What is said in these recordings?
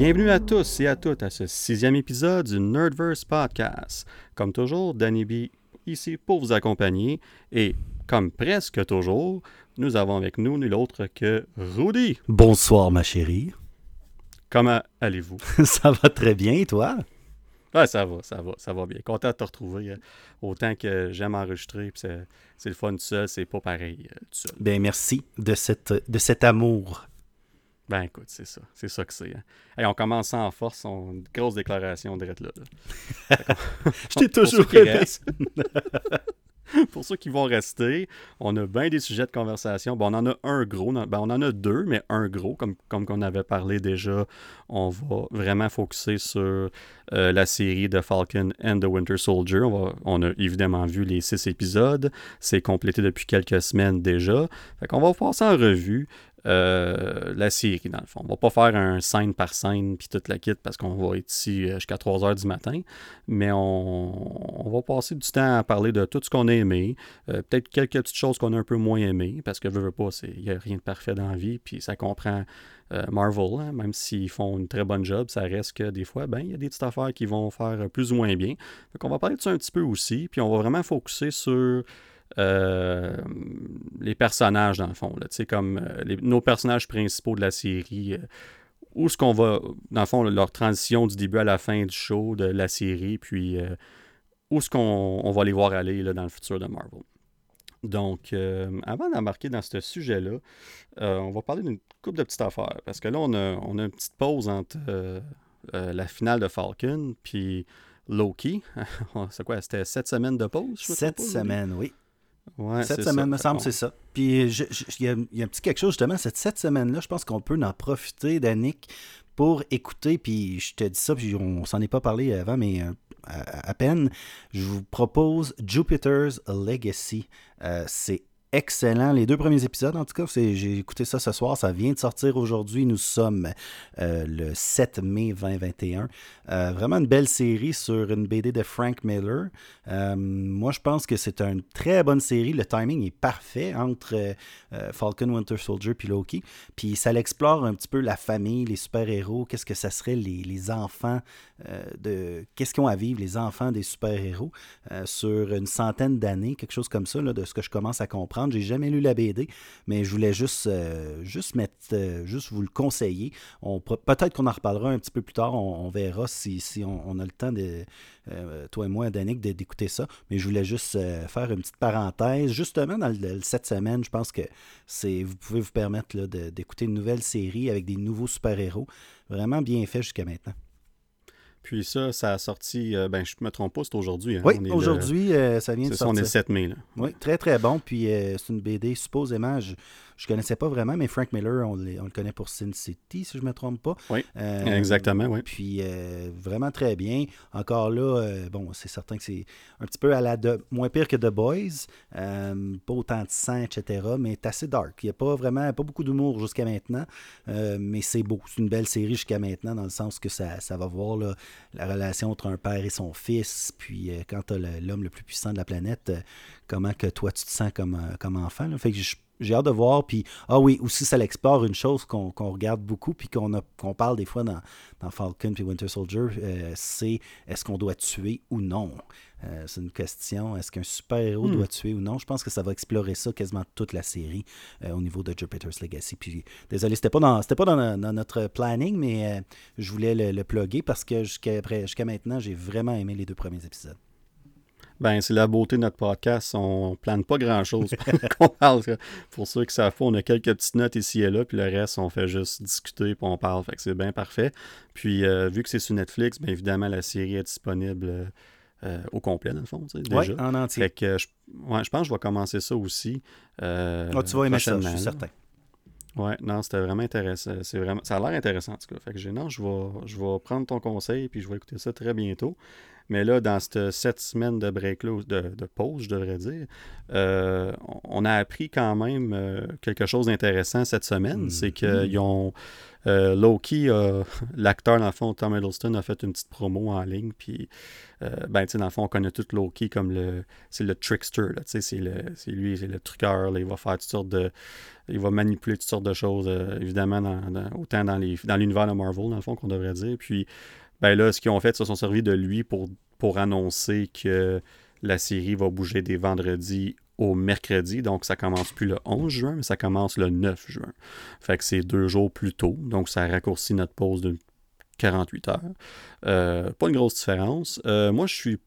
Bienvenue à tous et à toutes à ce sixième épisode du Nerdverse Podcast. Comme toujours, Danny B ici pour vous accompagner et comme presque toujours, nous avons avec nous nul autre que Rudy. Bonsoir ma chérie. Comment allez-vous? ça va très bien, toi? Ouais, ça va, ça va, ça va bien. Content de te retrouver. Euh, autant que j'aime enregistrer, c'est le fun tout seul, c'est pas pareil euh, tout seul. Ben merci de, cette, de cet amour. Ben écoute, c'est ça. C'est ça que c'est. Hein. on commence en force, on... une grosse déclaration de là. là. Je t'ai toujours pour ceux qui vont rester, on a bien des sujets de conversation. Bon, on en a un gros, ben, on en a deux, mais un gros, comme, comme on avait parlé déjà. On va vraiment focuser sur euh, la série de Falcon and the Winter Soldier. On, on a évidemment vu les six épisodes. C'est complété depuis quelques semaines déjà. Fait qu'on va passer en revue. Euh, la série, dans le fond. On va pas faire un scène par scène puis toute la kit parce qu'on va être ici euh, jusqu'à 3 heures du matin, mais on, va passer du temps à parler de tout ce qu'on a aimé, euh, peut-être quelques petites choses qu'on a un peu moins aimées, parce que veux, veux pas, il n'y a rien de parfait dans la vie, puis ça comprend Marvel, hein, même s'ils font une très bonne job, ça reste que des fois, ben, il y a des petites affaires qui vont faire plus ou moins bien. Donc on va parler de ça un petit peu aussi, puis on va vraiment focuser sur euh, les personnages, dans le fond. Là, comme euh, nos personnages principaux de la série. Euh, où est-ce qu'on va, dans le fond, leur transition du début à la fin du show, de la série, puis où est-ce qu'on va les voir aller là, dans le futur de Marvel. Donc, avant d'embarquer dans ce sujet-là, on va parler d'une couple de petites affaires. Parce que là, on a, on a une petite pause entre la finale de Falcon puis Loki. C'est quoi? C'était sept semaines de pause? Sept semaines, oui. Ouais, cette semaine, me semble, c'est ça. Puis il y, a un petit quelque chose, justement, cette, cette semaine-là, je pense qu'on peut en profiter, Danick, pour écouter, puis je te dis ça, puis on s'en est pas parlé avant, mais euh, à, peine, je vous propose Jupiter's Legacy. Euh, c'est excellent. Les deux premiers épisodes, en tout cas, j'ai écouté ça ce soir. Ça vient de sortir aujourd'hui. Nous sommes euh, le 7 mai 2021. Euh, vraiment une belle série sur une BD de Frank Miller. Euh, moi, je pense que c'est une très bonne série. Le timing est parfait entre Falcon, Winter Soldier puis Loki. Puis ça l'explore un petit peu la famille, les super-héros. Qu'est-ce que ça serait les, enfants de... Qu'est-ce qu'ils ont à vivre, les enfants des super-héros sur une centaine d'années, quelque chose comme ça, de ce que je commence à comprendre. J'ai jamais lu la BD, mais je voulais juste, euh, juste mettre, euh, juste vous le conseiller. peut-être qu'on en reparlera un petit peu plus tard. On, verra si, on, a le temps de, euh, toi et moi, Danick, d'écouter ça. Mais je voulais juste faire une petite parenthèse. Justement, dans cette semaine, je pense que vous pouvez vous permettre d'écouter une nouvelle série avec des nouveaux super-héros. Vraiment bien fait jusqu'à maintenant. Puis ça, ça a sorti, euh, ben je me trompe pas, c'est aujourd'hui. Hein? Oui, aujourd'hui, euh, ça vient de sortir. on est le 7 mai. Là. Oui, très très bon. Puis euh, c'est une BD supposément, je, je connaissais pas vraiment, mais Frank Miller, on, le connaît pour Sin City, si je ne me trompe pas. Oui, euh, exactement, oui. Puis euh, vraiment très bien. Encore là, euh, bon, c'est certain que c'est un petit peu à la de, moins pire que The Boys. pas autant de sang, etc. Mais c'est assez dark. Il n'y a pas vraiment, pas beaucoup d'humour jusqu'à maintenant. mais c'est beau. C'est une belle série jusqu'à maintenant, dans le sens que ça, ça va voir la relation entre un père et son fils. Puis quand tu as l'homme le plus puissant de la planète, comment que toi tu te sens comme, comme enfant. Là. Fait que je j'ai hâte de voir. Puis, ah oui, aussi, ça l'explore une chose qu'on regarde beaucoup, puis qu'on parle des fois dans, dans Falcon puis Winter Soldier, euh, c'est est-ce qu'on doit tuer ou non? Euh, C'est une question. Est-ce qu'un super-héros hmm. doit tuer ou non? Je pense que ça va explorer ça quasiment toute la série euh, au niveau de Jupiter's Legacy. Puis, désolé, c'était pas dans, pas dans, notre planning, mais je voulais le, le plugger parce que jusqu'à maintenant, j'ai vraiment aimé les deux premiers épisodes. Ben, c'est la beauté de notre podcast. On plane pas grand-chose qu'on parle. Pour ceux qui savent pas, on a quelques petites notes ici et là, puis le reste, on fait juste discuter, puis on parle. Fait que c'est bien parfait. Puis, euh, vu que c'est sur Netflix, bien évidemment, la série est disponible euh, au complet, dans le fond, déjà. Oui, en entier. Fait que je, ouais, je pense que je vais commencer ça aussi. Euh, ah, tu vas aimer ça, je suis certain. Ouais, non, c'était vraiment intéressant. C'est vraiment, ça a l'air intéressant, en tout cas. Fait que non, je vais, je vais prendre ton conseil, puis je vais écouter ça très bientôt. Mais là, dans cette sept semaines de break-là, de, de, pause, je devrais dire, euh, on a appris quand même euh, quelque chose d'intéressant cette semaine. Hmm. C'est qu'ils hmm. ont. Euh, Loki, l'acteur, dans le fond, Tom Hiddleston, a fait une petite promo en ligne. Puis, ben, tu sais, dans le fond, on connaît tout Loki comme le. C'est le trickster, là. Tu sais, c'est lui, c'est le truqueur. il va faire toutes sortes de. Il va manipuler toutes sortes de choses, évidemment, dans, autant dans l'univers de Marvel, dans le fond, qu'on devrait dire. Puis, ben là, ce qu'ils ont fait, ils se sont servis de lui pour, annoncer que la série va bouger des vendredis au mercredi. Donc, ça commence plus le 11 juin, mais ça commence le 9 juin. Fait que c'est deux jours plus tôt. Donc, ça raccourcit notre pause de 48 heures. Euh, pas une grosse différence. Euh, moi, je suis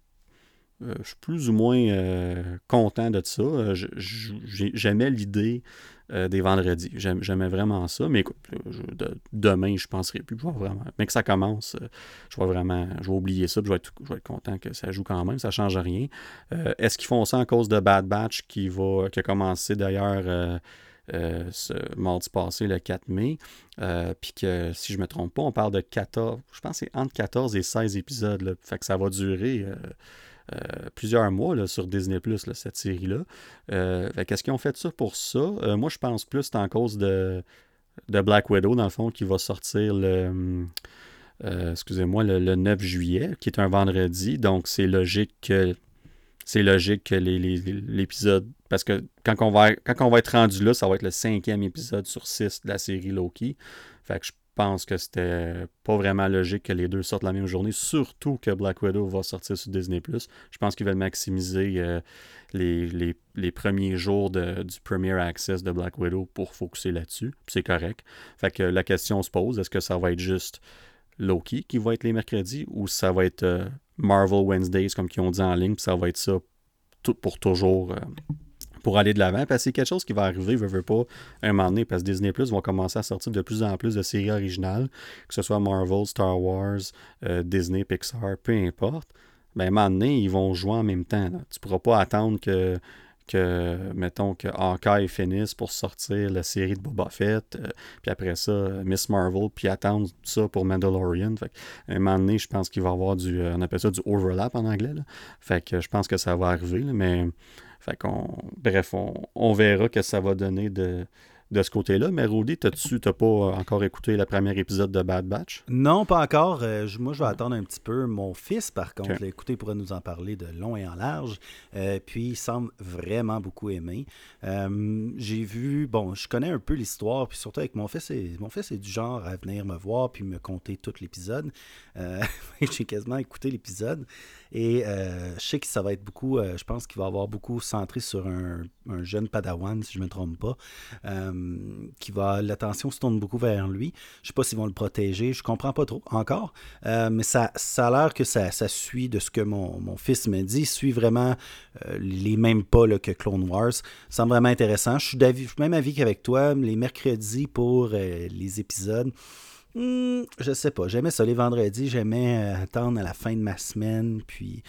euh, je suis plus ou moins content de ça. J'aimais l'idée euh, des vendredis. J'aimais vraiment ça, mais écoute, demain, je ne penserai plus. Je vraiment, mais que ça commence, euh, je vais vraiment, je vais oublier ça, je vais, être, content que ça joue quand même, ça ne change rien. Euh, est-ce qu'ils font ça en cause de Bad Batch qui, va, qui a commencé d'ailleurs ce mardi passé, le 4 mai, puis que si je ne me trompe pas, on parle de 14, je pense que c'est entre 14 et 16 épisodes, fait que ça va durer euh, plusieurs mois sur Disney Plus, cette série-là. Euh, Qu'est-ce qu'ils ont fait ça pour ça? Euh, moi, je pense plus en cause de, de Black Widow, dans le fond, qui va sortir le. excusez-moi, le, 9 juillet, qui est un vendredi. Donc, c'est logique que c'est logique que l'épisode. parce que quand on, va, quand on va être rendu là, ça va être le cinquième épisode sur six de la série Loki. Fait que je pense que c'était pas vraiment logique que les deux sortent la même journée, surtout que Black Widow va sortir sur Disney+. Je pense qu'ils veulent maximiser euh, les, premiers jours du Premier Access de Black Widow pour focuser là-dessus. C'est correct. Fait que la question se pose, est-ce que ça va être juste Loki qui va être les mercredis ou ça va être euh, Marvel Wednesdays comme qu'ils ont dit en ligne, puis ça va être ça pour toujours euh, pour aller de l'avant. Parce que c'est quelque chose qui va arriver, veut, veut pas, un moment donné, parce que Disney Plus vont commencer à sortir de plus en plus de séries originales, que ce soit Marvel, Star Wars, euh, Disney, Pixar, peu importe. Ben, un moment donné, ils vont jouer en même temps. Là. Tu pourras pas attendre que mettons, que Hawkeye finisse pour sortir la série de Boba Fett, euh, puis après ça, Miss Marvel, puis attendre ça pour Mandalorian. Fait un moment donné, je pense qu'il va y avoir du, euh, on appelle ça du overlap en anglais. Fait que je pense que ça va arriver, mais fait qu'on, bref, on, verra que ça va donner de, de ce côté-là. Mais Rudy, tu n'as pas encore écouté le premier épisode de Bad Batch? Non, pas encore. Euh, moi, je vais attendre un petit peu. Mon fils, par contre, l'a écouté, pourrait nous en parler de long et en large. Euh, puis, il semble vraiment beaucoup aimer. Euh, j'ai vu, bon, je connais un peu l'histoire, puis surtout avec mon fils, mon fils est du genre à venir me voir puis me conter tout l'épisode. j'ai quasiment écouté l'épisode. Et euh, je sais que ça va être beaucoup, euh, je pense qu'il va avoir beaucoup centré sur un, jeune padawan, si je ne me trompe pas, euh, qui va, l'attention se tourne beaucoup vers lui. Je ne sais pas s'ils vont le protéger, je ne comprends pas trop encore, mais ça, a l'air que ça, suit de ce que mon, mon fils me dit, suit vraiment les mêmes pas que Clone Wars. Ça semble vraiment intéressant. Je suis, je suis même avis qu'avec toi, les mercredis pour les épisodes. Hmm, je sais pas. J'aimais ça les vendredis. J'aimais euh, attendre à la fin de ma semaine, puis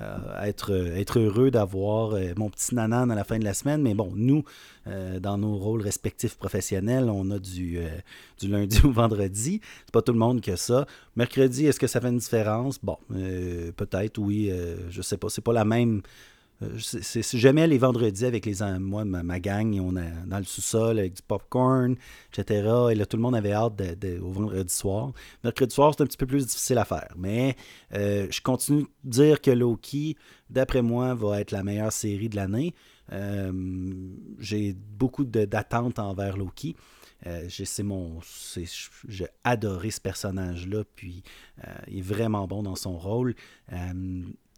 euh, être, être heureux d'avoir euh, mon petit nanan à la fin de la semaine. Mais bon, nous, dans nos rôles respectifs professionnels, on a du, du lundi au vendredi. C'est pas tout le monde que ça. Mercredi, est-ce que ça fait une différence? Bon, peut-être, oui. je sais pas. C'est pas la même euh, c'est jamais les vendredis avec les moi ma, gang on est dans le sous-sol avec du popcorn etc et là tout le monde avait hâte au vendredi soir. Mercredi soir c'est un petit peu plus difficile à faire. Mais euh, je continue de dire que Loki d'après moi va être la meilleure série de l'année. Euh, j'ai beaucoup d'attentes envers Loki. J'ai adoré ce personnage là puis il est vraiment bon dans son rôle.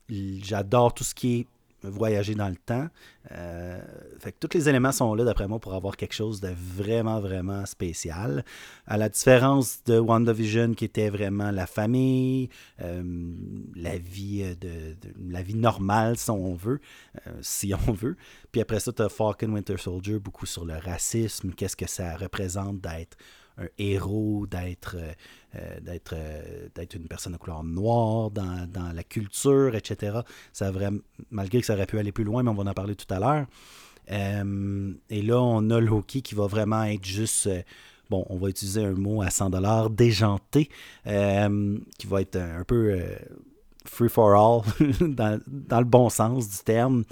J'adore tout ce qui est voyager dans le temps. Euh, fait que tous les éléments sont là, d'après moi, pour avoir quelque chose de vraiment, vraiment spécial. À la différence de WandaVision, qui était vraiment la famille, euh, la, vie euh, de, la vie normale, si on veut, si on veut. Puis après ça, tu as Falcon Winter Soldier, beaucoup sur le racisme, qu'est-ce que ça représente d'être un héros, d'être euh, d'être euh, d'être une personne de couleur noire dans, dans la culture, etc. Ça vraiment, malgré que ça aurait pu aller plus loin, mais on va en parler tout à l'heure. Euh, et là, on a Loki qui va vraiment être juste bon, on va utiliser un mot à 100 dollars, déjanté, qui va être un, peu free for all, dans, le bon sens du terme.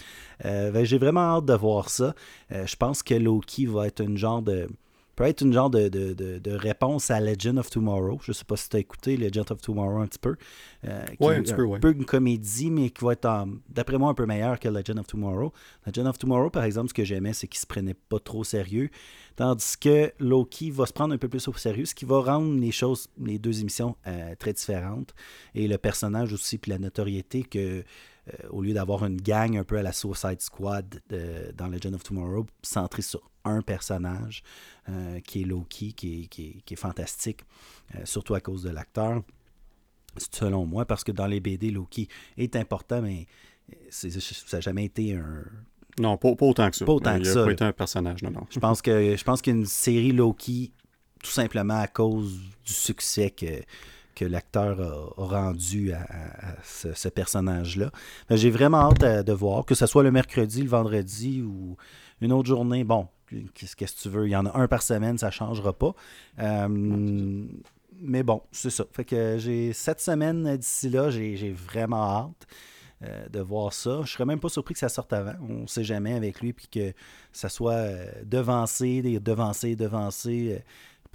Ben, j'ai vraiment hâte de voir ça. je pense que Loki va être une genre de peut être une genre de, de, de, réponse à Legend of Tomorrow. Je ne sais pas si tu as écouté Legend of Tomorrow un petit peu. Euh, oui, un petit peu, Un peu une comédie, mais qui va être, d'après moi, un peu meilleur que Legend of Tomorrow. Legend of Tomorrow, par exemple, ce que j'aimais, c'est qu'il se prenait pas trop sérieux. Tandis que Loki va se prendre un peu plus au sérieux, ce qui va rendre les choses, les deux émissions euh, très différentes. Et le personnage aussi, puis la notoriété que euh, au lieu d'avoir une gang un peu à la Suicide Squad dans Legend of Tomorrow, centré sur un personnage euh, qui est Loki, qui est, fantastique, euh, surtout à cause de l'acteur, selon moi, parce que dans les BD, Loki est important, mais ça n'a jamais été un. Non, pas, autant que ça. Pas autant Il n'a pas été un personnage, non, non. Je pense que je pense qu'une série Loki, tout simplement à cause du succès que que l'acteur a, rendu à, ce, personnage-là. J'ai vraiment hâte de voir, que ce soit le mercredi, le vendredi ou une autre journée. Bon, qu'est-ce que tu veux? Il y en a un par semaine, ça ne changera pas. Euh, mais bon, c'est ça. Fait que j'ai cette semaine d'ici là, j'ai vraiment hâte. Euh, de voir ça. Je serais même pas surpris que ça sorte avant. On ne sait jamais avec lui, puis que ça soit euh, devancé, devancé, devancé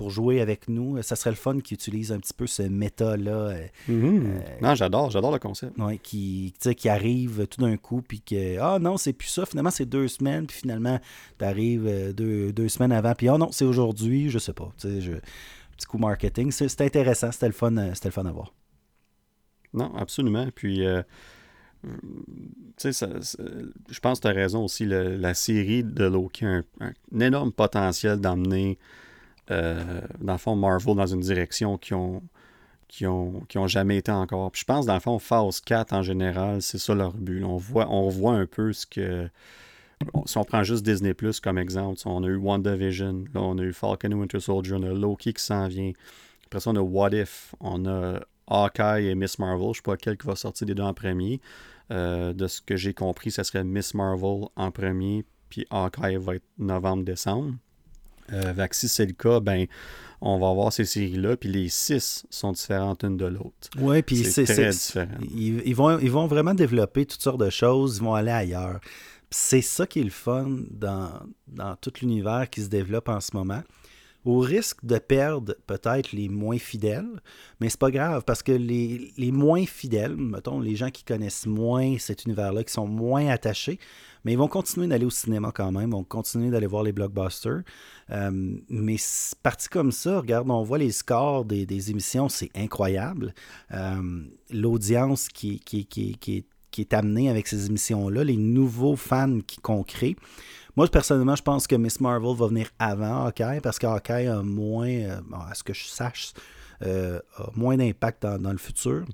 pour jouer avec nous. Ça serait le fun qu'ils utilisent un petit peu ce méta-là. Euh, mhm. euh, non, j'adore, j'adore le concept. Oui, qui, qui arrive tout d'un coup, puis que, ah non, c'est plus ça, finalement c'est deux semaines, puis finalement, tu arrives euh, deux, semaines avant, puis ah non, c'est aujourd'hui, je sais pas. Je, petit coup marketing, c'était intéressant, c'était le, fun, c'était le fun à voir. Non, absolument. Puis, tu sais, je pense que tu as raison aussi, la série de Loki a un énorme potentiel d'emmener euh, dans le fond, Marvel dans une direction qui ont, qui ont, qui ont jamais été encore. Je pense, dans le fond, Phase 4 en général, c'est ça leur but. On voit, on un peu ce que. Si on prend juste Disney Plus comme exemple, on a eu WandaVision, là on a eu Falcon Winter Soldier, on a Loki qui s'en vient. Après ça, on a What If, on a Hawkeye et Miss Marvel. Je ne sais pas quel qui va sortir des deux en premier. Euh, de ce que j'ai compris, ça serait Miss Marvel en premier, puis Hawkeye va être novembre-décembre. Euh, si c'est le cas, ben, on va avoir ces séries-là, puis les six sont différentes une de l'autre. Oui, puis c'est très différent. Ils, vont, ils vont vraiment développer toutes sortes de choses, ils vont aller ailleurs. C'est ça qui est le fun dans, dans tout l'univers qui se développe en ce moment au risque de perdre peut-être les moins fidèles, mais c'est pas grave parce que les, les, moins fidèles, mettons, les gens qui connaissent moins cet univers-là, qui sont moins attachés, mais ils vont continuer d'aller au cinéma quand même, vont continuer d'aller voir les blockbusters. Euh, mais parti comme ça, regarde, on voit les scores des, émissions, c'est incroyable. Euh, l'audience qui est amenée avec ces émissions-là, les nouveaux fans qu'on crée. Moi, personnellement, je pense que Miss Marvel va venir avant Hawkeye parce qu'Hawkeye a moins, euh, à ce que je sache, a moins d'impact dans, le futur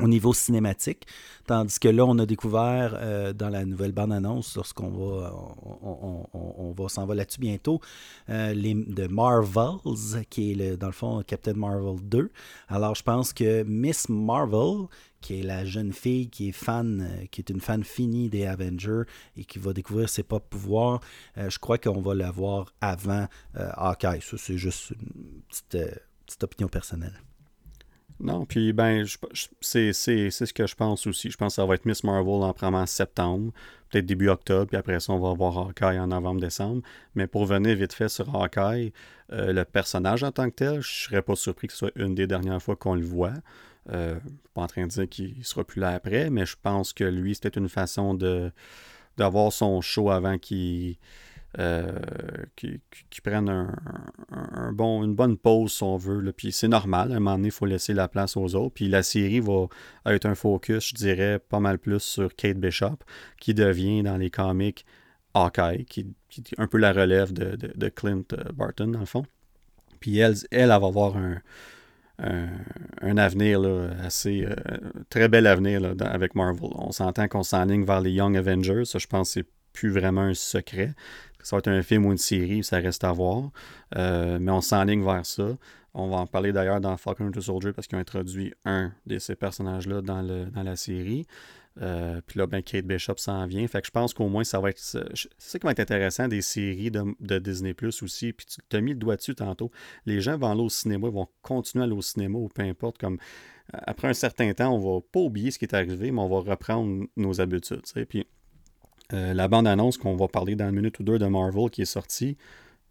au niveau cinématique. Tandis que là, on a découvert euh, dans la nouvelle bande-annonce, lorsqu'on va, on, va s'en va là-dessus bientôt, euh, les, de Marvels, qui est le, dans le fond Captain Marvel 2. Alors, je pense que Miss Marvel, qui est la jeune fille qui est fan, euh, qui est une fan finie des Avengers et qui va découvrir ses propres pouvoirs, je crois qu'on va la voir avant Hawkeye. Ça, c'est juste une petite opinion personnelle. Non, puis ben, c'est ce que je pense aussi. Je pense que ça va être Miss Marvel en septembre, peut-être début octobre, puis après ça, on va avoir Hawkeye en novembre-décembre. Mais pour venir vite fait sur Hawkeye, euh, le personnage en tant que tel, je serais pas surpris que ce soit une des dernières fois qu'on le voit. Euh, pas en train de dire qu'il sera plus là après, mais je pense que lui, c'était une façon d'avoir son show avant qu'il euh, qui, prennent un, bon, une bonne pause, si on veut. Puis c'est normal, à un moment donné, il faut laisser la place aux autres. Puis la série va être un focus, je dirais, pas mal plus sur Kate Bishop, qui devient dans les comics Hawkeye, qui, qui est un peu la relève de, Clint euh, Barton, dans le fond. Puis elle, elle, va avoir un, un, avenir assez euh, très bel avenir avec Marvel. On s'entend qu'on s'enligne vers les Young Avengers. Ça, je pense que c'est plus vraiment un secret ça va être un film ou une série, ça reste à voir. Euh, mais on s'enligne vers ça. On va en parler d'ailleurs dans Falcon Winter Soldier parce qu'ils ont introduit un de ces personnages-là dans, la série. Euh, puis là, ben, Kate Bishop s'en vient. Fait que je pense qu'au moins, ça va être. C'est ça qui va être intéressant des séries de, Disney Plus aussi. Puis tu as mis le doigt dessus tantôt. Les gens vont aller au cinéma, ils vont continuer à aller au cinéma ou peu importe. Comme après un certain temps, on va pas oublier ce qui est arrivé, mais on va reprendre nos habitudes. Puis euh, la bande-annonce qu'on va parler dans une minute ou deux de Marvel qui est sortie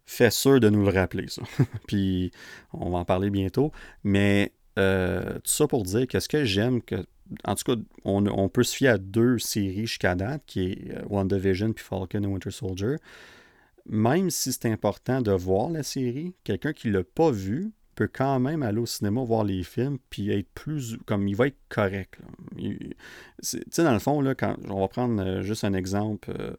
fait sûr de nous le rappeler, ça. Puis on va en parler bientôt. Mais euh, tout ça pour dire que ce que j'aime, que en tout cas, on, peut se fier à deux séries jusqu'à date, qui est euh, WandaVision puis Falcon et Winter Soldier. Même si c'est important de voir la série, quelqu'un qui ne l'a pas vu peut quand même aller au cinéma voir les films puis être plus comme il va être correct. Tu sais, dans le fond, là, quand on va prendre euh, juste un exemple. Euh,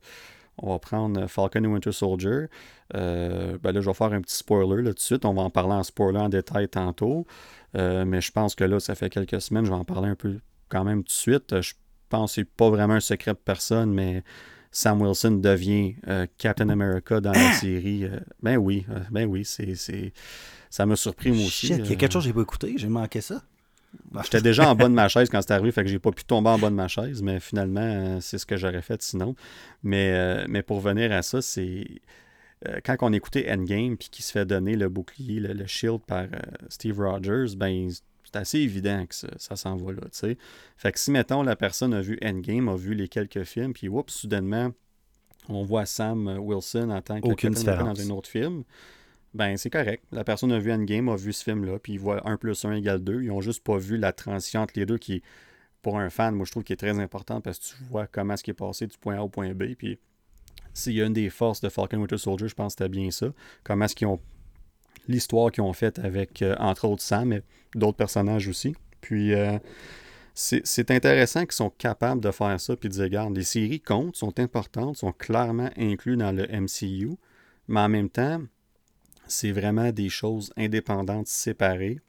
on va prendre Falcon et Winter Soldier. ben là, je vais faire un petit spoiler là, tout de suite. On va en parler en spoiler en détail tantôt. mais je pense que là, ça fait quelques semaines, je vais en parler un peu quand même tout de suite. Euh, je pense que c'est pas vraiment un secret de personne, mais Sam Wilson devient euh, Captain America dans la série. Euh, ben oui, ben oui, c'est, ça m'a surpris moi aussi. il y a quelque chose que j'ai pas écouté, j'ai manqué ça. J'étais déjà en bas de ma chaise quand c'est arrivé, fait que j'ai pas pu tomber en bas de ma chaise, mais finalement, c'est ce que j'aurais fait sinon. Mais, mais pour venir à ça, c'est quand on écoutait Endgame puis qui se fait donner le bouclier, le, shield par Steve Rogers, ben c'est assez évident que ça, s'en va là, tu sais. Fait que si, mettons, la personne a vu Endgame, a vu les quelques films, puis oups, soudainement, on voit Sam Wilson en tant que Aucune dans un autre film, ben c'est correct. La personne a vu Endgame, a vu ce film-là, puis il voit 1 plus 1 égale 2. Ils ont juste pas vu la transition entre les deux qui, pour un fan, moi je trouve qui est très important parce que tu vois comment est-ce qui est passé du point A au point B, puis s'il y a une des forces de Falcon Winter Soldier, je pense que c'était bien ça. Comment est-ce qu'ils ont l'histoire qu'ils ont faite avec, euh, entre autres, Sam, mais d'autres personnages aussi. Puis, euh, c'est intéressant qu'ils sont capables de faire ça, puis de dire, regarde, les séries comptent, sont importantes, sont clairement incluses dans le MCU, mais en même temps, c'est vraiment des choses indépendantes, séparées,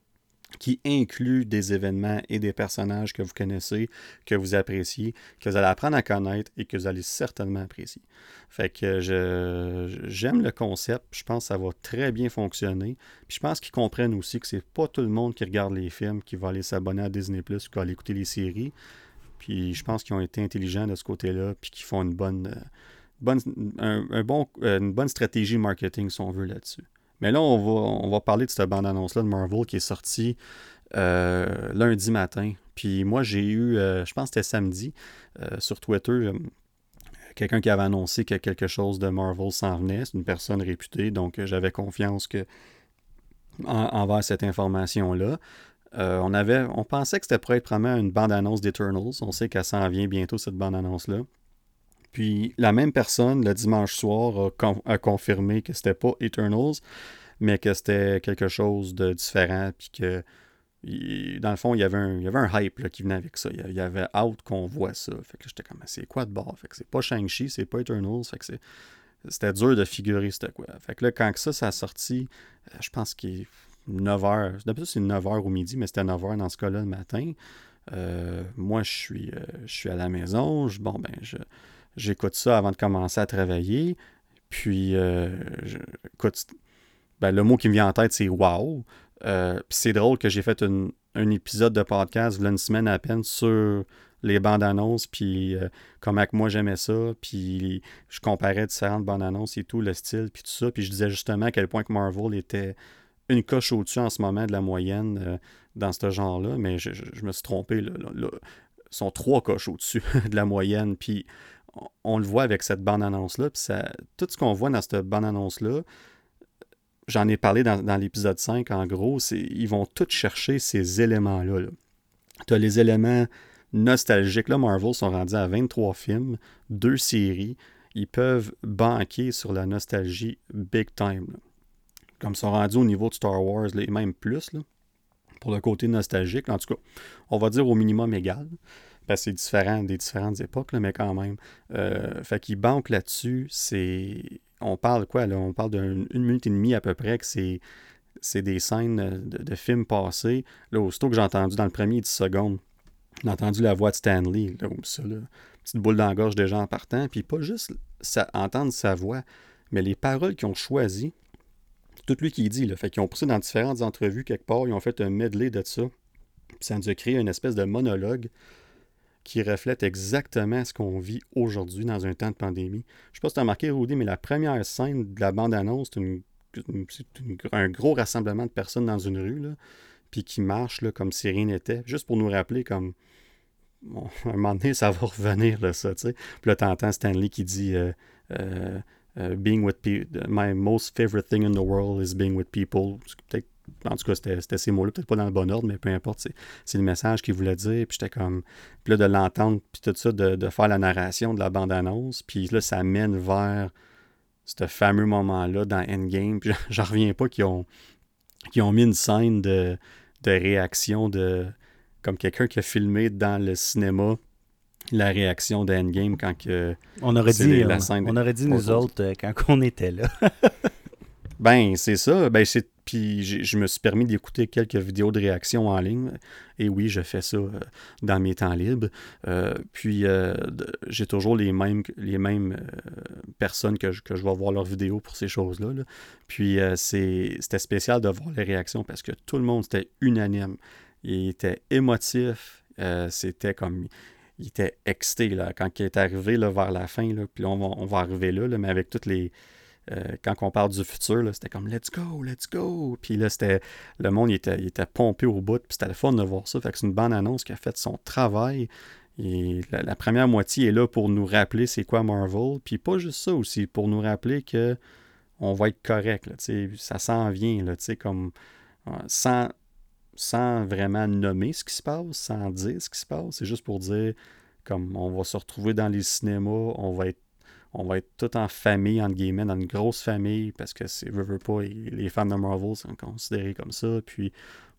qui inclut des événements et des personnages que vous connaissez, que vous appréciez, que vous allez apprendre à connaître et que vous allez certainement apprécier. Fait que j'aime le concept, je pense que ça va très bien fonctionner. Puis je pense qu'ils comprennent aussi que c'est pas tout le monde qui regarde les films qui va aller s'abonner à Disney Plus qui va aller écouter les séries. Puis je pense qu'ils ont été intelligents de ce côté-là, puis qu'ils font une bonne, bonne, un, bon, une bonne stratégie marketing, si on veut, là-dessus. Mais là, on va, on va parler de cette bande-annonce-là de Marvel qui est sortie euh, lundi matin. Puis moi, j'ai eu, euh, je pense que c'était samedi, euh, sur Twitter, quelqu'un qui avait annoncé que quelque chose de Marvel s'en venait. C'est une personne réputée, donc j'avais confiance que envers cette information-là. on, avait, on pensait que c'était pour être vraiment une bande-annonce d'Eternals. On sait qu'elle s'en vient bientôt, cette bande-annonce-là. Puis la même personne, le dimanche soir, a, confirmé que c'était pas Eternals, mais que c'était quelque chose de différent, puis que dans le fond, il y avait un, y avait un hype qui venait avec ça. Il y avait out qu'on voit ça. Fait que j'étais comme, c'est quoi de bord? Fait que c'est pas Shang-Chi, c'est pas Eternals. Fait que c'était dur de figurer c'était quoi. Fait que là, quand ça, ça a sorti, euh, je pense qu'il est 9h. D'habitude, c'est 9h au midi, mais c'était 9h dans ce cas-là le matin. Euh, moi, je suis, euh, je suis à la maison. bon, ben, je, J'écoute ça avant de commencer à travailler. Puis, euh, écoute, ben, le mot qui me vient en tête, c'est wow. Euh, puis c'est drôle que j'ai fait un épisode de podcast, une semaine à peine, sur les bandes annonces, puis euh, comment que moi j'aimais ça, puis je comparais différentes bandes annonces et tout, le style, puis tout ça, puis je disais justement à quel point que Marvel était une coche au-dessus en ce moment de la moyenne dans ce genre-là, mais je, me suis trompé, là, là, sont trois coches au-dessus de la moyenne, puis on le voit avec cette bande-annonce-là. Tout ce qu'on voit dans cette bande-annonce-là, j'en ai parlé dans, l'épisode 5, en gros, ils vont tous chercher ces éléments-là. Tu as les éléments nostalgiques. Là, Marvel sont rendus à 23 films, deux séries. Ils peuvent banquer sur la nostalgie big time. Comme ils sont rendus au niveau de Star Wars, et même plus, pour le côté nostalgique. En tout cas, on va dire au minimum égal c'est différent des différentes époques, mais quand même. Euh, fait qu'il banque là-dessus, c'est. On parle quoi là? On parle d'une minute et demie à peu près que c'est. C'est des scènes de, films passés. Là, aussitôt que j'ai entendu dans le premier 10 secondes, j'ai entendu la voix de Stanley, là, ça, là, petite boule dans la des gens en partant, puis pas juste entendre sa voix, mais les paroles qu'ils ont choisies, tout lui qui dit, là, fait qu'ils ont poussé dans différentes entrevues quelque part, ils ont fait un medley de ça, puis ça nous a créé une espèce de monologue qui reflète exactement ce qu'on vit aujourd'hui dans un temps de pandémie. Je sais pas si tu as remarqué, Rudy, mais la première scène de la bande-annonce, c'est un gros rassemblement de personnes dans une rue, là, puis qui marchent là, comme si rien n'était, juste pour nous rappeler comme bon, à un moment donné, ça va revenir, là, ça, tu sais. Puis là, t'entends Stanley qui dit euh, euh, euh, Being with people, my most favorite thing in the world is being with people. Peut-être en tout cas, c'était ces mots-là, peut-être pas dans le bon ordre, mais peu importe, c'est le message qu'il voulait dire. Puis j'étais comme. Puis là, de l'entendre, puis tout ça, de, de, faire la narration de la bande-annonce, puis là, ça mène vers ce fameux moment-là dans Endgame. Puis j'en reviens pas qu'ils ont, ont mis une scène de, de réaction de. Comme quelqu'un qui a filmé dans le cinéma la réaction de Endgame quand que. On aurait dit, la scène on, aurait dit nous autres euh, quand on était là. Ben, c'est ça. Ben, c'est puis je me suis permis d'écouter quelques vidéos de réaction en ligne. Et oui, je fais ça euh, dans mes temps libres. Euh, puis euh, j'ai toujours les mêmes, les mêmes personnes que je, que je vais voir leurs vidéos pour ces choses-là. Puis c'était spécial de voir les réactions parce que tout le monde était unanime. Il était émotif. c'était comme il était excité là, quand il est arrivé là, vers la fin. Là, puis là, on va, on va arriver là, mais avec toutes les, euh, quand on parle du futur, c'était comme let's go, let's go. Puis là, c'était le monde il était, il était pompé au bout, puis c'était le fun de voir ça. Fait que c'est une bonne annonce qui a fait son travail. Et la, première moitié est là pour nous rappeler c'est quoi Marvel. Puis pas juste ça aussi, pour nous rappeler que on va être correct. Là, ça s'en vient, là, comme euh, sans, sans vraiment nommer ce qui se passe, sans dire ce qui se passe. C'est juste pour dire comme on va se retrouver dans les cinémas, on va être on va être tout en famille, entre guillemets, dans une grosse famille, parce que c'est veut, pas, les fans de Marvel sont considérés comme ça. Puis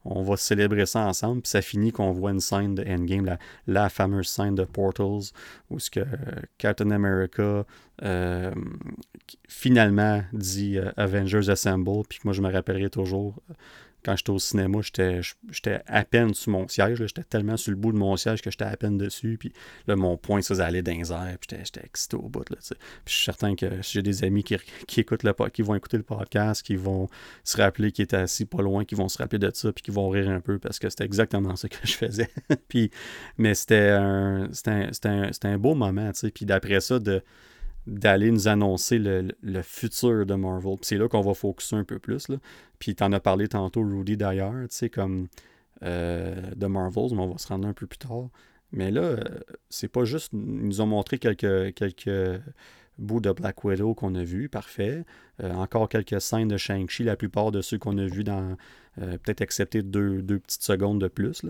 on va célébrer ça ensemble. Puis ça finit qu'on voit une scène de Endgame, la, fameuse scène de Portals, où ce que Captain America euh, finalement dit euh, Avengers Assemble. Puis moi je me rappellerai toujours quand j'étais au cinéma, j'étais à peine sur mon siège. J'étais tellement sur le bout de mon siège que j'étais à peine dessus. Puis là, mon poing, ça, allait dans. Puis j'étais excité au bout. Là, puis je suis certain que j'ai des amis qui, écoutent le, qui vont écouter le podcast, qui vont se rappeler qu'ils étaient assis pas loin, qui vont se rappeler de ça, puis qui vont rire un peu parce que c'était exactement ça que je faisais. puis, mais c'était un, un, un, un, beau moment. Puis d'après ça, de d'aller nous annoncer le, futur de Marvel. c'est là qu'on va focuser un peu plus. Là. Puis tu en as parlé tantôt, Rudy, d'ailleurs, tu sais, comme euh, de Marvels, mais on va se rendre un peu plus tard. Mais là, euh, c'est pas juste. Ils nous ont montré quelques, quelques bouts de Black Widow qu'on a vus, parfait. Euh, encore quelques scènes de Shang-Chi, la plupart de ceux qu'on a vus dans. peut-être excepté deux, deux, petites secondes de plus.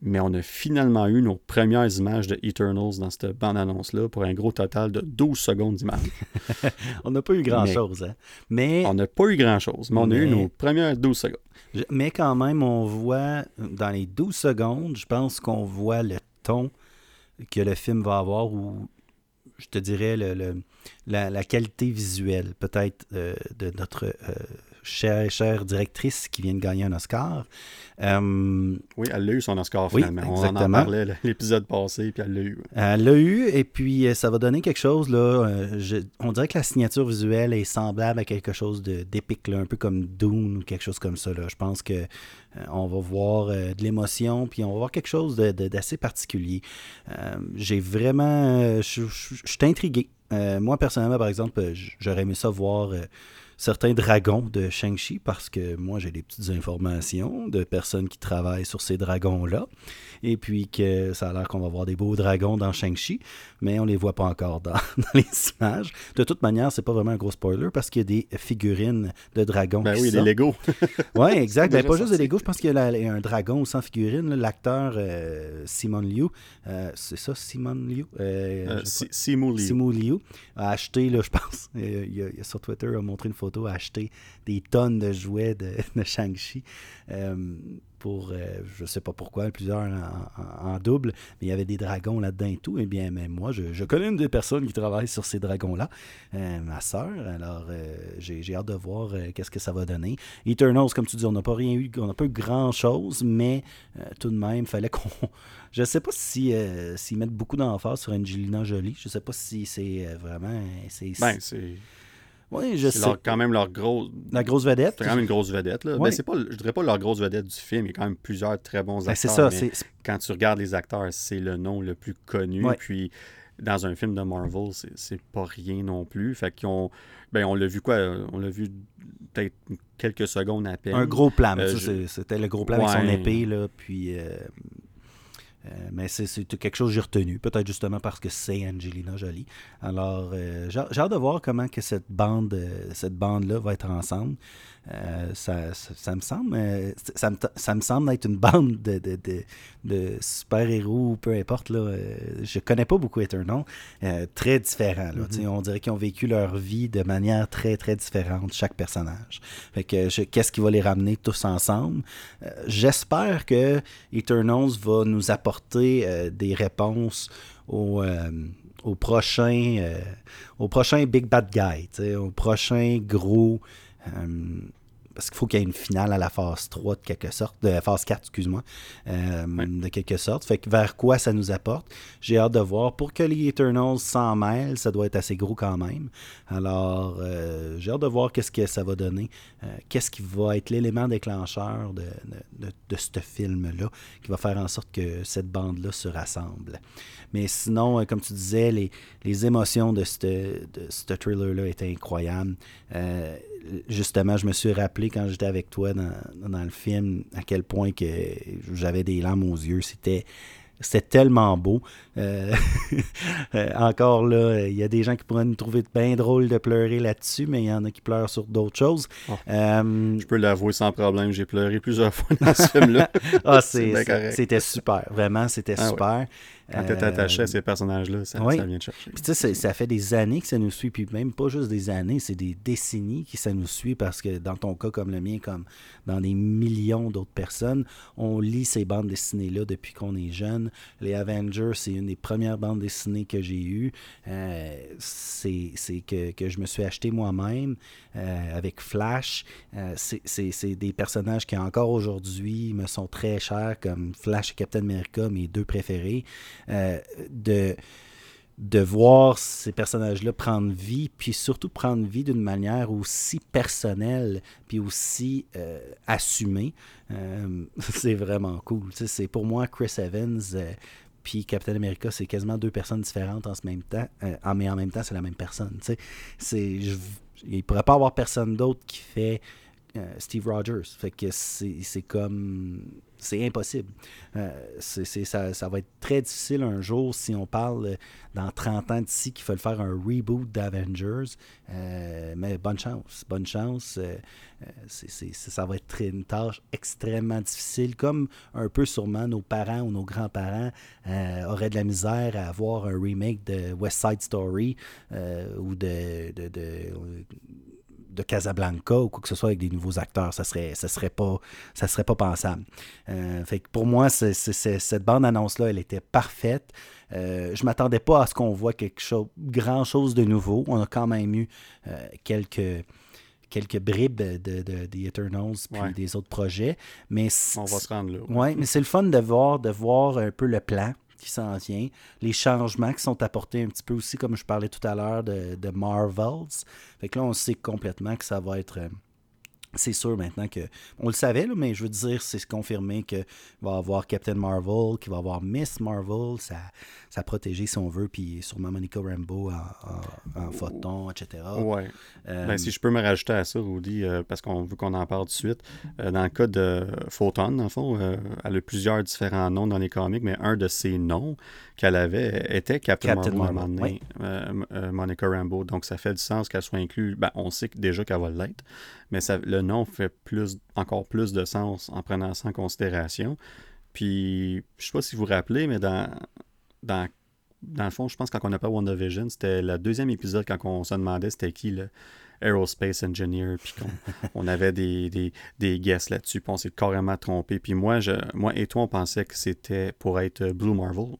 Mais on a finalement eu nos premières images de Eternals dans cette bande-annonce-là pour un gros total de 12 secondes d'image. on n'a pas eu grand-chose, hein? Mais... On n'a pas eu grand-chose, mais on a eu nos premières 12 secondes. Mais quand même, on voit, dans les 12 secondes, je pense qu'on voit le ton que le film va avoir ou je te dirais le, la, qualité visuelle peut-être euh, de notre euh, chère, chère directrice qui vient de gagner un Oscar. Euh, oui, elle l'a eu son Oscar finalement. On en parlait l'épisode passé, puis elle l'a eu. Elle l'a eu, et puis euh, ça va donner quelque chose. là. Euh, on dirait que la signature visuelle est semblable à quelque chose d'épique, un peu comme Dune ou quelque chose comme ça. Là. Je pense que on va voir de l'émotion, puis on va voir quelque chose d'assez particulier. J'ai vraiment. Je suis intrigué. moi, personnellement, par exemple, j'aurais aimé ça voir certains dragons de Shang-Chi parce que moi j'ai des petites informations de personnes qui travaillent sur ces dragons-là. Et puis que ça a l'air qu'on va voir des beaux dragons dans Shang-Chi, mais on les voit pas encore dans, les images. De toute manière, c'est pas vraiment un gros spoiler parce qu'il y a des figurines de dragons. Ben oui, des Lego. oui, exact. Ben, pas juste des Lego, je pense qu'il y a un dragon sans figurine. L'acteur euh, Simon Liu, euh, c'est ça, Simon Liu? Euh, Simu Liu. Simu Liu a acheté, là, je pense, il, y a, sur Twitter, a montré une photo, a acheté des tonnes de jouets de, Shang-Chi pour, euh, je ne sais pas pourquoi, plusieurs en, double, mais il y avait des dragons là-dedans et tout. Eh bien, mais moi, je, connais une des personnes qui travaille sur ces dragons-là, euh, ma soeur. Alors, euh, j'ai hâte de voir qu'est-ce que ça va donner. Eternals, comme tu dis, on n'a pas rien eu, on n'a pas eu grand-chose, mais tout de même, fallait qu'on... Je ne sais pas si s'ils mettent beaucoup d'emphase sur Angelina Jolie. Je ne sais pas si c'est vraiment... Ben, c'est Oui, je C'est sais. leur- quand même leur gros. La grosse vedette. C'est quand même une grosse vedette. Là. Mais c'est pas, je dirais pas leur grosse vedette du film. Il y a quand même plusieurs très bons Ben, acteurs. c'est ça. mais Quand tu regardes les acteurs, c'est le nom le plus connu. Puis dans un film de Marvel, c'est- pas rien non plus. Fait qu'ils ont. Ben, on l'a vu quoi On l'a vu peut-être quelques secondes à peine. Un gros plan. Euh, je- C'était le gros plan avec son épée, là, puis... euh, mais c'est quelque chose que j'ai retenu, peut-être justement parce que c'est Angelina Jolie. Alors, euh, j'ai hâte de voir comment que cette bande, euh, cette bande-là va être ensemble. Euh, ça, ça, ça me semble, euh, ça, me, ça me semble être une bande de, de, de, de super-héros, peu importe. Là, euh, je connais pas beaucoup Eternal. très différents. là. Sais, On dirait qu'ils ont vécu leur vie de manière très, très différente, chaque personnage. Fait que je- qu'est-ce qui va les ramener tous ensemble? J'espère que Eternals va nous apporter des réponses au, au prochain au prochain Big Bad Guy, au prochain gros. Euh, parce qu'il faut qu'il y ait une finale à la phase 3 de quelque sorte, de phase 4, excuse-moi, euh, de quelque sorte. Fait que vers quoi ça nous apporte, j'ai hâte de voir. Pour que les Eternals s'en mêlent, ça doit être assez gros quand même. Alors, euh, j'ai hâte de voir qu'est-ce que ça va donner. Euh, qu'est-ce qui va être l'élément déclencheur de, de, de- de ce film-là, qui va faire en sorte que cette bande-là se rassemble. Mais sinon, comme tu disais, les, les émotions de ce de ce thriller-là étaient incroyables. Justement, je me suis rappelé quand j'étais avec toi dans, dans le film à quel point que j'avais des larmes aux yeux. C'était c'était tellement beau. Euh, euh, encore là, il y a des gens qui pourraient nous trouver bien drôle de pleurer là-dessus, mais il y en a qui pleurent sur d'autres choses. Oh. Euh, Je peux l'avouer sans problème. J'ai pleuré plusieurs fois dans ce film-là. ah, c'était super. Vraiment, c'était Ah ouais. Quand t'es Euh, attaché à ces personnages-là, ça, vient te chercher. Puis tu sais, ça fait des années que ça nous suit, puis même pas juste des années, c'est des décennies que ça nous suit parce que dans ton cas comme le mien, comme dans des millions d'autres personnes, on lit ces bandes dessinées-là depuis qu'on est jeune. Les Avengers, c'est une des premières bandes dessinées que j'ai eues. Euh, c'est que, que je me suis acheté moi-même euh, avec Flash. Euh, c'est des personnages qui encore aujourd'hui me sont très chers, comme Flash et Captain America, mes deux préférés. Euh, de de voir ces personnages-là prendre vie, puis surtout prendre vie d'une manière aussi personnelle, puis aussi euh, assumée, euh, c'est vraiment cool. C'est pour moi Chris Evans puis Captain America, c'est quasiment deux personnes différentes en ce même temps, mais en même temps c'est la même personne. C'est, il pourrait pas avoir personne d'autre qui fait Steve Rogers. Fait que c'est comme c'est impossible. Euh, ça, ça va être très difficile un jour si on parle euh, dans 30 ans d'ici qu'il faut faire un reboot d'Avengers. Euh, mais bonne chance. Bonne chance. Euh, ça va être très- une tâche extrêmement difficile, comme un peu sûrement nos parents ou nos grands-parents auraient de la misère à avoir un remake de West Side Story ou de- de Casablanca ou quoi que ce soit avec des nouveaux acteurs. Ça serait, ça serait pas, ça serait pas pensable. Euh, fait que pour moi, cette bande-annonce-là, elle était parfaite. Euh, je m'attendais pas à ce qu'on voit quelque chose, grand chose de nouveau. On a quand même eu euh, quelques quelques bribes de, de, de- des Eternals puis Ouais. des autres projets. Mais On va se rendre là. Ouais, mais c'est le fun de voir, de voir un peu le plan qui s'en vient, les changements qui sont apportés un petit peu aussi, comme je parlais tout à l'heure, de, de Marvels. Fait que là, on sait complètement que ça va être. C'est sûr maintenant que. On le savait, là, mais je veux dire, c'est confirmé qu'il va y avoir Captain Marvel, qu'il va y avoir Miss Marvel, sa, sa protégée, si on veut, puis sûrement Monica Rambeau en, en, en photon, etc. Ouais. Euh, Ben, si je peux me rajouter à ça, Rudy, euh, parce qu'on veut qu'on en parle tout de suite. euh, dans le cas de Photon, dans le fond, elle a plusieurs différents noms dans les comics, mais un de ces noms qu'elle avait était Captain, Captain Marvel, à un Marvel, moment donné, euh, Monica Rambeau. Donc ça fait du sens qu'elle soit inclue. Ben, on sait déjà qu'elle va l'être, mais ça, le nom fait plus, encore plus de sens en prenant ça en considération. Puis, je sais pas si vous vous rappelez, mais dans, dans, dans le fond, je pense que quand on a pas WandaVision, c'était le deuxième épisode quand on se demandait c'était qui le Aerospace Engineer, puis qu'on on avait des, des, des guests là-dessus, puis on s'est carrément trompé. Puis moi, je, moi et toi, on pensait que c'était pour être Blue Marvel,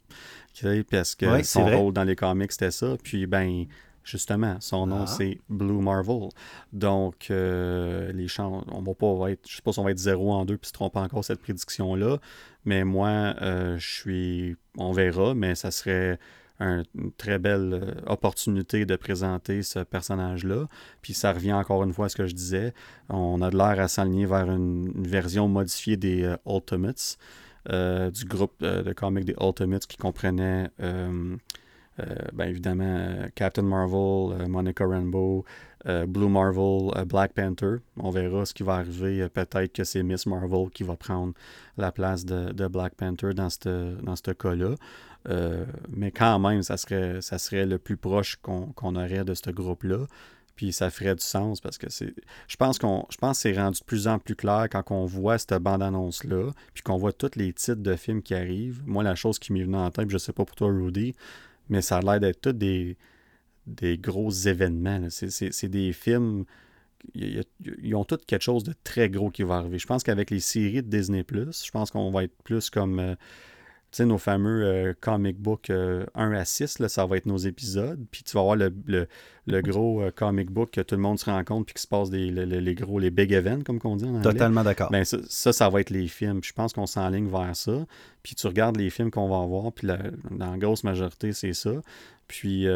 sais, parce que Ouais, son rôle dans les comics, c'était ça. Puis, ben, justement, son nom, Ah. c'est Blue Marvel. Donc, euh, les chances, on va pas être, je sais pas si on va être 0 en 2 puis se tromper encore cette prédiction-là, mais moi, euh, je suis, on verra, mais ça serait une très belle euh, opportunité de présenter ce personnage-là. Puis ça revient encore une fois à ce que je disais. On a de l'air à s'aligner vers une, version modifiée des euh, Ultimates, du groupe de comics des Ultimates qui comprenait ben évidemment Captain Marvel, Monica Rambeau, Blue Marvel, Black Panther. On verra ce qui va arriver. Peut-être que c'est Miss Marvel qui va prendre la place de, Black Panther dans ce dans cas-là. Euh, mais quand même, ça serait, ça serait le plus proche qu'on aurait de ce groupe-là. Puis ça ferait du sens parce que c'est. Je pense qu'on. Je pense c'est rendu de plus en plus clair quand on voit cette bande-annonce-là, puis qu'on voit tous les titres de films qui arrivent. Moi, la chose qui m'est venue en tête, je sais pas pour toi, Rudy, mais ça a l'air d'être tous des, des gros événements. C'est des films. Ils ont tous quelque chose de très gros qui va arriver. Je pense qu'avec les séries de Disney, je pense qu'on va être plus comme. Euh, sais, nos fameux euh, comic book 1 euh, à 6, là, ça va être nos épisodes. Puis tu vas avoir le, gros euh, comic book que tout le monde se rend compte puis qui se passe des, les gros, les big events, comme on dit en Totalement d'accord. Ben, ça, ça, va être les films. je pense qu'on s'enligne vers ça. Puis tu regardes les films qu'on va avoir, puis dans la grosse majorité, c'est ça. Puis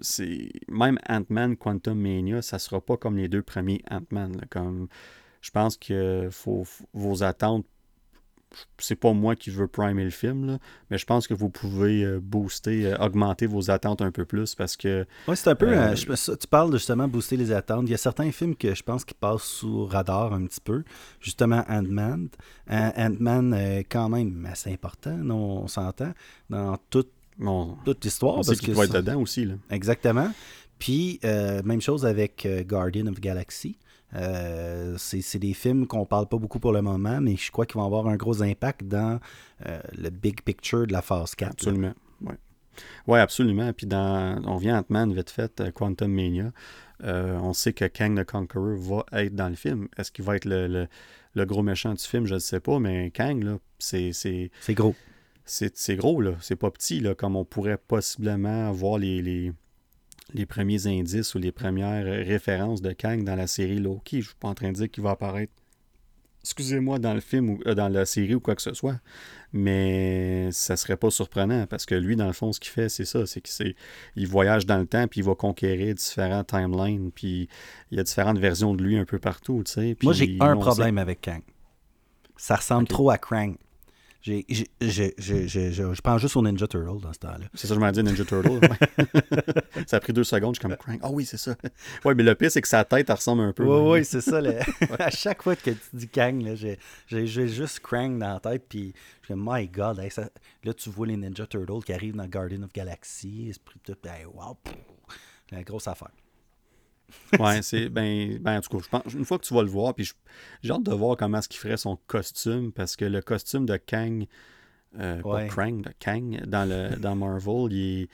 c'est même Ant-Man Quantum Mania, ça sera pas comme les deux premiers Ant-Man. Comme je pense que faut, vos attentes c'est pas moi qui veux primer le film, mais je pense que vous pouvez euh, booster, euh, augmenter vos attentes un peu plus parce que. Oui, c'est un peu. Euh, tu parles de justement booster les attentes. Il y a certains films que je pense qui passent sous radar un petit peu. Justement, Ant-Man. Ant-Man, quand même assez important, on s'entend, dans toute, toute l'histoire. On sait qu'il va être dedans aussi. Là. Exactement. Puis, même chose avec Guardian of the Galaxy. Euh, c'est des films qu'on parle pas beaucoup pour le moment, mais je crois qu'ils vont avoir un gros impact dans euh, le big picture de la phase 4. Absolument, oui. Oui, absolument. Puis dans, on vient Ant-Man, vite fait, euh, Quantum Mania. on sait que Kang the Conqueror va être dans le film. Est-ce qu'il va être le, gros méchant du film? Je ne sais pas, mais Kang, là, c'est... C'est gros. C'est gros, là. C'est pas petit, là, comme on pourrait possiblement voir les les premiers indices ou les premières références de Kang dans la série Loki. Je ne suis pas en train de dire qu'il va apparaître, excusez-moi, dans le film ou euh, dans la série ou quoi que ce soit. Mais ça serait pas surprenant parce que lui, dans le fond, ce qu'il fait, c'est ça. C'est qu'il voyage dans le temps puis il va conquérir différents timelines. Puis il y a différentes versions de lui un peu partout. Moi, j'ai un problème avec Kang. Ça ressemble trop à Krang. J'ai, je pense juste au Ninja Turtle dans ce temps-là. C'est ça, je m'en dit Ninja Turtle. ça a pris deux secondes, je suis comme Crank. Ah oui, c'est ça. Oui, mais le pire, c'est que sa tête, elle ressemble un peu. Oui, oui, c'est ça. à chaque fois que tu dis Kang, j'ai, juste Crank dans la tête, puis je dis, My God, là, tu vois les Ninja Turtles qui arrivent dans Guardian of Galaxy, hey, wow, c'est une grosse affaire. Ouais, c'est. Ben, ben, en tout cas, je pense, une fois que tu vas le voir, puis j'ai hâte de voir comment est-ce qu'il ferait son costume, parce que le costume de Kang, euh, pas Krang, de Kang, dans, le, dans Marvel, il est,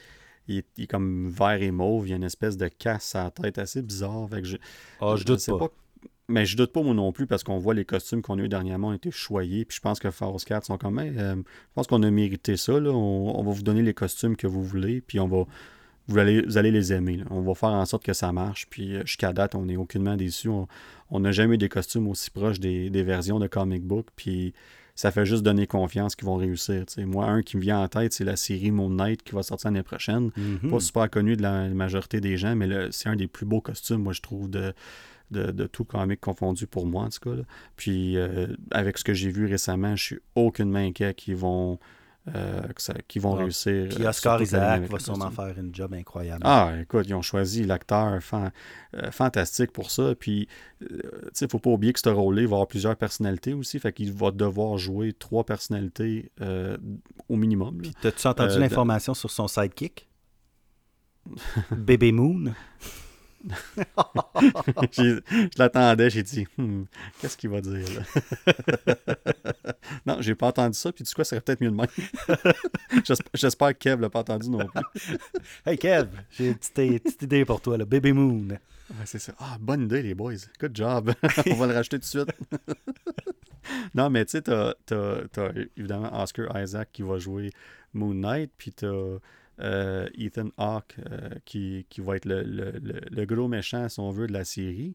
il, est, comme vert et mauve, il y a une espèce de casse à la tête assez bizarre. Fait que je, ah, je, doute pas. Mais je doute pas moi non plus parce qu'on voit les costumes qu'on a eu dernièrement ont été choyés. Puis je pense que Force 4 sont comme même. Euh, je pense qu'on a mérité ça. Là. On, on, va vous donner les costumes que vous voulez. Puis on va, vous allez, les aimer. On va faire en sorte que ça marche. Puis euh, jusqu'à date, on n'est aucunement déçu. On n'a jamais eu des costumes aussi proches des, versions de comic book. Puis ça fait juste donner confiance qu'ils vont réussir. Moi, un qui me vient en tête, c'est la série Moon Knight qui va sortir l'année prochaine. Mm-hmm. Pas super connu de la majorité des gens, mais c'est un des plus beaux costumes, moi, je trouve, de, de, tout comic confondu pour moi, en tout cas. Puis euh, avec ce que j'ai vu récemment, je suis aucunement inquiet qu'ils vont euh, qui vont réussir. Puis euh, Oscar Isaac va sûrement faire une job incroyable. Ah, écoute, ils ont choisi l'acteur euh, fantastique pour ça. Puis, tu sais, il ne faut pas oublier que ce rôle-là, va avoir plusieurs personnalités aussi. Fait qu'il va devoir jouer trois personnalités au minimum. Puis, as-tu entendu l'information sur son sidekick? Bébé Moon? je l'attendais, j'ai dit, hmm, qu'est-ce qu'il va dire là? non, j'ai pas entendu ça, puis du coup, ça serait peut-être mieux de même. J'espère que Kev l'a pas entendu non plus. hey Kev, j'ai une petite, idée pour toi, là. Baby Moon. c'est ça. Ah, bonne idée, les boys. Good job. On va le racheter tout de suite. non, mais tu sais, t'as, as, évidemment Oscar Isaac qui va jouer Moon Knight, puis t'as euh, Ethan Hawke, euh, qui, va être le, gros méchant, si on veut, de la série.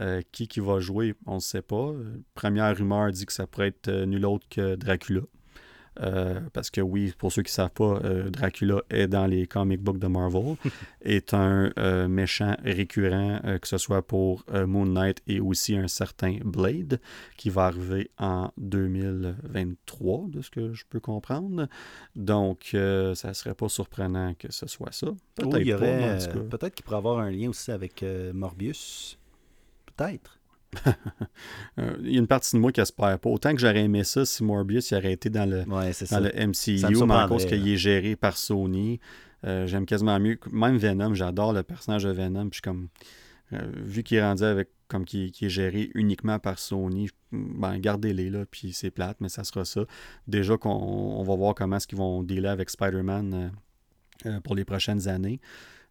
Euh, qui, qui va jouer, on ne sait pas. Première rumeur dit que ça pourrait être nul autre que Dracula. Euh, parce que oui, pour ceux qui ne savent pas, euh, Dracula est dans les comic books de Marvel, est un euh, méchant récurrent, que ce soit pour Moon Knight et aussi un certain Blade, qui va arriver en 2023, de ce que je peux comprendre. Donc, ça ne serait pas surprenant que ce soit ça. Peut-être Peut-être qu'il pourrait avoir un lien aussi avec Morbius. Peut-être. Euh, il y a une partie de moi qui espère pas. Autant que j'aurais aimé ça si Morbius il aurait été dans le, le MCU, mais à cause qu'il est géré par Sony. Euh, j'aime quasiment mieux. Même Venom, j'adore le personnage de Venom. Puis comme, euh, vu qu'il est rendu avec comme qui, est géré uniquement par Sony, ben gardez-les là, puis c'est plate, mais ça sera ça. Déjà qu'on va voir comment est-ce qu'ils vont dealer avec Spider-Man pour les prochaines années.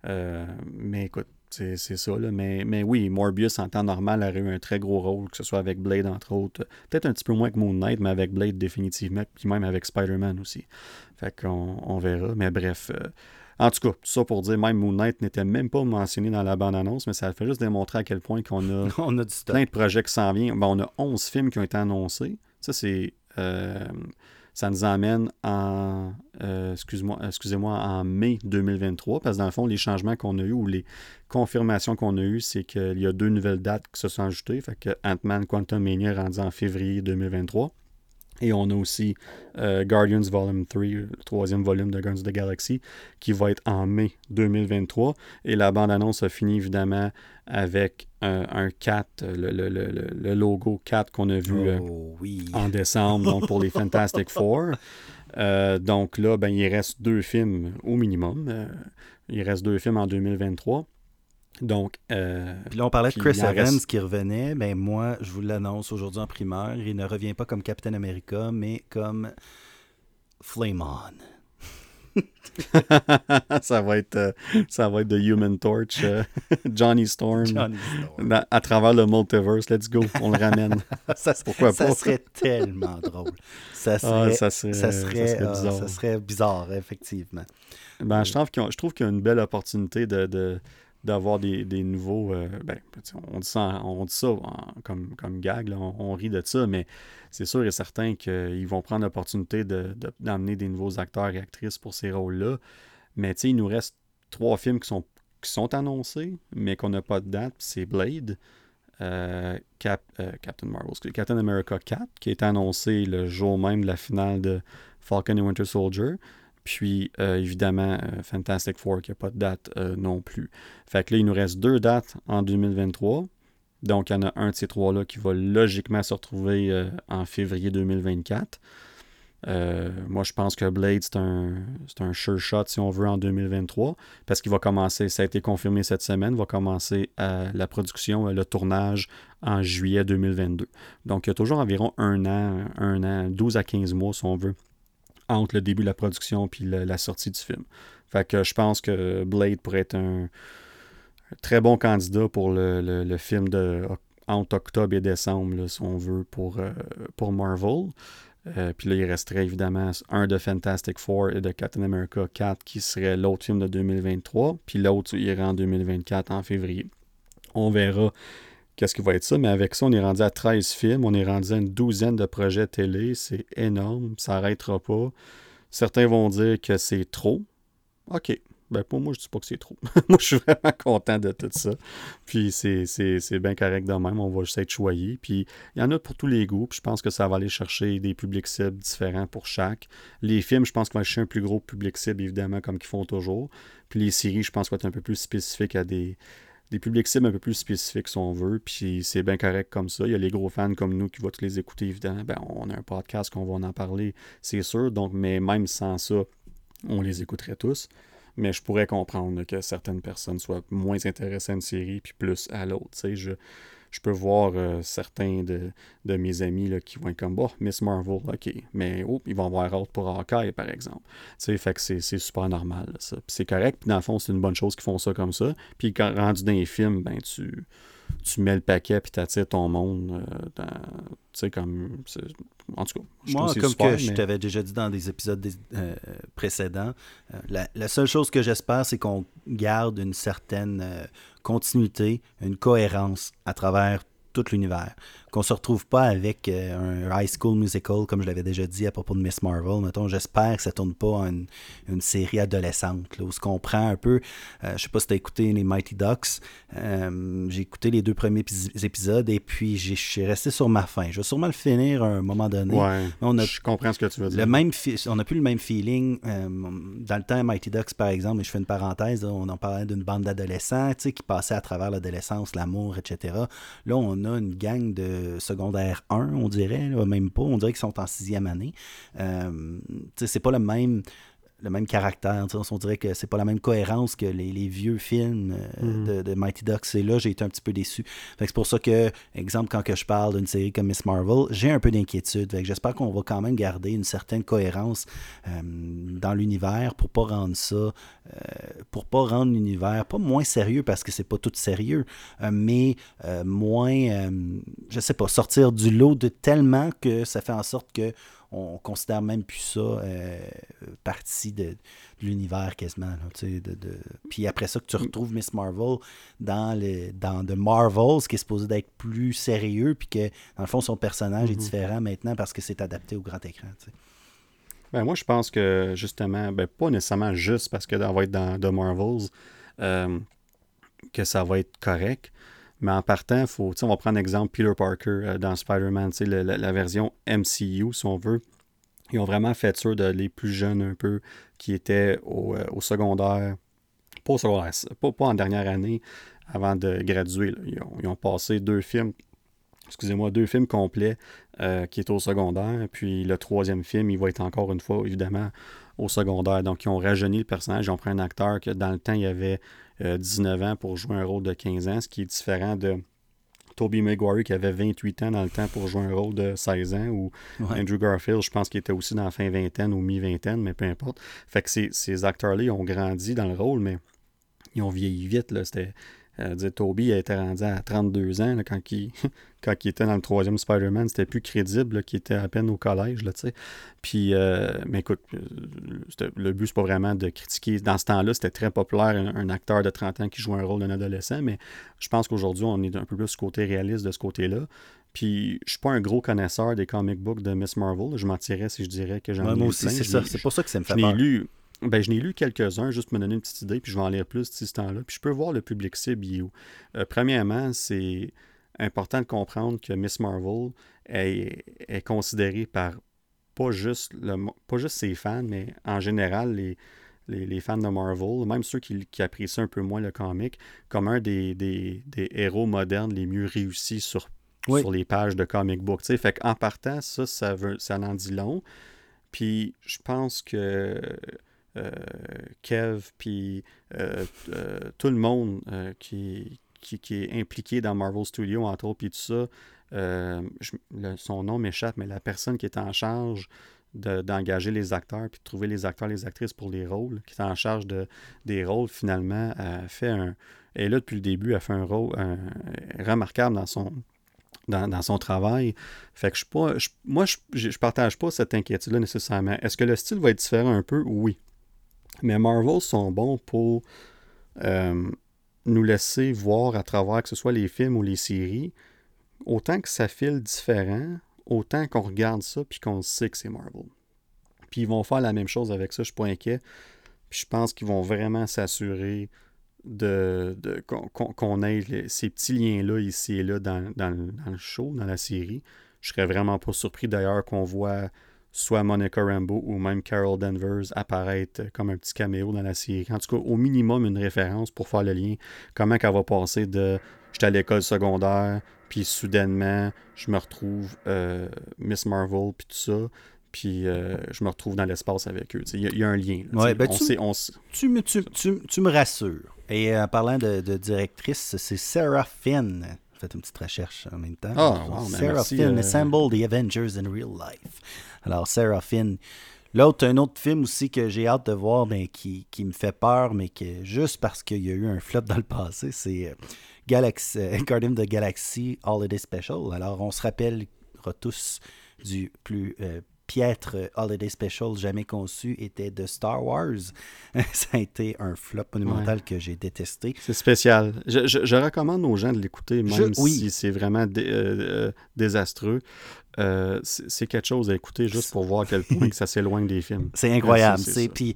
mais écoute, c'est ça, là. Mais, mais oui, Morbius en temps normal aurait eu un très gros rôle, que ce soit avec Blade entre autres. Peut-être un petit peu moins que Moon Knight, mais avec Blade définitivement, puis même avec Spider-Man aussi. Fait qu'on on verra. Mais bref. Euh, en tout cas, ça pour dire, même Moon Knight n'était même pas mentionné dans la bande-annonce, mais ça fait juste démontrer à quel point qu'on a, on a plein de projets qui s'en viennent. on a 11 films qui ont été annoncés. Ça, c'est euh, ça nous amène en, euh, excuse-moi, excusez-moi, en mai 2023, parce que dans le fond, les changements qu'on a eus ou les confirmations qu'on a eues, c'est qu'il y a deux nouvelles dates qui se sont ajoutées. Fait que Ant-Man Quantum Mania rendu en février 2023. Et on a aussi euh, Guardians Volume 3, le troisième volume de Guardians of the Galaxy, qui va être en mai 2023. Et la bande-annonce a fini évidemment avec un, 4, le, logo 4 qu'on a vu euh, oh, en décembre donc pour les Fantastic Four. Euh, donc là, ben, il reste deux films au minimum. il reste deux films en 2023. Donc, euh, puis là, on parlait de Chris Evans qui revenait. Ben moi, je vous l'annonce aujourd'hui en primaire. Il ne revient pas comme Captain America, mais comme Flame On. ça va être euh, ça va être The Human Torch, euh, Johnny Storm, à travers le multiverse. Let's go, on le ramène. ça, Pourquoi ça serait tellement drôle. Ça ah, serait, ça serait, ah, bizarre. ça serait bizarre, effectivement. Ben, je trouve qu'il y a une belle opportunité de d'avoir des, nouveaux. Euh, ben, on dit ça, on dit comme, comme gag, on, rit de ça, mais c'est sûr et certain qu'ils vont prendre l'opportunité d'amener des nouveaux acteurs et actrices pour ces rôles-là. Mais il nous reste trois films qui sont, qui sont annoncés, mais qu'on n'a pas de date. C'est Blade, euh, euh, Captain Marvel, Captain America 4, qui est annoncé le jour même de la finale de Falcon et Winter Soldier. Puis, euh, évidemment, euh, Fantastic Four, qui n'a pas de date euh, non plus. Fait que là, il nous reste deux dates en 2023. Donc, il y en a un de ces trois-là qui va logiquement se retrouver en février 2024. moi, je pense que Blade, c'est un, un sure shot, si on veut, en 2023, parce qu'il va commencer, ça a été confirmé cette semaine, va commencer la production, le tournage en juillet 2022. Donc, il y a toujours environ un an, un an, 12 à 15 mois, si on veut, entre le début de la production puis la sortie du film. Fait que je pense que Blade pourrait être un, très bon candidat pour le, film de entre octobre et décembre, si on veut, pour, euh, Marvel. Euh, puis là, il resterait évidemment un de Fantastic Four et de Captain America 4 qui serait l'autre film de 2023. Puis l'autre irait en 2024 en février. On verra qu'est-ce qui va être ça. Mais avec ça, on est rendu à 13 films, on est rendu à une douzaine de projets télé. C'est énorme, ça n'arrêtera pas. Certains vont dire que c'est trop. OK. Ben, pour moi, je dis pas que c'est trop. moi, je suis vraiment content de tout ça. Puis, c'est, bien correct de même. On va juste être choyé. Puis, il y en a pour tous les goûts. Puis, je pense que ça va aller chercher des publics cibles différents pour chaque. Les films, je pense qu'on va chercher un plus gros public cible, évidemment, comme qu'ils font toujours. Puis, les séries, je pense qu'on va être un peu plus spécifique à des, des publics cibles un peu plus spécifiques si on veut, puis c'est bien correct comme ça. Il y a les gros fans comme nous qui vont tous les écouter, évidemment. Ben, on a un podcast qu'on va en parler, c'est sûr. Donc, mais même sans ça, on les écouterait tous. Mais je pourrais comprendre que certaines personnes soient moins intéressées à une série, puis plus à l'autre. Je, je peux voir euh, certains de, mes amis là, qui vont être comme, bon, Miss Marvel, ok, mais oh, ils vont avoir autre pour Hawkeye, par exemple. sais fait que c'est super normal, ça. C'est correct, puis dans le fond, c'est une bonne chose qu'ils font ça comme ça. Puis quand rendu dans les films, ben, tu tu mets le paquet puis t'attires ton monde. Euh, tu sais, comme. En tout cas, je Moi, comme que je t'avais déjà dit dans des épisodes euh, précédents, la, la, seule chose que j'espère, c'est qu'on garde une certaine continuité, une cohérence à travers tout l'univers. Qu'on se retrouve pas avec euh, un high school musical, comme je l'avais déjà dit à propos de Miss Marvel. Mettons, j'espère que ça tourne pas en une, une série adolescente, là, où ce qu'on prend un peu. Euh, je sais pas si tu as écouté les Mighty Ducks. Euh, j'ai écouté les deux premiers épisodes et puis je suis resté sur ma fin. Je vais sûrement le finir à un moment donné. Ouais, on a je comprends ce que tu veux dire. Le même on n'a plus le même feeling. dans le temps, Mighty Ducks, par exemple, et je fais une parenthèse, on en parlait d'une bande d'adolescents qui passaient à travers l'adolescence, l'amour, etc. Là, on a une gang de secondaire 1, on dirait, même pas. On dirait qu'ils sont en sixième année. Euh, c'est pas le même le même caractère. On dirait que c'est pas la même cohérence que les, vieux films euh, mhm. de, Mighty Ducks. Et là, j'ai été un petit peu déçu. C'est pour ça que, exemple, quand que je parle d'une série comme Miss Marvel, j'ai un peu d'inquiétude. J'espère qu'on va quand même garder une certaine cohérence euh, dans l'univers pour pas rendre ça, euh, pour pas rendre l'univers pas moins sérieux parce que c'est pas tout sérieux, mais moins, je sais pas, sortir du lot de tellement que ça fait en sorte que on considère même plus ça euh, partie de, l'univers quasiment. de, Puis après ça, que tu retrouves Miss Marvel dans, le, dans The Marvels, qui est supposé d'être plus sérieux, puis que dans le fond, son personnage est mhm. différent maintenant parce que c'est adapté au grand écran. Ben, moi, je pense que justement, ben, pas nécessairement juste parce que va être dans The Marvels euh, que ça va être correct. Mais en partant, faut, on va prendre l'exemple Peter Parker euh, dans Spider-Man, la, la, version MCU, si on veut. Ils ont vraiment fait sûr de les plus jeunes un peu, qui étaient au, euh, secondaire, pas au secondaire, pas, en dernière année, avant de graduer. Ils, ont, passé deux films, excusez-moi, deux films complets euh, qui étaient au secondaire. Puis le troisième film, il va être encore une fois, évidemment, au secondaire. Donc, ils ont rajeuni le personnage. Ils ont pris un acteur que dans le temps, il y avait 19 euh, ans pour jouer un rôle de 15 ans, ce qui est différent de Toby Maguire qui avait 28 ans dans le temps pour jouer un rôle de 16 ans, ou Andrew Garfield, je pense qu'il était aussi dans la fin vingtaine ou mi-vingtaine, mais peu importe. Fait que ces, ces acteurs-là, ont grandi dans le rôle, mais ils ont vieilli vite. Là. C'était, euh, Toby a été rendu à 32 ans quand, il, quand il était dans le troisième Spider-Man. C'était plus crédible qu'il était à peine au collège. Là, Puis, euh, mais écoute, euh, le but, c'est pas vraiment de critiquer. Dans ce temps-là, c'était très populaire, un, acteur de 30 ans qui joue un rôle d'un adolescent, mais je pense qu'aujourd'hui, on est un peu plus côté réaliste de ce côté-là. Puis, je suis pas un gros connaisseur des comic books de Miss Marvel. Je mentirais si je dirais que j'en ai lu aussi, c'est ça. C'est pour ça que ça me fait peur. lu, ben, je n'ai lu quelques-uns, juste pour me donner une petite idée, puis je vais en lire plus ce temps-là. Puis je peux voir le public cible où. Euh, premièrement, c'est important de comprendre que Miss Marvel est, est considérée par pas juste, le, pas juste ses fans, mais en général les, les, fans de Marvel, même ceux qui, apprécient un peu moins le comic, comme un des, des, héros modernes les mieux réussis sur, sur les pages de comic book. Fait qu'en partant, ça, ça, veut, ça en dit long. Puis je pense que Kev, puis euh, euh, tout le monde qui, qui, est impliqué dans Marvel Studios, entre autres, puis tout ça. son nom m'échappe, mais la personne qui est en charge d'engager les acteurs, puis de trouver les acteurs, les actrices pour les rôles, qui est en charge de, des rôles, finalement, a fait un. Et là, depuis le début, a fait un rôle remarquable dans son, dans, son travail. Fait que je pas. moi, je, je partage pas cette inquiétude-là nécessairement. Est-ce que le style va être différent un peu? Oui. Mais Marvel sont bons pour euh, nous laisser voir à travers que ce soit les films ou les séries, autant que ça file différent, autant qu'on regarde ça puis qu'on sait que c'est Marvel. Puis ils vont faire la même chose avec ça, je suis pas inquiet. Puis je pense qu'ils vont vraiment s'assurer de, qu'on, ait ces petits liens-là ici et là dans, le show, dans la série. Je serais vraiment pas surpris d'ailleurs qu'on voit soit Monica Rambeau ou même Carol Danvers apparaître comme un petit caméo dans la série. En tout cas, au minimum, une référence pour faire le lien. Comment qu'elle va passer de j'étais à l'école secondaire, puis soudainement, je me retrouve euh, Miss Marvel, puis tout ça. Puis euh, je me retrouve dans l'espace avec eux. Il y, a un lien. Ben, tu, me, tu, me rassures. Et en parlant de, directrice, c'est Sarah Finn fait une petite recherche en même temps. Sarah Finn, euh, Assemble the Avengers in Real Life. Alors, Sarah Finn. L'autre, un autre film aussi que j'ai hâte de voir, mais qui, qui, me fait peur, mais que juste parce qu'il y a eu un flop dans le passé, c'est euh, Galaxy, euh, Guardian of the Galaxy Holiday Special. Alors, on se rappelle tous du plus piètre holiday special jamais conçu était de Star Wars. ça a été un flop monumental que j'ai détesté. C'est spécial. Je, recommande aux gens de l'écouter, même si c'est vraiment désastreux. Euh, c'est quelque chose à écouter juste pour voir à quel point que ça s'éloigne des films. C'est incroyable. C'est puis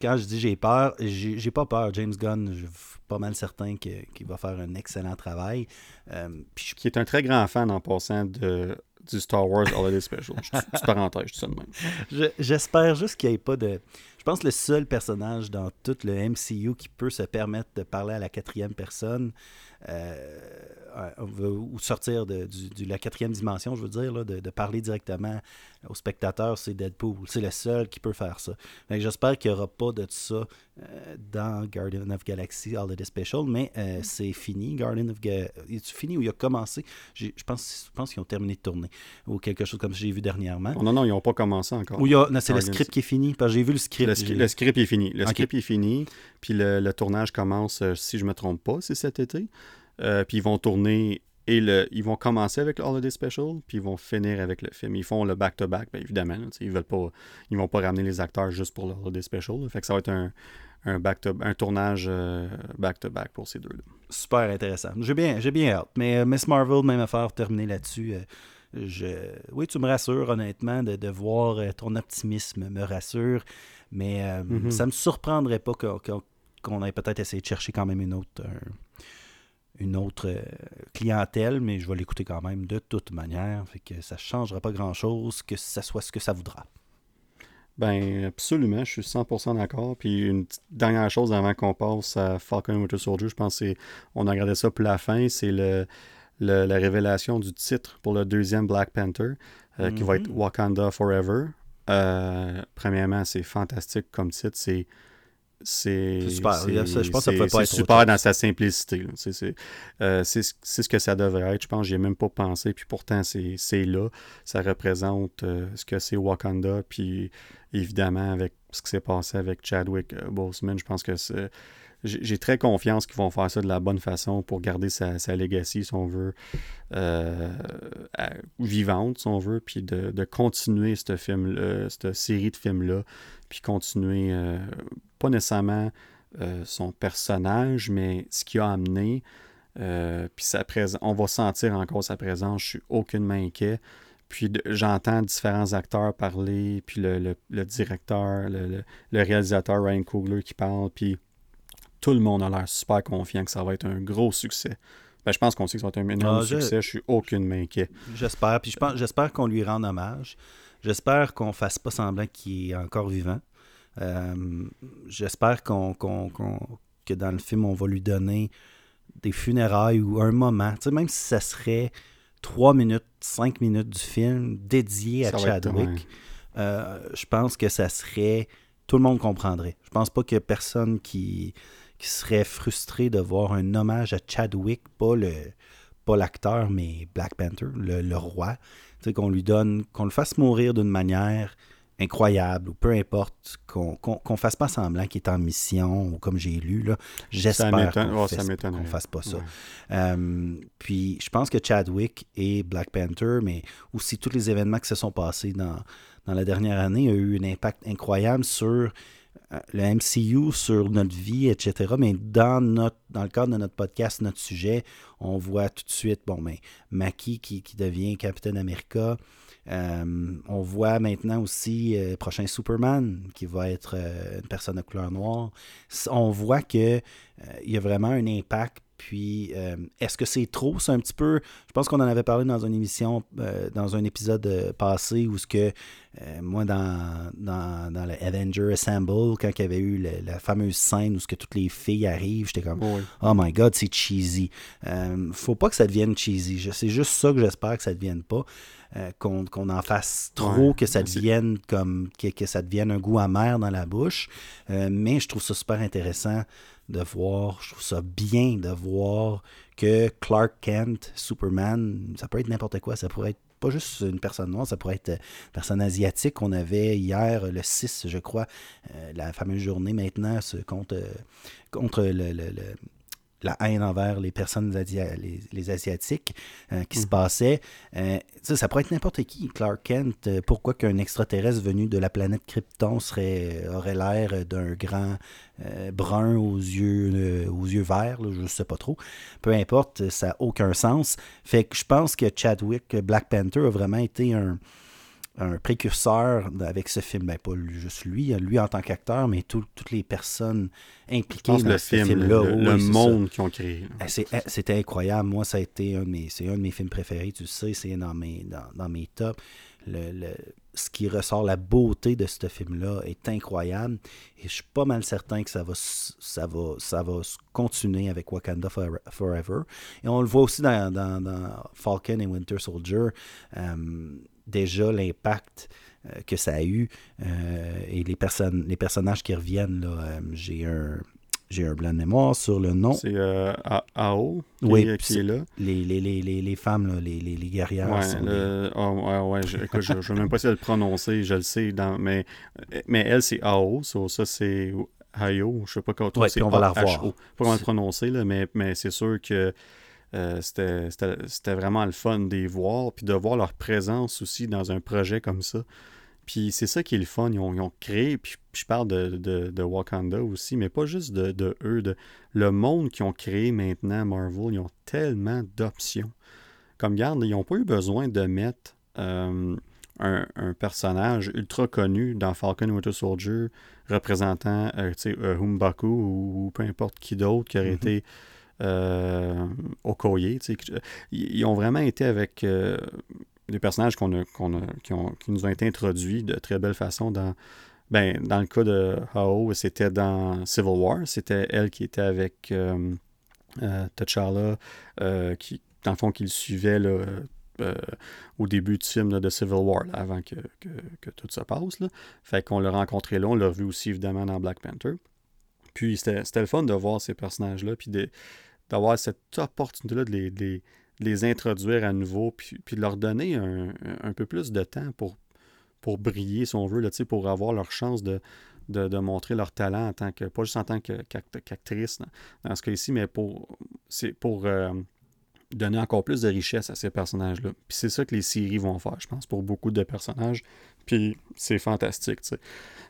quand je dis j'ai peur, j'ai pas peur. James Gunn, je suis pas mal certain qu'il va faire un excellent travail. Euh, Qui est un très grand fan en passant de du Star Wars Holiday Special. je, parenthèse, dis ça de même. J'espère juste qu'il n'y ait pas de. Je pense que le seul personnage dans tout le MCU qui peut se permettre de parler à la quatrième personne, euh, ou sortir de, la quatrième dimension, je veux dire, de, parler directement au spectateur, c'est Deadpool. C'est le seul qui peut faire ça. J'espère qu'il n'y aura pas de ça euh, dans Guardian of Galaxy Holiday Special, mais euh, c'est fini. Guardian of Galaxy. fini ou il a commencé? Je pense, qu'ils ont terminé de tourner ou quelque chose comme j'ai vu dernièrement. non, non, ils n'ont pas commencé encore. c'est le script qui est fini. Parce que j'ai vu le script. Le, script est fini. Le script est fini. Puis le, tournage commence, si je ne me trompe pas, c'est cet été. Euh, puis ils vont tourner et le, ils vont commencer avec le Holiday Special, puis ils vont finir avec le film. Ils font le back-to-back, bien évidemment. ils veulent pas, ils vont pas ramener les acteurs juste pour le Holiday Special. fait que ça va être un, un, back -to, un tournage euh, back-to-back pour ces deux-là. Super intéressant. J'ai bien, j'ai bien hâte. Mais euh, Miss Marvel, même affaire, terminer là-dessus. je... Oui, tu me rassures, honnêtement, de, de voir ton optimisme me rassure. Mais mm-hmm. ça me surprendrait pas qu'on ait peut-être essayé de chercher quand même une autre une autre euh, clientèle, mais je vais l'écouter quand même de toute manière. Fait que ça ne changera pas grand-chose, que ça soit ce que ça voudra. Ben, absolument, je suis 100% d'accord. Puis une dernière chose avant qu'on passe à Falcon Winter Soldier, je pense qu'on a regardé ça pour la fin, c'est le, la révélation du titre pour le deuxième Black Panther, euh, qui va être mm-hmm. Wakanda Forever. Euh, premièrement, c'est fantastique comme titre. C'est c'est super. Je pense que ça pas être super dans sa simplicité. Euh, c'est ce que ça devrait être. Je pense que n'y ai même pas pensé. Puis pourtant, c'est là. Ça représente euh, ce que c'est Wakanda. Puis évidemment, avec ce qui s'est passé avec Chadwick euh, Boseman, je pense que j'ai très confiance qu'ils vont faire ça de la bonne façon pour garder sa, sa legacy, si on veut, vivante, si on veut, puis de, de continuer cette, film cette série de films-là, puis continuer pas nécessairement euh, son personnage, mais ce qu'il a amené. Euh, puis sa on va sentir encore sa présence. Je suis aucunement inquiet. Puis j'entends différents acteurs parler, puis le, directeur, le, réalisateur Ryan Coogler qui parle, puis tout le monde a l'air super confiant que ça va être un gros succès. Ben, je pense qu'on sait que ça va être un énorme ah, succès. Je suis aucunement inquiet. J'espère. Puis j'espère qu'on lui rende hommage. J'espère qu'on fasse pas semblant qu'il est encore vivant. Euh, j'espère qu'on, que dans le film, on va lui donner des funérailles ou un moment, même si ça serait trois minutes, cinq minutes du film dédié à Chadwick, euh, je pense que ça serait. Tout le monde comprendrait. Je pense pas ait personne qui, qui serait frustré de voir un hommage à Chadwick, pas le pas l'acteur, mais Black Panther, le, le roi. Qu'on lui donne, qu'on le fasse mourir d'une manière incroyable ou peu importe, qu'on ne fasse pas semblant qu'il est en mission ou comme j'ai lu, j'espère qu'on ne fasse pas ça. Euh, puis je pense que Chadwick et Black Panther, mais aussi tous les événements qui se sont passés dans, dans la dernière année, ont eu un impact incroyable sur le MCU, sur notre vie, etc. Mais dans, notre, dans le cadre de notre podcast, notre sujet, on voit tout de suite, bon, mais ben, qui, qui devient Capitaine America, euh, on voit maintenant aussi le euh, prochain Superman qui va être euh, une personne de couleur noire. On voit qu'il y a vraiment un impact. Puis, est-ce que c'est trop? C'est un petit peu. Je pense qu'on en avait parlé dans une émission, dans un épisode passé où ce que moi, dans, dans, dans, le Avenger Assemble, quand il y avait eu la fameuse scène où ce que toutes les filles arrivent, j'étais comme Oh my god, c'est cheesy. faut pas que ça devienne cheesy. C'est juste ça que j'espère que ça ne devienne pas. Euh, qu'on en fasse trop, que ça devienne comme que, ça devienne un goût amer dans la bouche. Euh, mais je trouve ça super intéressant de voir, je trouve ça bien de voir que Clark Kent, Superman, ça peut être n'importe quoi, ça pourrait être pas juste une personne noire, ça pourrait être une personne asiatique. On avait hier, le 6, je crois, euh, la fameuse journée maintenant contre, contre le la haine envers les personnes les, asiatiques qui se mm. passait. ça, ça pourrait être n'importe qui. Clark Kent, pourquoi qu'un extraterrestre venu de la planète Krypton serait, aurait l'air d'un grand brun aux yeux, aux yeux verts, je ne sais pas trop. Peu importe, ça n'a aucun sens. Fait que je pense que Chadwick Black Panther a vraiment été un un précurseur avec ce film. Ben, pas juste lui, lui en tant qu'acteur, mais toutes les personnes impliquées dans ce film-là. Le, monde qu'ils ont créé. Eh, eh, c'était incroyable. Moi, ça a été un de mes, c'est un de mes films préférés, tu sais, c'est dans mes, dans, mes tops. Le, ce qui ressort, la beauté de ce film-là est incroyable. Et je suis pas mal certain que ça va, ça va, ça va continuer avec Wakanda Forever. Et on le voit aussi dans, dans, Falcon et Winter Soldier. Euh, déjà l'impact euh, que ça a eu euh, et les, personnes, les personnages qui reviennent. Là, euh, j'ai un. J'ai un blanc de mémoire sur le nom. C'est Ao qui, oui, est là. Les, les, les, les, femmes, là, les, les, guerrières. Ouais, oh, ouais, je ne vais même pas essayer de le prononcer, je le sais, dans, mais, mais elle, c'est Ao, ça, c'est Hayo, je sais pas comment ouais, on va la revoir. Pas comment le prononcer, là, mais, mais c'est sûr que euh, c'était vraiment le fun de les voir, puis de voir leur présence aussi dans un projet comme ça. Puis c'est ça qui est le fun. Ils ont, créé, puis je parle de, de, Wakanda aussi, mais pas juste de, eux, de le monde qu'ils ont créé maintenant, Marvel, ils ont tellement d'options. Comme garde, ils n'ont pas eu besoin de mettre euh, un, personnage ultra connu dans Falcon Winter Soldier représentant euh, Humbaku ou, peu importe qui d'autre qui aurait mm-hmm. été euh, Okoye. Ils ont vraiment été avec euh, des personnages qu'on a, qui, ont, qui, nous ont été introduits de très belle façon dans. Ben, dans le cas de Hao, c'était dans Civil War. C'était elle qui était avec euh, euh T'Challa, qui, dans le fond, qui le suivait là, au début du film de Civil War, avant que, que, tout se passe. Là. Fait qu'on l'a rencontré là, on l'a revu aussi évidemment dans Black Panther. Puis c'était le fun de voir ces personnages-là, puis d'avoir cette opportunité-là de les, introduire à nouveau, puis, de leur donner un, peu plus de temps pour, briller, si on veut, pour avoir leur chance de, montrer leur talent en tant que, pas juste en tant qu'actrice dans ce cas-ci, mais pour euh, donner encore plus de richesse à ces personnages-là. Puis c'est ça que les séries vont faire, je pense, pour beaucoup de personnages. Puis c'est fantastique, tu sais.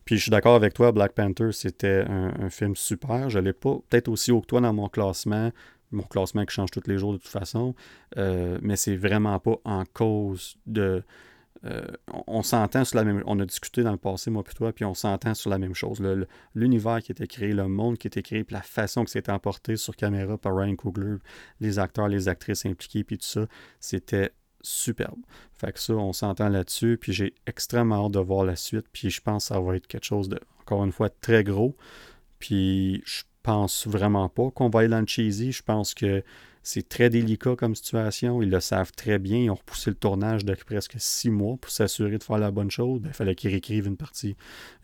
Puis je suis d'accord avec toi, Black Panther, c'était un, film super. Je l'ai pas peut-être aussi haut que toi dans mon classement. Mon classement qui change tous les jours de toute façon. Euh, mais c'est vraiment pas en cause de. Euh, on, s'entend sur la même. On a discuté dans le passé, moi et toi, puis on s'entend sur la même chose. L'univers qui était créé, le monde qui était créé, puis la façon que c'était emporté sur caméra par Ryan Coogler, les acteurs, les actrices impliqués, puis tout ça, c'était superbe. Fait que ça, on s'entend là-dessus. Puis j'ai extrêmement hâte de voir la suite. Puis je pense que ça va être quelque chose de, encore une fois, très gros. Puis je pense vraiment pas qu'on va aller dans le cheesy. Je pense que c'est très délicat comme situation. Ils le savent très bien. Ils ont repoussé le tournage de presque six mois pour s'assurer de faire la bonne chose. Ben, il fallait qu'ils réécrivent une partie,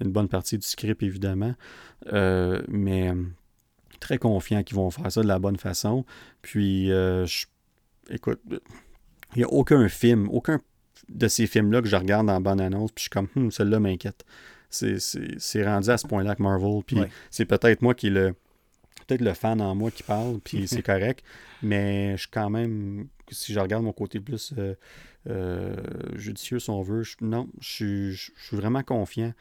une bonne partie du script, évidemment. Euh, mais très confiant qu'ils vont faire ça de la bonne façon. Puis, euh, écoute, il n'y a aucun film, aucun de ces films-là que je regarde en bonne annonce, puis je suis comme, hum, celle-là m'inquiète. C'est rendu à ce point-là que Marvel, puis c'est peut-être moi qui est le. Peut-être le fan en moi qui parle, puis c'est correct, mais je suis quand même, si je regarde mon côté plus euh, euh, judicieux, si on veut, non, je suis, vraiment confiant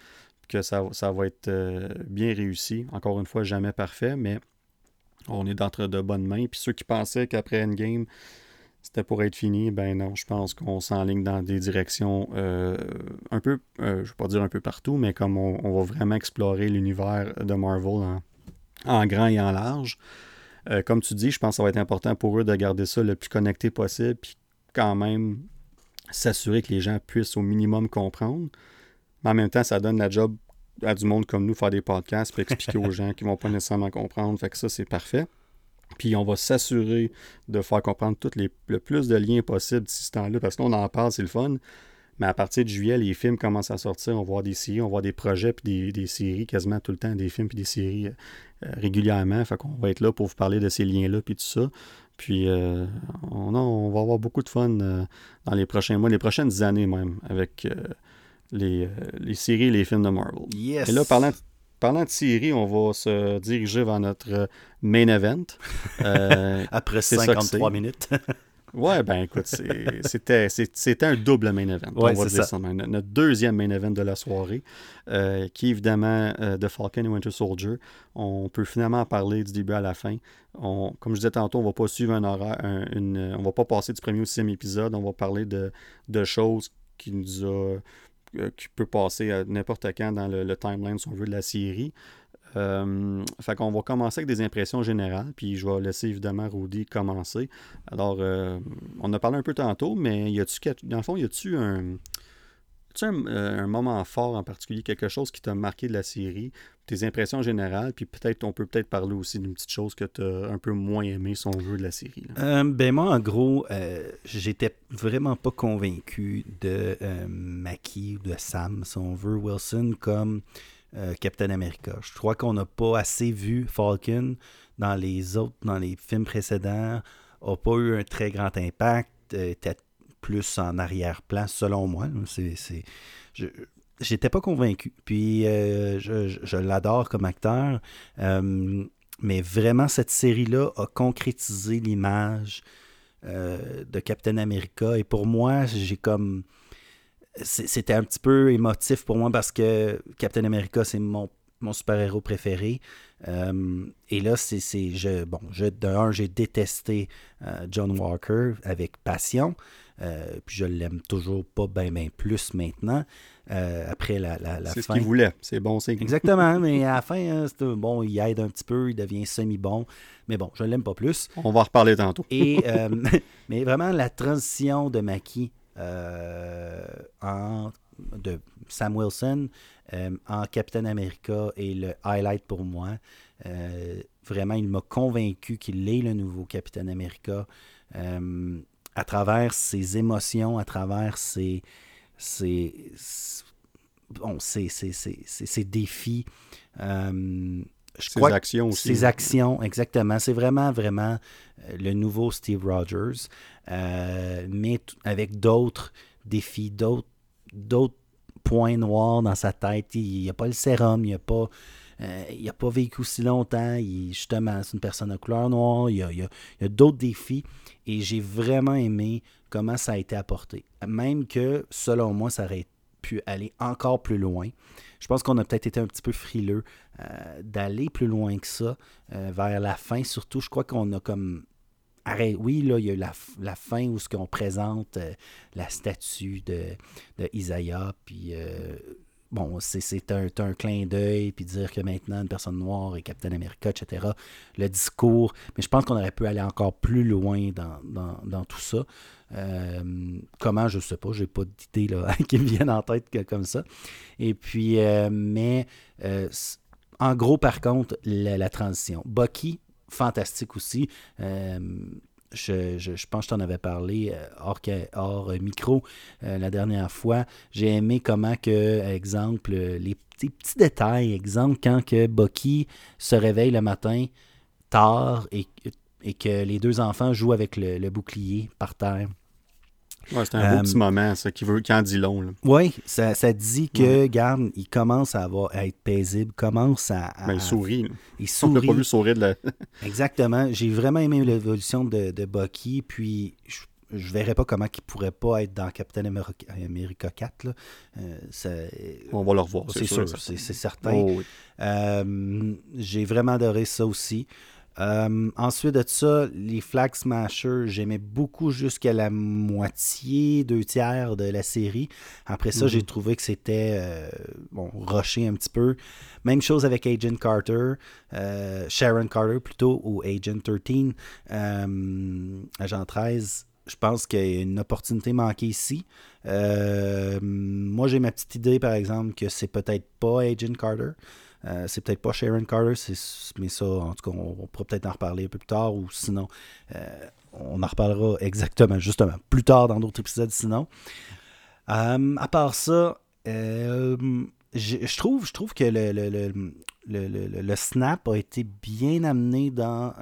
que ça, ça va être euh, bien réussi. Encore une fois, jamais parfait, mais on est d'entre de bonnes mains. Puis ceux qui pensaient qu'après Endgame, c'était pour être fini, ben non, je pense qu'on s'enligne dans des directions euh, un peu, euh, je ne vais pas dire un peu partout, mais comme on, va vraiment explorer l'univers de Marvel en, grand et en large. Euh, comme tu dis, je pense que ça va être important pour eux de garder ça le plus connecté possible, puis quand même s'assurer que les gens puissent au minimum comprendre. Mais en même temps, ça donne la job à du monde comme nous faire des podcasts et expliquer aux gens qui ne vont pas nécessairement comprendre. Fait que ça, c'est parfait. Puis on va s'assurer de faire comprendre les, le plus de liens possible d'ici ce temps-là, parce qu'on en parle, c'est le fun. Mais à partir de juillet, les films commencent à sortir. On va voir des séries, on va voir des projets, puis des, séries quasiment tout le temps, des films, puis des séries euh, euh, régulièrement. Fait qu'on va être là pour vous parler de ces liens-là, puis tout ça. Puis euh, on, on, va avoir beaucoup de fun dans les prochains mois, les prochaines années même, avec les, les, séries et les films de Marvel. Yes. Et là, parlant parlant de série, on va se diriger vers notre main event. Après 53 minutes. Ouais, ben écoute, c'était, un double main event. on va dire ça. Notre deuxième main event de la soirée, euh, qui est évidemment euh, de Falcon et Winter Soldier. On peut finalement parler du début à la fin. On, comme je disais tantôt, on va pas suivre un horaire, une, on va pas passer du premier au sixième épisode. On va parler de, de choses qui nous a euh, qui peut passer à n'importe quand dans le, timeline, si on veut, de la série. Euh, fait qu'on va commencer avec des impressions générales, puis je vais laisser évidemment Rudy commencer. Alors, euh, on a parlé un peu tantôt, mais y a-tu, dans le fond, y a-tu un, euh, un, moment fort en particulier, quelque chose qui t'a marqué de la série, tes impressions générales, puis peut-être on peut peut-être parler aussi d'une petite chose que tu as un peu moins aimé, si on veut, de la série. ben moi, en gros, j'étais vraiment pas convaincu de Mackie ou de Sam, si on Wilson, comme euh, Captain America. Je crois qu'on n'a pas assez vu Falcon dans les autres, dans les films précédents, n'a pas eu un très grand impact, euh, était plus en arrière-plan, selon moi. C'est, j'étais pas convaincu. Puis euh, je, l'adore comme acteur. mais vraiment, cette série-là a concrétisé l'image de Captain America. Et pour moi, j'ai comme c'était un petit peu émotif pour moi parce que Captain America, c'est mon, super-héros préféré. Euh, et là, c'est. Je, bon, je, d'un, j'ai détesté euh, John Walker avec passion. Euh, puis je l'aime toujours pas bien ben plus maintenant. après la, la, C'est ce qu'il voulait. C'est bon, c'est Exactement. mais à la fin, hein, bon, il aide un petit peu, il devient semi-bon. Mais bon, je l'aime pas plus. On va en reparler tantôt. et, mais vraiment, la transition de euh, en, de Sam Wilson euh, en Captain America et le highlight pour moi. Euh, vraiment, il m'a convaincu qu'il est le nouveau Captain America à travers ses émotions, à travers ses, ses, bon, ses, ses défis. Je ses actions aussi. Ses actions, exactement. C'est vraiment, vraiment le nouveau Steve Rogers. Euh, mais avec d'autres défis, d'autres points noirs dans sa tête. Il n'y a pas le sérum, il n'a pas, euh, pas vécu aussi longtemps. Il, justement, c'est une personne de couleur noire. Il y a, a, d'autres défis. Et j'ai vraiment aimé comment ça a été apporté. Même que, selon moi, ça aurait pu aller encore plus loin. Je pense qu'on a peut-être été un petit peu frileux euh, d'aller plus loin que ça vers la fin. Surtout, je crois qu'on a comme oui, là, il y a eu la, fin où ce qu'on présente euh, la statue de, de puis euh, bon, c'est un, un, clin d'œil, puis dire que maintenant une personne noire est Captain America, etc. Le discours, mais je pense qu'on aurait pu aller encore plus loin dans, tout ça. Euh, comment, je ne sais pas, j'ai pas d'idée qui me viennent en tête comme ça. Et puis, mais en gros, par contre, la, la transition. Bucky, fantastique aussi. Euh, je, pense que je t'en avais parlé euh, hors, hors micro euh, la dernière fois. J'ai aimé comment que, exemple, les petits, petits détails, exemple, quand que Bucky se réveille le matin tard et que les deux enfants jouent avec le bouclier par terre. Ouais, c'est un beau petit euh, moment, ça, qui, veut, qui en dit long. Oui, ça, ça, dit que, garde, il commence à, avoir, à être paisible, commence à. ben, il sourit. Il sourit. On n'a pas vu sourire de la. Exactement. J'ai vraiment aimé l'évolution de, de Bucky, puis je, je verrais pas comment il pourrait pas être dans Captain America, 4. Là. Euh, On va le revoir, c'est sûr. C'est certain. Oh, euh, j'ai vraiment adoré ça aussi. Euh, ensuite de ça, les Flag Smashers, j'aimais beaucoup jusqu'à la moitié, deux tiers de la série. Après ça, j'ai mhm. trouvé que c'était euh, bon, rushé un petit peu. Même chose avec Agent Carter, euh, Sharon Carter plutôt, ou Agent 13, Agent 13. Je pense qu'il y a une opportunité manquée ici. moi, j'ai ma petite idée, par exemple, que c'est peut-être pas Agent Carter. Euh, c'est peut-être pas Sharon Carter, mais ça, en tout cas, on, pourra peut-être en reparler un peu plus tard, ou sinon, euh, on en reparlera exactement, justement, plus tard dans d'autres épisodes, sinon. Euh, à part ça, je, trouve, je trouve que le, le, snap a été bien amené dans,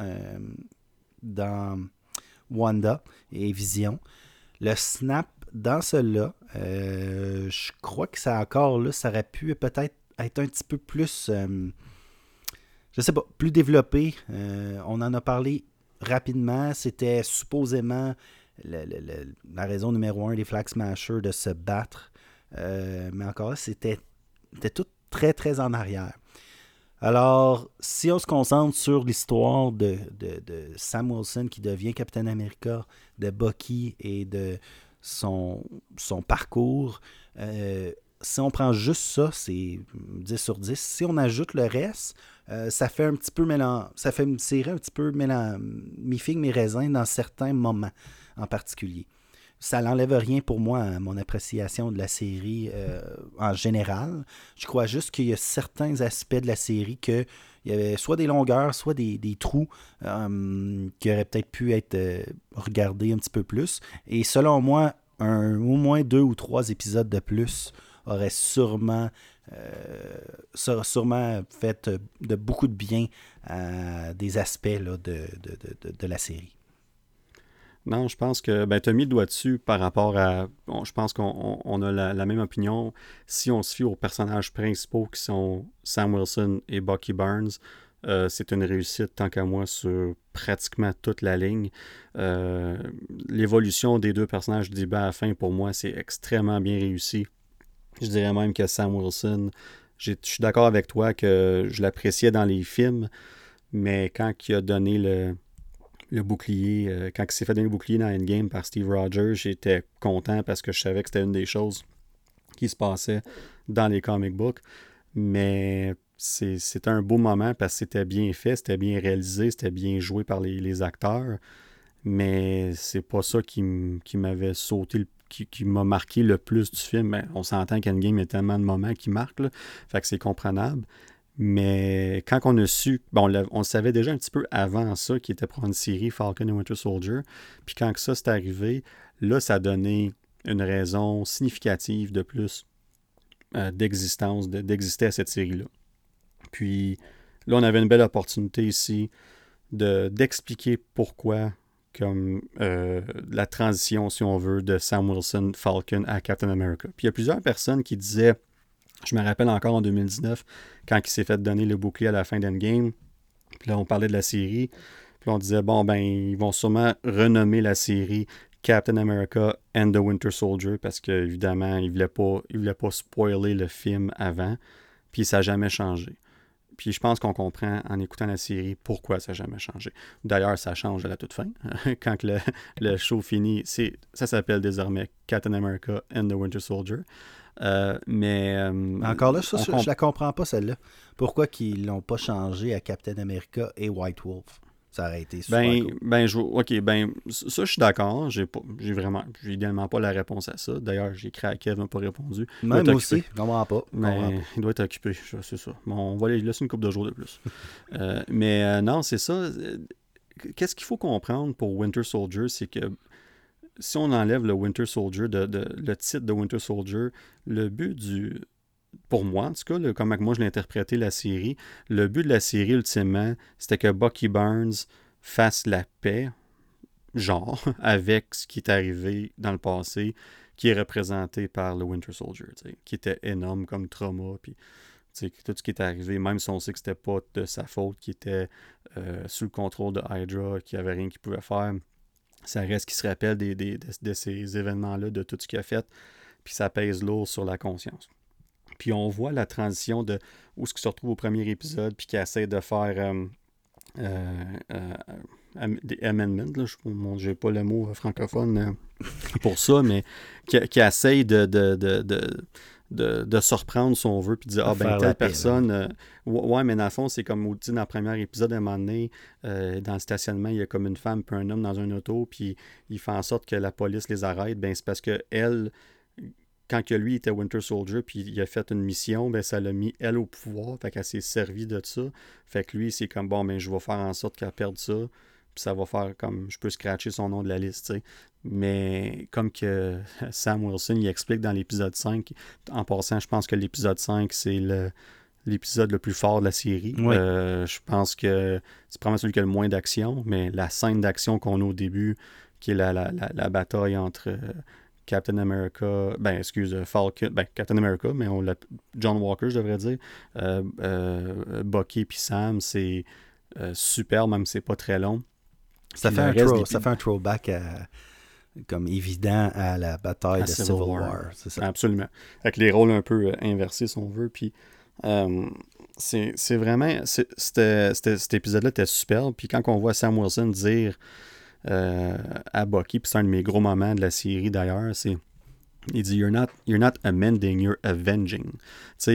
dans Wanda et Vision. Le snap dans cela, je crois que ça encore là, ça aurait pu peut-être être un petit peu plus, euh, je sais pas, plus développé. Euh, on en a parlé rapidement. C'était supposément la raison numéro un des Flag Smashers de se battre. mais encore là, c'était tout très, très en arrière. Alors, si on se concentre sur l'histoire de, Sam Wilson qui devient Captain America, de Bucky et de son, son parcours, euh, si on prend juste ça, c'est 10 sur 10. Si on ajoute le reste, euh, ça fait un petit peu mélange, ça fait une série un petit peu mélange, mi-figue, mi-raisin dans certains moments en particulier ça n'enlève rien pour moi à mon appréciation de la série euh, en général. Je crois juste qu'il y a certains aspects de la série que il y avait soit des longueurs, soit des, trous euh, qui auraient peut-être pu être regardés un petit peu plus. Et selon moi, un, au moins deux ou trois épisodes de plus auraient sûrement, sûrement fait de beaucoup de bien à des aspects de la série. Non, je pense que ben, tu as mis le doigt dessus par rapport à. je pense qu'on a la, même opinion. Si on se fie aux personnages principaux qui sont Sam Wilson et Bucky Barnes, euh, c'est une réussite tant qu'à moi sur pratiquement toute la ligne. Euh, l'évolution des deux personnages du à la fin, pour moi, c'est extrêmement bien réussi. Je dirais même que Sam Wilson, je suis d'accord avec toi que je l'appréciais dans les films, mais quand il a donné le le bouclier, euh, quand il s'est fait donner le bouclier dans Endgame par Steve Rogers, j'étais content parce que je savais que c'était une des choses qui se passait dans les comic books. Mais c'était un beau moment parce que c'était bien fait, c'était bien réalisé, c'était bien joué par les, acteurs. Mais c'est pas ça qui, m'avait sauté, qui, m'a marqué le plus du film. on s'entend qu'Endgame, y a tellement de moments qui marquent, c'est comprenable. Mais quand on a su, bon, on, savait déjà un petit peu avant ça, qui était pour une série Falcon et Winter Soldier. Puis quand ça s'est arrivé, là, ça a donné une raison significative de plus euh, d'existence, d'exister à cette série-là. Puis là, on avait une belle opportunité ici de, d'expliquer pourquoi, comme euh, la transition, si on veut, de Sam Wilson Falcon à Captain America. Puis il y a plusieurs personnes qui disaient je me rappelle encore en 2019, quand il s'est fait donner le bouclier à la fin d'Endgame. Puis là, on parlait de la série. Puis on disait, bon, ben, ils vont sûrement renommer la série Captain America and the Winter Soldier parce qu'évidemment, ils ne voulaient, voulaient pas spoiler le film avant. Puis ça n'a jamais changé. Puis je pense qu'on comprend en écoutant la série pourquoi ça n'a jamais changé. D'ailleurs, ça change à la toute fin. Quand le, le show finit, ça s'appelle désormais Captain America and the Winter Soldier. Euh, mais. Euh, Encore là, ça, je, ne la comprends pas, celle-là. Pourquoi qu'ils l'ont pas changé à Captain America et White Wolf? Ça aurait été super ben, ben, je, ok, ben, ça, je suis d'accord. J'ai j'ai vraiment, j'ai idéalement pas la réponse à ça. D'ailleurs, j'ai écrit à Kev, n'a pas répondu. moi aussi, je comprends pas. Mais il doit être occupé, c'est ça. Bon, on va lui laisser une couple de jours de plus. Euh, mais non, c'est ça. Qu'est-ce qu'il faut comprendre pour Winter Soldier, c'est que si on enlève le Winter Soldier, de, le titre de Winter Soldier, le but du. Pour moi, en tout cas, comme moi je l'ai interprété la série, le but de la série, ultimement, c'était que Bucky Barnes fasse la paix, genre, avec ce qui est arrivé dans le passé, qui est représenté par le Winter Soldier, qui était énorme comme trauma, puis tout ce qui est arrivé, même si on sait que c'était pas de sa faute, qui était euh, sous le contrôle de Hydra, qui avait rien qu'il pouvait faire ça reste qu'il se rappelle des, de, ces événements-là, de tout ce qu'il a fait, puis ça pèse lourd sur la conscience. Puis on voit la transition de où ce qui se retrouve au premier épisode, puis qui essaie de faire euh, euh, euh, des amendments, là, je n'ai pas le mot francophone pour ça, mais qui, qui essaie de, de, de de, de se reprendre, si on veut, puis de dire Ah, ben, telle personne. Euh, ouais, mais dans le fond, c'est comme dit dans le premier épisode, à un moment donné, euh, dans le stationnement, il y a comme une femme puis un homme dans un auto, puis il fait en sorte que la police les arrête. Ben, c'est parce que elle, quand que lui était Winter Soldier, puis il a fait une mission, ben, ça l'a mis elle au pouvoir, fait qu'elle s'est servie de ça. Fait que lui, c'est comme Bon, ben, je vais faire en sorte qu'elle perde ça puis ça va faire comme je peux scratcher son nom de la liste. Mais comme que Sam Wilson il explique dans l'épisode 5, en passant, je pense que l'épisode 5, c'est le l'épisode le plus fort de la série. Euh, je pense que c'est probablement celui qui a le moins d'action, mais la scène d'action qu'on a au début, qui est la, la, bataille entre Captain America, ben excuse, Falcon, ben Captain America, mais on John Walker, je devrais dire, Bucky puis Sam, c'est super, même si c'est pas très long. Ça fait, un ça fait un throwback comme évident à la bataille de Civil, War. Ça. Absolument. Avec les rôles un peu inversés, si on veut. Puis c'est vraiment. Cet épisode-là était superbe. Puis quand on voit Sam Wilson dire euh, à puis c'est un de mes gros moments de la série d'ailleurs, c'est. Il dit you're not, you're not amending, you're avenging.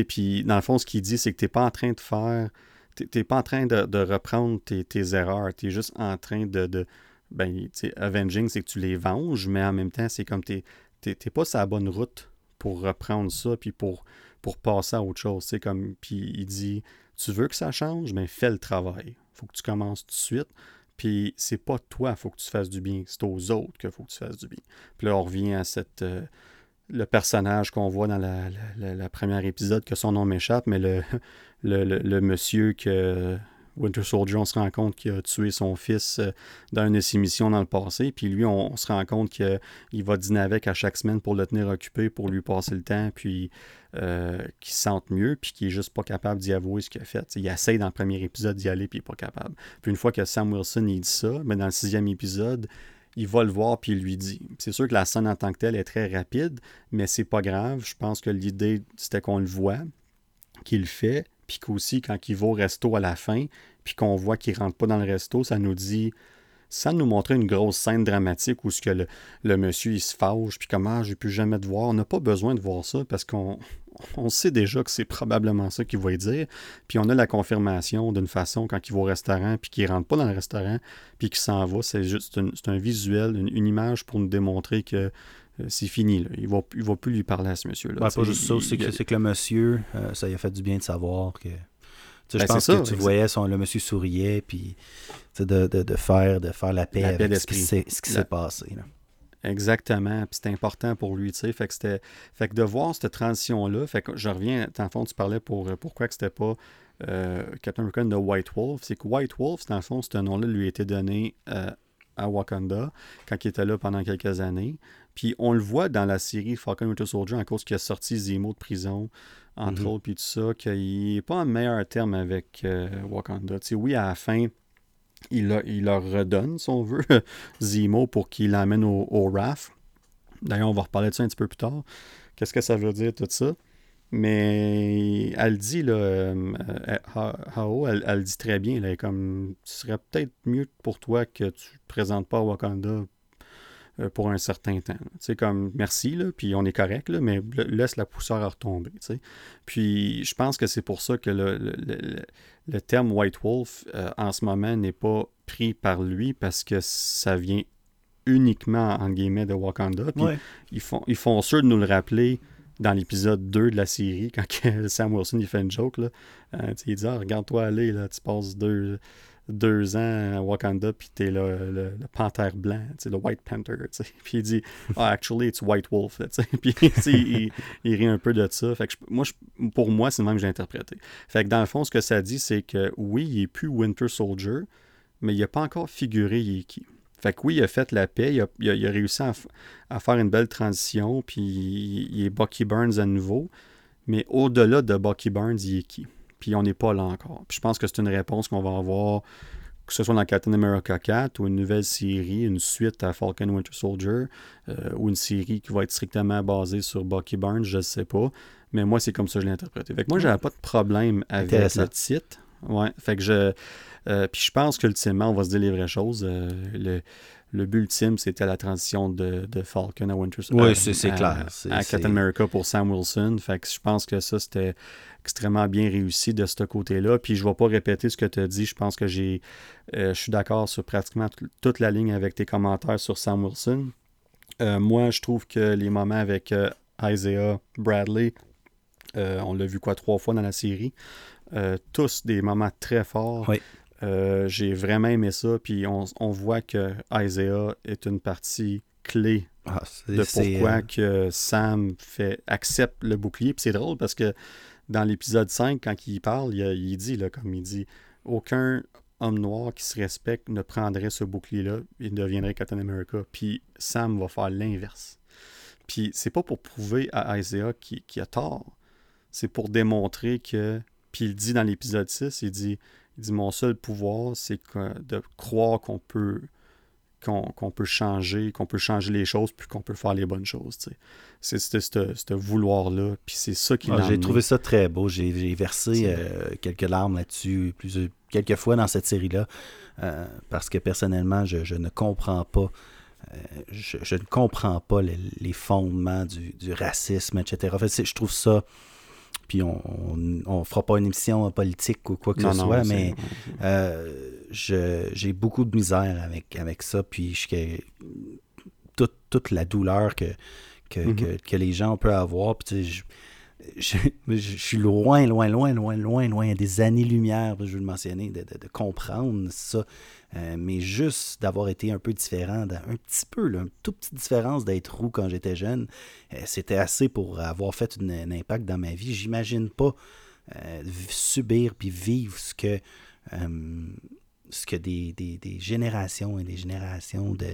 Puis dans le fond, ce qu'il dit, c'est que tu n'es pas en train de faire. T'es pas en train de, reprendre tes, erreurs. Tu es juste en train de. de ben, avenging, c'est que tu les venges, mais en même temps, c'est comme tu n'es pas sur la bonne route pour reprendre ça, puis pour pour passer à autre chose. C'est comme, puis il dit, tu veux que ça change, mais fais le travail. faut que tu commences tout de suite. Puis c'est pas toi, il faut que tu fasses du bien, c'est aux autres qu'il faut que tu fasses du bien. Puis là, on revient à cette, euh, le personnage qu'on voit dans la, la, premier épisode, que son nom m'échappe, mais le, le, le, monsieur que Winter Soldier, on se rend compte qu'il a tué son fils euh, dans une de ses missions dans le passé. Puis lui, on, se rend compte qu'il va dîner avec à chaque semaine pour le tenir occupé, pour lui passer le temps, puis euh, qu'il se sente mieux, puis qu'il est juste pas capable d'y avouer ce qu'il a fait. il essaye dans le premier épisode d'y aller, puis il n'est pas capable. Puis une fois que Sam Wilson il dit ça, mais dans le sixième épisode, il va le voir puis il lui dit. C'est sûr que la scène en tant que telle est très rapide, mais c'est pas grave. Je pense que l'idée, c'était qu'on le voit, qu'il le fait, puis qu'aussi, quand il va au resto à la fin, puis qu'on voit qu'il rentre pas dans le resto, ça nous dit sans nous montrer une grosse scène dramatique où ce que le, monsieur il se fâche, puis comment ah, j'ai pu jamais te voir. On n'a pas besoin de voir ça parce qu'on on sait déjà que c'est probablement ça qu'il va dire. Puis on a la confirmation d'une façon quand il va au restaurant, puis qu'il rentre pas dans le restaurant, puis qu'il s'en va. C'est juste un, visuel, une, image pour nous démontrer que c'est fini. Là. Il ne va, il va plus lui parler à ce monsieur-là. pas juste ça, c'est que, le monsieur, euh, ça lui a fait du bien de savoir que. je ben, pense que tu voyais son, le monsieur souriait, puis de, de, faire, de faire la paix, avec ce qui s'est passé. Exactement. Puis c'était important pour lui, tu sais. Fait que c'était. Fait que de voir cette transition-là, fait que je reviens, dans le fond, tu parlais pour pourquoi que c'était pas euh, Captain America de White Wolf. C'est que White Wolf, dans le fond, ce nom-là lui a été donné à Wakanda quand il était là pendant quelques années. Puis on le voit dans la série Falcon Winter Soldier à cause qu'il a sorti Zemo de prison, entre mhm. autres, puis tout ça, qu'il n'est pas en meilleur terme avec euh, Wakanda. sais, oui, à la fin, il, il, leur redonne, si on veut, Zemo pour qu'il l'amène au, au RAF. D'ailleurs, on va reparler de ça un petit peu plus tard. Qu'est-ce que ça veut dire tout ça? Mais elle dit, là, euh, euh, Hao, elle, elle, dit très bien, là, comme, ce serait peut-être mieux pour toi que tu ne te présentes pas à Wakanda euh, pour un certain temps. Tu comme merci, là, puis on est correct, là, mais laisse la poussière retomber. Tu Puis je pense que c'est pour ça que le, le, terme White Wolf euh, en ce moment n'est pas pris par lui parce que ça vient uniquement, en guillemets, de Wakanda. Puis ils, font, ils font sûr de nous le rappeler dans l'épisode 2 de la série, quand Sam Wilson il fait une joke. Là, euh, il dit ah, Regarde-toi aller, là, tu passes deux deux ans à Wakanda, puis t'es le, le, panthère blanc, le White Panther, puis il dit ah, actually, it's White Wolf, puis il, il, rit un peu de ça. Fait que moi, pour moi, c'est le même que j'ai interprété. Fait que dans le fond, ce que ça dit, c'est que oui, il est plus Winter Soldier, mais il n'a pas encore figuré il est qui. Fait que oui, il a fait la paix, il a, il a, réussi à, à, faire une belle transition, puis il est Bucky Burns à nouveau, mais au-delà de Bucky Burns, il est qui? Puis on n'est pas là encore. je pense que c'est une réponse qu'on va avoir, que ce soit dans Captain America 4 ou une nouvelle série, une suite à Falcon Winter Soldier, euh, ou une série qui va être strictement basée sur Bucky Barnes, je ne sais pas. Mais moi, c'est comme ça que je l'ai interprété. Fait que moi, j'avais pas de problème avec le titre. Ouais. Fait que je. Euh, puis je pense qu'ultimement, on va se dire les vraies choses. Euh, le, le but ultime, c'était la transition de, Falcon à Winter Soldier. Oui, c'est clair. À Captain America pour Sam Wilson. Fait que je pense que ça, c'était extrêmement bien réussi de ce côté-là. Puis je ne vais pas répéter ce que tu as dit. Je pense que j'ai euh, je suis d'accord sur pratiquement toute la ligne avec tes commentaires sur Sam Wilson. Euh, moi, je trouve que les moments avec euh, Isaiah Bradley, on l'a vu quoi trois fois dans la série, tous des moments très forts. J'ai vraiment aimé ça. Puis on, voit que Isaiah est une partie clé ah, de pourquoi que Sam fait, accepte le bouclier. Puis c'est drôle parce que dans l'épisode 5, quand il parle, il, dit, là, comme il dit, aucun homme noir qui se respecte ne prendrait ce bouclier-là, il deviendrait Captain America. Puis Sam va faire l'inverse. Puis c'est pas pour prouver à Isaiah qui, a tort. C'est pour démontrer que. Puis il dit dans l'épisode 6, il dit, il dit Mon seul pouvoir, c'est de croire qu'on peut qu'on peut changer, qu'on peut changer les choses, puis qu'on peut faire les bonnes choses. C'est ce vouloir-là, puis c'est ça qui ah, J'ai trouvé ça très beau. J'ai versé euh, quelques larmes là-dessus quelques fois dans cette série-là, euh, parce que personnellement, je, ne comprends pas. Euh, je, ne comprends pas les, fondements du, racisme, etc. En fait, je trouve ça puis on ne fera pas une émission politique ou quoi que ce soit, mais euh, j'ai beaucoup de misère avec, avec ça, puis je, toute, toute la douleur que, que, mm-hmm. que, les gens peuvent avoir, puis je, je, je, suis loin, loin, loin, loin, loin, loin, des années-lumière, je veux le mentionner, de, de, comprendre ça. Euh, mais juste d'avoir été un peu différent, un petit peu, une toute petite différence d'être roux quand j'étais jeune, euh, c'était assez pour avoir fait un impact dans ma vie. J'imagine pas euh, subir puis vivre ce que, ce que des, des, des, générations et des générations de.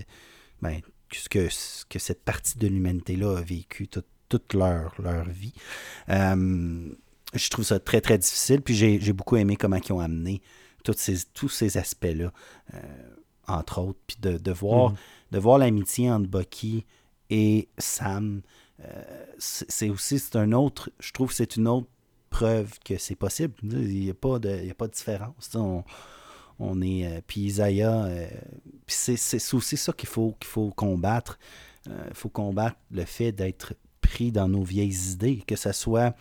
Ben, ce que, ce que cette partie de l'humanité-là a vécu toute leur, leur vie. Je trouve ça très, très difficile. Puis j'ai beaucoup aimé comment ils ont amené ces, tous ces aspects-là, euh, entre autres. Puis de, de voir, mm. voir l'amitié entre Bucky et Sam, euh, c'est aussi c'est un autre, je trouve que c'est une autre preuve que c'est possible. Il n'y a, pas de, a pas de différence. On, on est. puis Isaiah, c'est aussi ça qu'il faut, qu'il faut combattre. Il faut combattre le fait d'être pris dans nos vieilles idées, que ce soit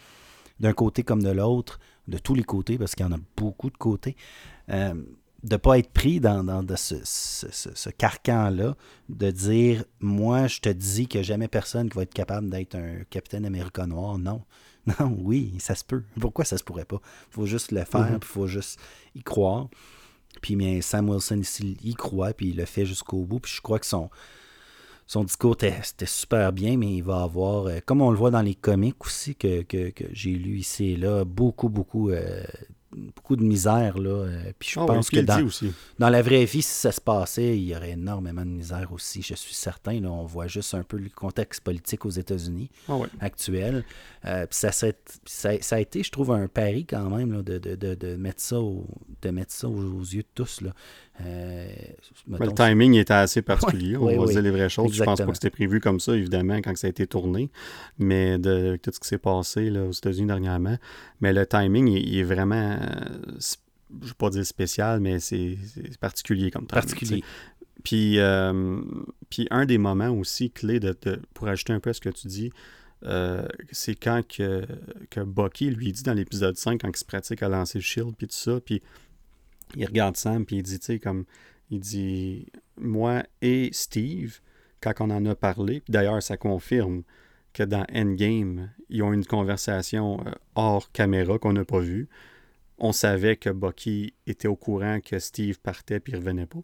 d'un côté comme de l'autre, de tous les côtés, parce qu'il y en a beaucoup de côtés, euh, de ne pas être pris dans, ce, carcan-là, de dire Moi, je te dis que jamais personne qui va être capable d'être un capitaine américain noir. Non. Non, oui, ça se peut. Pourquoi ça se pourrait pas? Il faut juste le faire, mm-hmm. il faut juste y croire. Puis bien, Sam Wilson ici, y croit, puis il le fait jusqu'au bout. Puis je crois que son, son discours était super bien, mais il va avoir, euh, comme on le voit dans les comics aussi que, que, j'ai lu ici et là, beaucoup, beaucoup euh, beaucoup de misère. Là. Euh, puis je ah pense que dans, dans, la vraie vie, si ça se passait, il y aurait énormément de misère aussi, je suis certain. Là, on voit juste un peu le contexte politique aux États-Unis ah actuel. Euh, puis ça, ça, ça, a été, je trouve, un pari quand même là, de, de, de, de, mettre ça, de mettre ça aux, yeux de tous. Là. Euh, le timing était assez particulier, on va dire les vraies choses. Je pense pas que c'était prévu comme ça, évidemment, quand ça a été tourné, mais de tout ce qui s'est passé là, aux États-Unis dernièrement. Mais le timing, il, est vraiment, je ne vais pas dire spécial, mais c'est particulier comme timing. Particulier. Puis, euh, puis un des moments aussi clés, de, pour ajouter un peu à ce que tu dis, euh, c'est quand que, que Bucky lui dit dans l'épisode 5, quand il se pratique à lancer le shield, puis tout ça, puis il regarde Sam, puis il dit, tu sais, comme, il dit, moi et Steve, quand on en a parlé, d'ailleurs, ça confirme que dans Endgame, ils ont une conversation euh, hors caméra qu'on n'a pas vue. On savait que Bucky était au courant que Steve partait puis il revenait pas.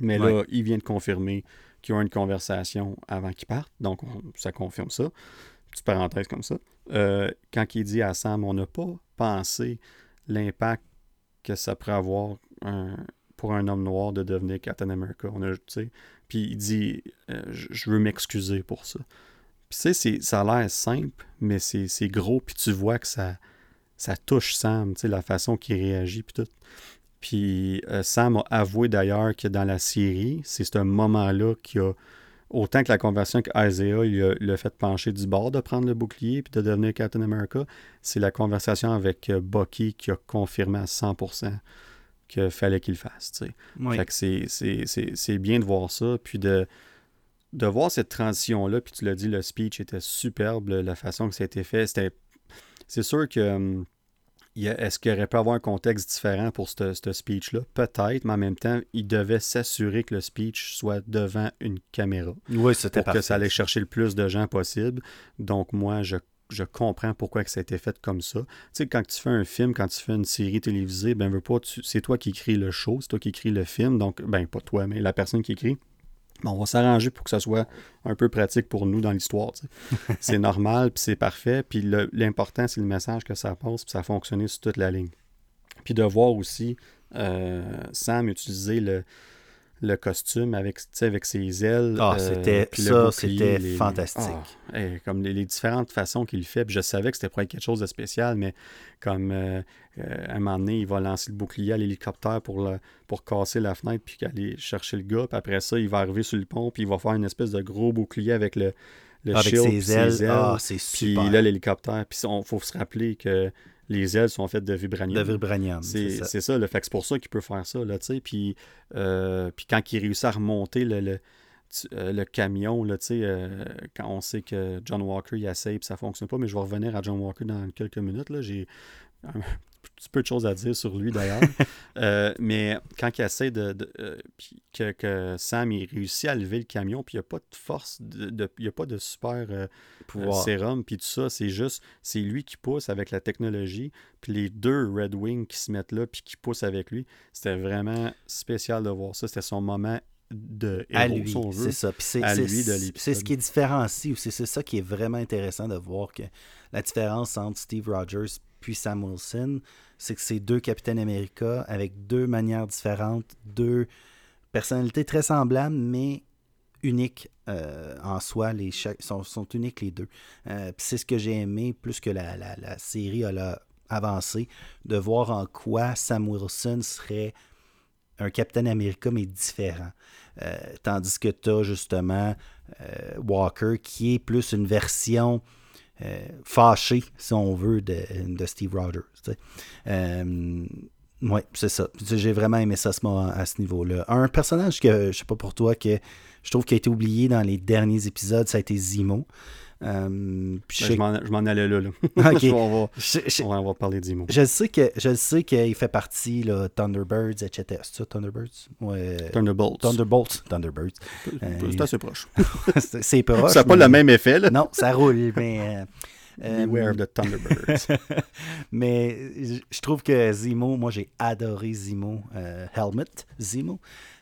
Mais là, il vient de confirmer qu'ils ont une conversation avant qu'il parte. Donc, ça confirme ça. Petite parenthèse comme ça. Euh, quand il dit à Sam, on n'a pas pensé l'impact que ça pourrait avoir pour un homme noir de devenir Captain America. On a, puis il dit euh, Je veux m'excuser pour ça. Puis tu sais, ça a l'air simple, mais c'est gros, puis tu vois que ça, ça touche Sam, tu sais, la façon qu'il réagit, puis tout. Puis euh, Sam a avoué d'ailleurs que dans la série, c'est ce moment-là qui a, autant que la conversion qu'Isaiah il a, fait pencher du bord de prendre le bouclier puis de devenir Captain America, c'est la conversation avec euh, Bucky qui a confirmé à 100% qu'il fallait qu'il le fasse. Fait que c'est bien de voir ça, puis de, de voir cette transition-là, puis tu l'as dit, le speech était superbe, la façon que ça a été fait. C'était, c'est sûr que hum, est-ce qu'il aurait pu avoir un contexte différent pour ce speech-là? Peut-être, mais en même temps, il devait s'assurer que le speech soit devant une caméra. Oui, c'était Pour que ça allait chercher le plus de gens possible. Donc, moi, je, comprends pourquoi que ça a été fait comme ça. Tu sais, quand tu fais un film, quand tu fais une série télévisée, ben, veux pas, c'est toi qui écris le show, c'est toi qui écris le film. Donc, ben, pas toi, mais la personne qui écrit on va s'arranger pour que ça soit un peu pratique pour nous dans l'histoire. c'est normal, puis c'est parfait. Puis l'important, c'est le message que ça passe, puis ça a fonctionné sur toute la ligne. Puis de voir aussi euh, Sam utiliser le, le costume avec, avec ses ailes. Ah, c'était ça, c'était fantastique. Ah, comme les, différentes façons qu'il fait. Puis je savais que c'était pour être quelque chose de spécial, mais comme euh, euh, à un moment donné, il va lancer le bouclier à l'hélicoptère pour, le, pour casser la fenêtre, puis aller chercher le gars. Puis après ça, il va arriver sur le pont, puis il va faire une espèce de gros bouclier avec le, le avec ses, ailes. Ah, c'est super. Puis là, l'hélicoptère. Puis il faut se rappeler que les ailes sont faites de vibranium. De vibranium, c'est ça. C'est ça, le fait c'est pour ça qu'il peut faire ça, là, tu sais. Puis, euh, puis quand il réussit à remonter le, le, euh, camion, là, tu sais, euh, quand on sait que John Walker, il essaye, puis ça fonctionne pas, mais je vais revenir à John Walker dans quelques minutes, là. J'ai petit peu de choses à dire sur lui d'ailleurs. Euh, mais quand il essaie de. Euh, que, que, Sam il réussit à lever le camion, puis il n'y a pas de force, de, il n'y a pas de super euh, pouvoir sérum, puis tout ça, c'est juste, c'est lui qui pousse avec la technologie, puis les deux Red Wings qui se mettent là, puis qui poussent avec lui. C'était vraiment spécial de voir ça. C'était son moment de héros, à lui, c'est ça. c'est, c'est ce qui est différencié, c'est, c'est ça qui est vraiment intéressant de voir que la différence entre Steve Rogers puis Sam Wilson, c'est que c'est deux capitaines América avec deux manières différentes, deux personnalités très semblables, mais uniques euh, en soi. Les sont, uniques les deux. Euh, c'est ce que j'ai aimé, plus que la, la, série a avancé, de voir en quoi Sam Wilson serait un Capitaine América, mais différent. Euh, tandis que tu as justement Walker, qui est plus une version fâché, si on veut, de, Steve Rogers. Euh, oui, c'est ça. J'ai vraiment aimé ça à ce, niveau-là. Un personnage que, je sais pas pour toi, que je trouve qui a été oublié dans les derniers épisodes, ça a été Zimo. Euh, je, m'en allais là. là. on, va, parler d'Imo. Je sais que je sais qu'il fait partie là, Thunderbirds, etc. C'est ça, Thunderbirds? Thunderbolts. Thunderbolts. Thunderbirds. c'est assez proche. c'est proche. Ça n'a pas le même effet. Là. Non, ça roule, mais. Euh, Beware of the Thunderbirds. mais je trouve que Zimo, moi j'ai adoré Zimo, euh, Helmet Zimo,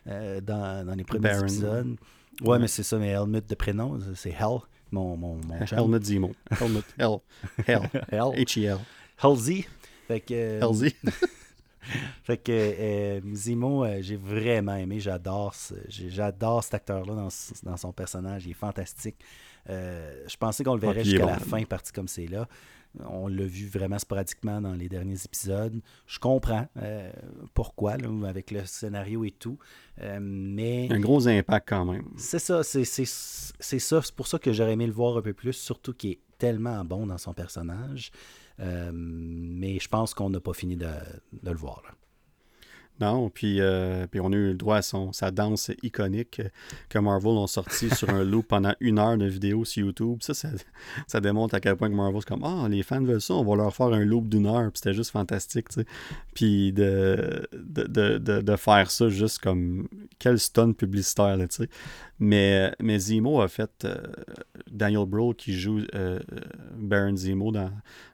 dans, dans les premiers épisodes. Ouais, mais c'est ça, mais Helmet de prénom, c'est Hell mon, mon, mon Helmet Zemo. Helmet. Hell. Hell. Hell. H-E-L. Halsey. Fait que. Euh, fait que euh, Zemo, euh, j'ai vraiment aimé. J'adore, j'adore cet acteur-là dans, dans, son personnage. Il est fantastique. je pensais qu'on le verrait jusqu'à la fin, parti comme c'est là. On l'a vu vraiment sporadiquement dans les derniers épisodes. Je comprends euh, pourquoi, avec le scénario et tout. Euh, mais. Un gros impact quand même. C'est ça, c'est ça. C'est pour ça que j'aurais aimé le voir un peu plus, surtout qu'il est tellement bon dans son personnage. Euh, mais je pense qu'on n'a pas fini de, de le voir. Là. Non, puis, euh, puis on a eu le droit à son, sa danse iconique que Marvel ont sorti sur un loop pendant une heure de vidéo sur YouTube. Ça, ça, démontre à quel point que Marvel, c'est comme Ah, les fans veulent ça, on va leur faire un loop d'une heure. Puis c'était juste fantastique, tu sais. Puis de de, de, de, faire ça juste comme quel stun publicitaire, tu sais. Mais, mais Zemo a fait euh, Daniel Bro qui joue euh, Baron Zemo dans,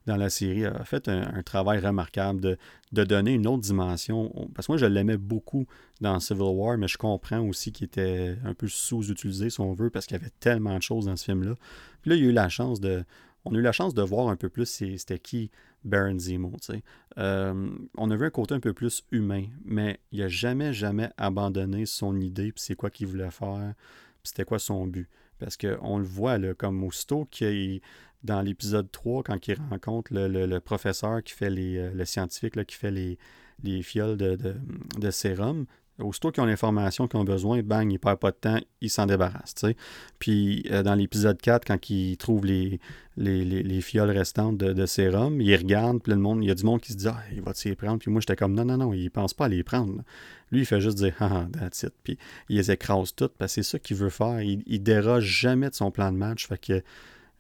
dans la série a fait un, travail remarquable de, de, donner une autre dimension. Parce que moi, je l'aimais beaucoup dans Civil War, mais je comprends aussi qu'il était un peu sous-utilisé, si on veut, parce qu'il y avait tellement de choses dans ce film-là. Puis là, il y a eu la chance de. On a eu la chance de voir un peu plus c'était qui Baron Zemo. Euh, on a vu un côté un peu plus humain, mais il n'a jamais, jamais abandonné son idée, puis c'est quoi qu'il voulait faire, puis c'était quoi son but. Parce qu'on le voit, là, comme aussitôt qu'il dans l'épisode 3, quand il rencontre le, professeur qui fait les, euh, le scientifique là, qui fait les, les fioles de, de, sérum, aussitôt qu'ils ont l'information qu'ils ont besoin, bang, il perd pas de temps, il s'en débarrasse. Puis euh, dans l'épisode 4, quand il trouve les, les, les, fioles restantes de, sérum, il regarde, puis le monde, il y a du monde qui se dit Ah, il va s'y prendre? Puis moi, j'étais comme Non, non, non, il pense pas à les prendre. Lui, il fait juste dire Ah, that's it. Puis il les écrase toutes, parce que c'est ça qu'il veut faire. Il, il déroge jamais de son plan de match. Fait que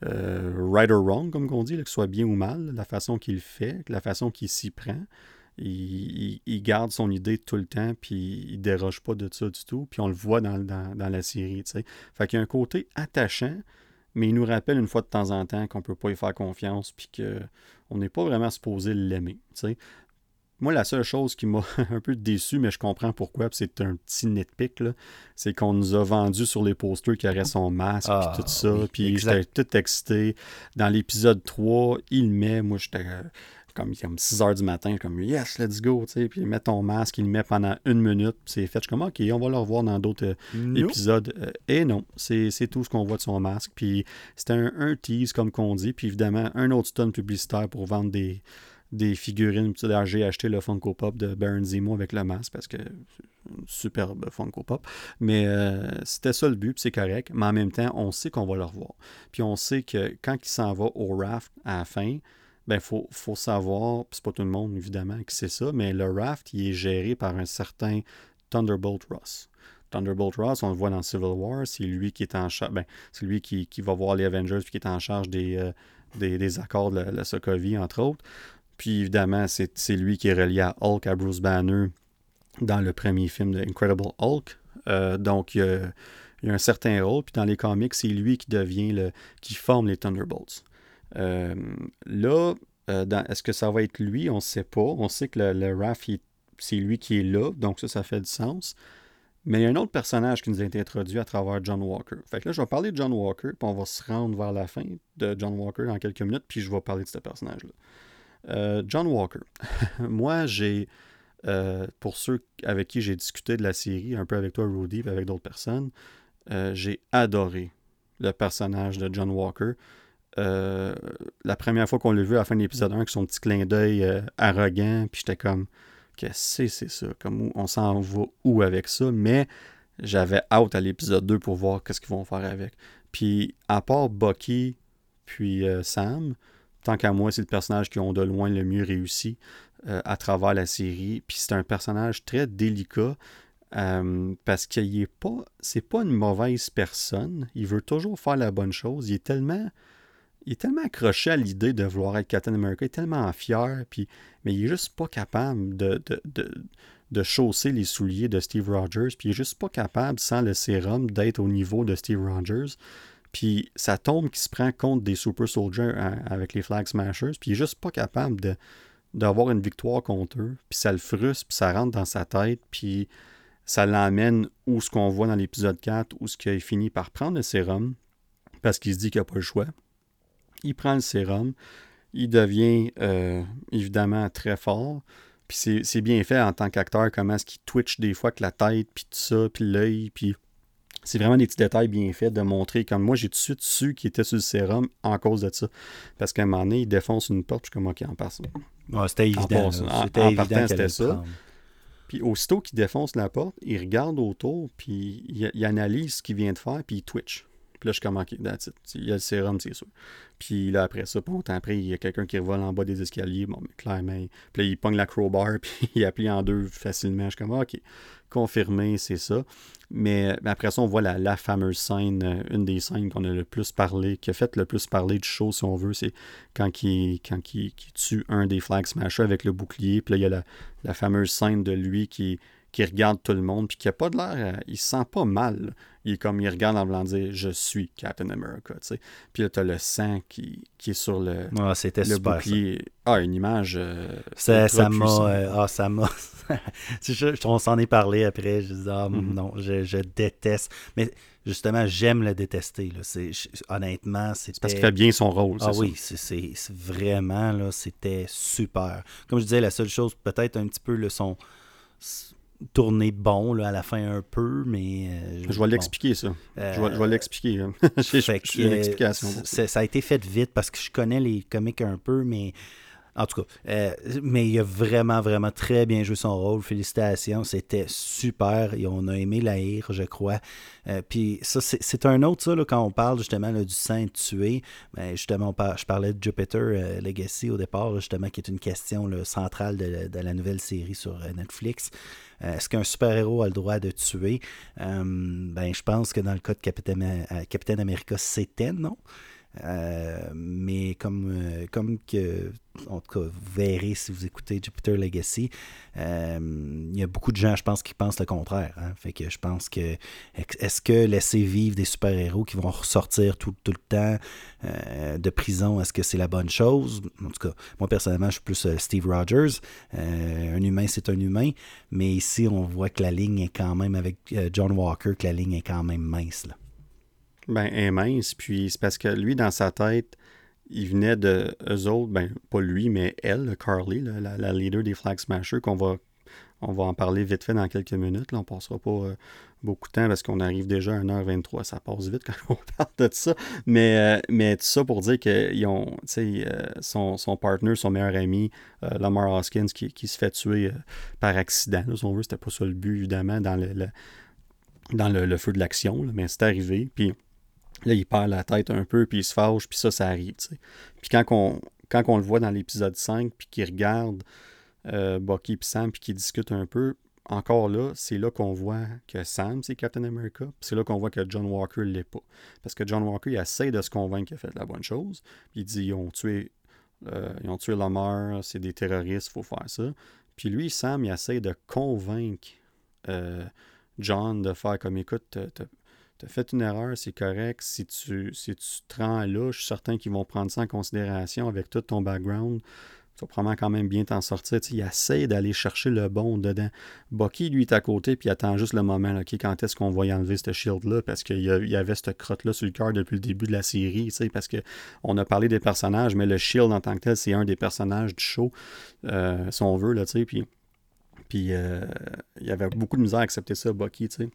euh, right or wrong, comme on dit, que ce soit bien ou mal, la façon qu'il fait, la façon qu'il s'y prend. Il, garde son idée tout le temps, puis il déroge pas de ça du tout. Puis on le voit dans, la série. T'sais. Fait qu'il y a un côté attachant, mais il nous rappelle une fois de temps en temps qu'on peut pas y faire confiance, puis qu'on n'est pas vraiment supposé l'aimer. Moi, la seule chose qui m'a un peu déçu, mais je comprends pourquoi, c'est un petit nitpick, c'est qu'on nous a vendu sur les posters qu'il aurait son masque, et tout ah, ça, puis j'étais tout excité. Dans l'épisode 3, il met, moi j'étais comme, comme 6 heures du matin, comme yes, let's go, tu sais, puis il met ton masque, il le met pendant une minute, puis c'est fait. Je suis comme ok, on va le revoir dans d'autres euh, épisodes. Euh, et non, c'est tout ce qu'on voit de son masque. Puis c'était un, tease, comme qu'on dit, puis évidemment, un autre stun publicitaire pour vendre des, des figurines. J'ai acheté le Funko Pop de Baron Zemo avec le masque parce que une superbe Funko Pop. Mais euh, c'était ça le but, c'est correct. Mais en même temps, on sait qu'on va le revoir. Puis on sait que quand il s'en va au raft à la fin, ben faut, faut savoir, c'est pas tout le monde évidemment qui sait ça, mais le raft, il est géré par un certain Thunderbolt Ross. Thunderbolt Ross, on le voit dans Civil War, c'est lui qui est en charge, ben, c'est lui qui, va voir les Avengers, puis qui est en charge des, euh, des, accords de la, Sokovie, entre autres. Puis évidemment, c'est lui qui est relié à Hulk, à Bruce Banner, dans le premier film de Incredible Hulk. Euh, donc, il y, a, un certain rôle. Puis dans les comics, c'est lui qui devient le. qui forme les Thunderbolts. Euh, là, euh, est-ce que ça va être lui? On ne sait pas. On sait que le, le c'est lui qui est là. Donc, ça, ça fait du sens. Mais il y a un autre personnage qui nous a été introduit à travers John Walker. Fait que là, je vais parler de John Walker, puis on va se rendre vers la fin de John Walker dans quelques minutes, puis je vais parler de ce personnage-là. John Walker. Moi, j'ai euh, pour ceux avec qui j'ai discuté de la série, un peu avec toi, Rudy, et avec d'autres personnes, euh, j'ai adoré le personnage de John Walker. Euh, la première fois qu'on l'a vu à la fin de l'épisode 1, avec son petit clin d'œil arrogant, puis j'étais comme, qu'est-ce que c'est ça? Comme, on s'en va où avec ça? Mais j'avais hâte à l'épisode 2 pour voir qu'est-ce qu'ils vont faire avec. Puis, à part Bucky, puis Sam, tant qu'à moi, c'est le personnage qui ont de loin le mieux réussi. Euh, à travers la série. Puis c'est un personnage très délicat euh, parce qu'il est pas. C'est pas une mauvaise personne. Il veut toujours faire la bonne chose. Il est tellement. Il est tellement accroché à l'idée de vouloir être Captain America, il est tellement fier, puis, mais il est juste pas capable de, de, chausser les souliers de Steve Rogers, puis il est juste pas capable, sans le sérum, d'être au niveau de Steve Rogers. Puis ça tombe qu'il se prend compte des Super Soldiers hein, avec les Flag Smashers, puis il est juste pas capable de, d'avoir une victoire contre eux, puis ça le frustre, puis ça rentre dans sa tête, puis ça l'emmène où ce qu'on voit dans l'épisode 4, où ce qu'il finit par prendre le sérum, parce qu'il se dit qu'il n'a pas le choix. Il prend le sérum, il devient euh, évidemment très fort, puis c'est bien fait en tant qu'acteur, comment est-ce qu'il twitch des fois que la tête, puis tout ça, puis l'œil, puis c'est vraiment des petits détails bien faits de montrer. Comme moi, j'ai tout de suite su qu'il était sur le sérum en cause de ça. Parce qu'à un moment donné, il défonce une porte, je suis comme, OK, en passe. c'était évident. En, partant, c'était ça. Puis aussitôt qu'il défonce la porte, il regarde autour, puis il, analyse ce qu'il vient de faire, puis il twitch. Puis là, je suis comme, OK, Il y a le sérum, c'est sûr. Puis là, après ça, longtemps après, il y a quelqu'un qui revole en bas des escaliers. Bon, mais clairement. Puis là, il pogne la crowbar, puis il appuie en deux facilement. Je suis comme, OK, confirmé, c'est ça. Mais, après ça, on voit la, fameuse scène, euh, une des scènes qu'on a le plus parlé, qui a fait le plus parler du show, si on veut, c'est quand, il, quand tue un des Flag Smashers avec le bouclier. Puis là, il y a la, la fameuse scène de lui qui, qui regarde tout le monde, puis qui a pas de l'air. Euh, il se sent pas mal. Il est comme, il regarde en voulant dire Je suis Captain America, tu sais. Puis là, t'as le sang qui, qui est sur le, ah, c'était le super, bouclier. Ah, une image. Euh, ça, ça m'a. Euh, ah, ça m'a. on s'en est parlé après. Je dis, ah, mm-hmm. non, je, je, déteste. Mais justement, j'aime le détester. Là. C'est, honnêtement, c'était. Parce qu'il fait bien son rôle. Ah oui, c'est, c'est, vraiment, là, c'était super. Comme je disais, la seule chose, peut-être un petit peu le son tourner bon là, à la fin un peu, mais... Euh, je vais l'expliquer, ça. je vais, euh, l'expliquer. J'ai une explication. Ça a été fait vite parce que je connais les comics un peu, mais en tout cas, euh, mais il a vraiment, vraiment très bien joué son rôle. Félicitations, c'était super. Et on a aimé l'haïr, je crois. Euh, puis ça, c'est un autre, ça, là, quand on parle justement du saint tué. Ben, justement, je parlais de Jupiter euh, Legacy au départ, justement, qui est une question centrale de, la nouvelle série sur Netflix. Est-ce qu'un super-héros a le droit de tuer? ben, je pense que dans le cas de Capitaine, Capitaine America, c'était non. Euh, mais comme, euh, comme que, en tout cas, vous verrez si vous écoutez Jupiter Legacy, euh, il y a beaucoup de gens, je pense, qui pensent le contraire. Hein. Fait que je pense que est-ce que laisser vivre des super-héros qui vont ressortir tout, tout le temps de prison, est-ce que c'est la bonne chose? En tout cas, moi personnellement, je suis plus Steve Rogers. un humain, c'est un humain. Mais ici, on voit que la ligne est quand même avec John Walker, que la ligne est quand même mince. Là. Ben, mince, puis c'est parce que lui, dans sa tête, il venait de eux autres, ben pas lui, mais elle, Carly, la, la, leader des Flag Smashers, qu'on va on va en parler vite fait dans quelques minutes. Là. On passera pas euh, beaucoup de temps parce qu'on arrive déjà à 1h23. Ça passe vite quand on parle de ça. Mais, euh, mais tout ça pour dire que ont, euh, son, son son meilleur ami, Lamar Hoskins, qui, se fait tuer par accident. Si on veut, c'était pas ça le but, évidemment, dans le, dans le, feu de l'action. Mais c'est arrivé. Puis là, il perd la tête un peu, puis il se fâche, puis ça, ça arrive. Puis quand on, le voit dans l'épisode 5, puis qu'il regarde euh, Bucky et Sam, puis qui discutent un peu. Encore là, c'est là qu'on voit que Sam, c'est Captain America, c'est là qu'on voit que John Walker l'est pas. Parce que John Walker, il essaie de se convaincre qu'il a fait la bonne chose, puis il dit ils ont tué, euh, ils c'est des terroristes, il faut faire ça. Puis lui, Sam, il essaie de convaincre euh, John de faire comme écoute, t'as fait une erreur, c'est correct. Si tu, si tu te rends là, je suis certain qu'ils vont prendre ça en considération avec tout ton background tu vas probablement quand même bien t'en sortir. il essaie d'aller chercher le bon dedans. Bucky, lui, est à côté, puis il attend juste le moment, quand est-ce qu'on va y enlever ce shield-là, parce qu'il y, avait cette crotte-là sur le cœur depuis le début de la série, parce qu'on a parlé des personnages, mais le shield en tant que tel, c'est un des personnages du show, euh, si on veut, là, puis, puis euh, il y avait beaucoup de misère à accepter ça, Bucky, tu sais.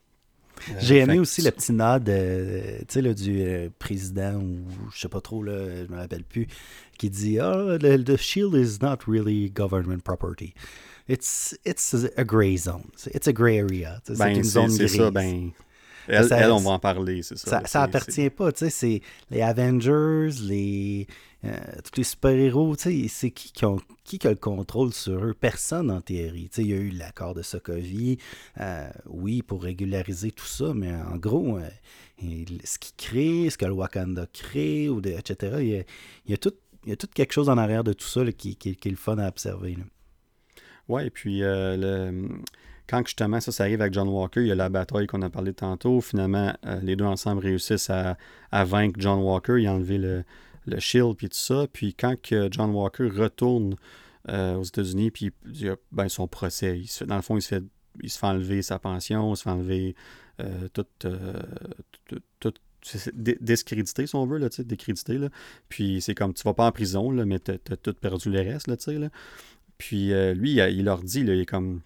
Euh, J'ai aimé aussi le petit nod euh, du euh, président, ou je sais pas trop, là, je me rappelle plus, qui dit oh, the, shield is not really government property. It's, it's a gray zone. It's a gray area. C'est ben, une zone grise. Ça, ben, elle, on va en parler, c'est ça. Ça, ça appartient pas, c'est les Avengers, les euh, tous les super-héros, c'est qui qui, ont, qui a le contrôle sur eux? Personne en théorie. Il y a eu l'accord de Sokovie, euh, oui, pour régulariser tout ça, mais en gros, euh, ce qui crée, ce que le Wakanda crée, ou etc., il y, a, tout, tout quelque chose en arrière de tout ça qui, qui, qui, est le fun à observer. Oui, et puis quand justement ça, ça arrive avec John Walker, il y a la bataille qu'on a parlé tantôt. Finalement, les deux ensemble réussissent à, à, vaincre John Walker. A enlevé le, le Shield, puis tout ça. Puis quand que John Walker retourne euh, aux États-Unis, puis il a ben, son procès, il dans le fond, il se, fait, il se fait enlever sa pension, il se fait enlever euh, tout, euh, tout, discrédité, si on veut, là, décrédité. Là. Puis c'est comme, tu vas pas en prison, là, mais tu as, tout perdu le reste, là. Là. Puis lui, il, leur dit, là, il est comme,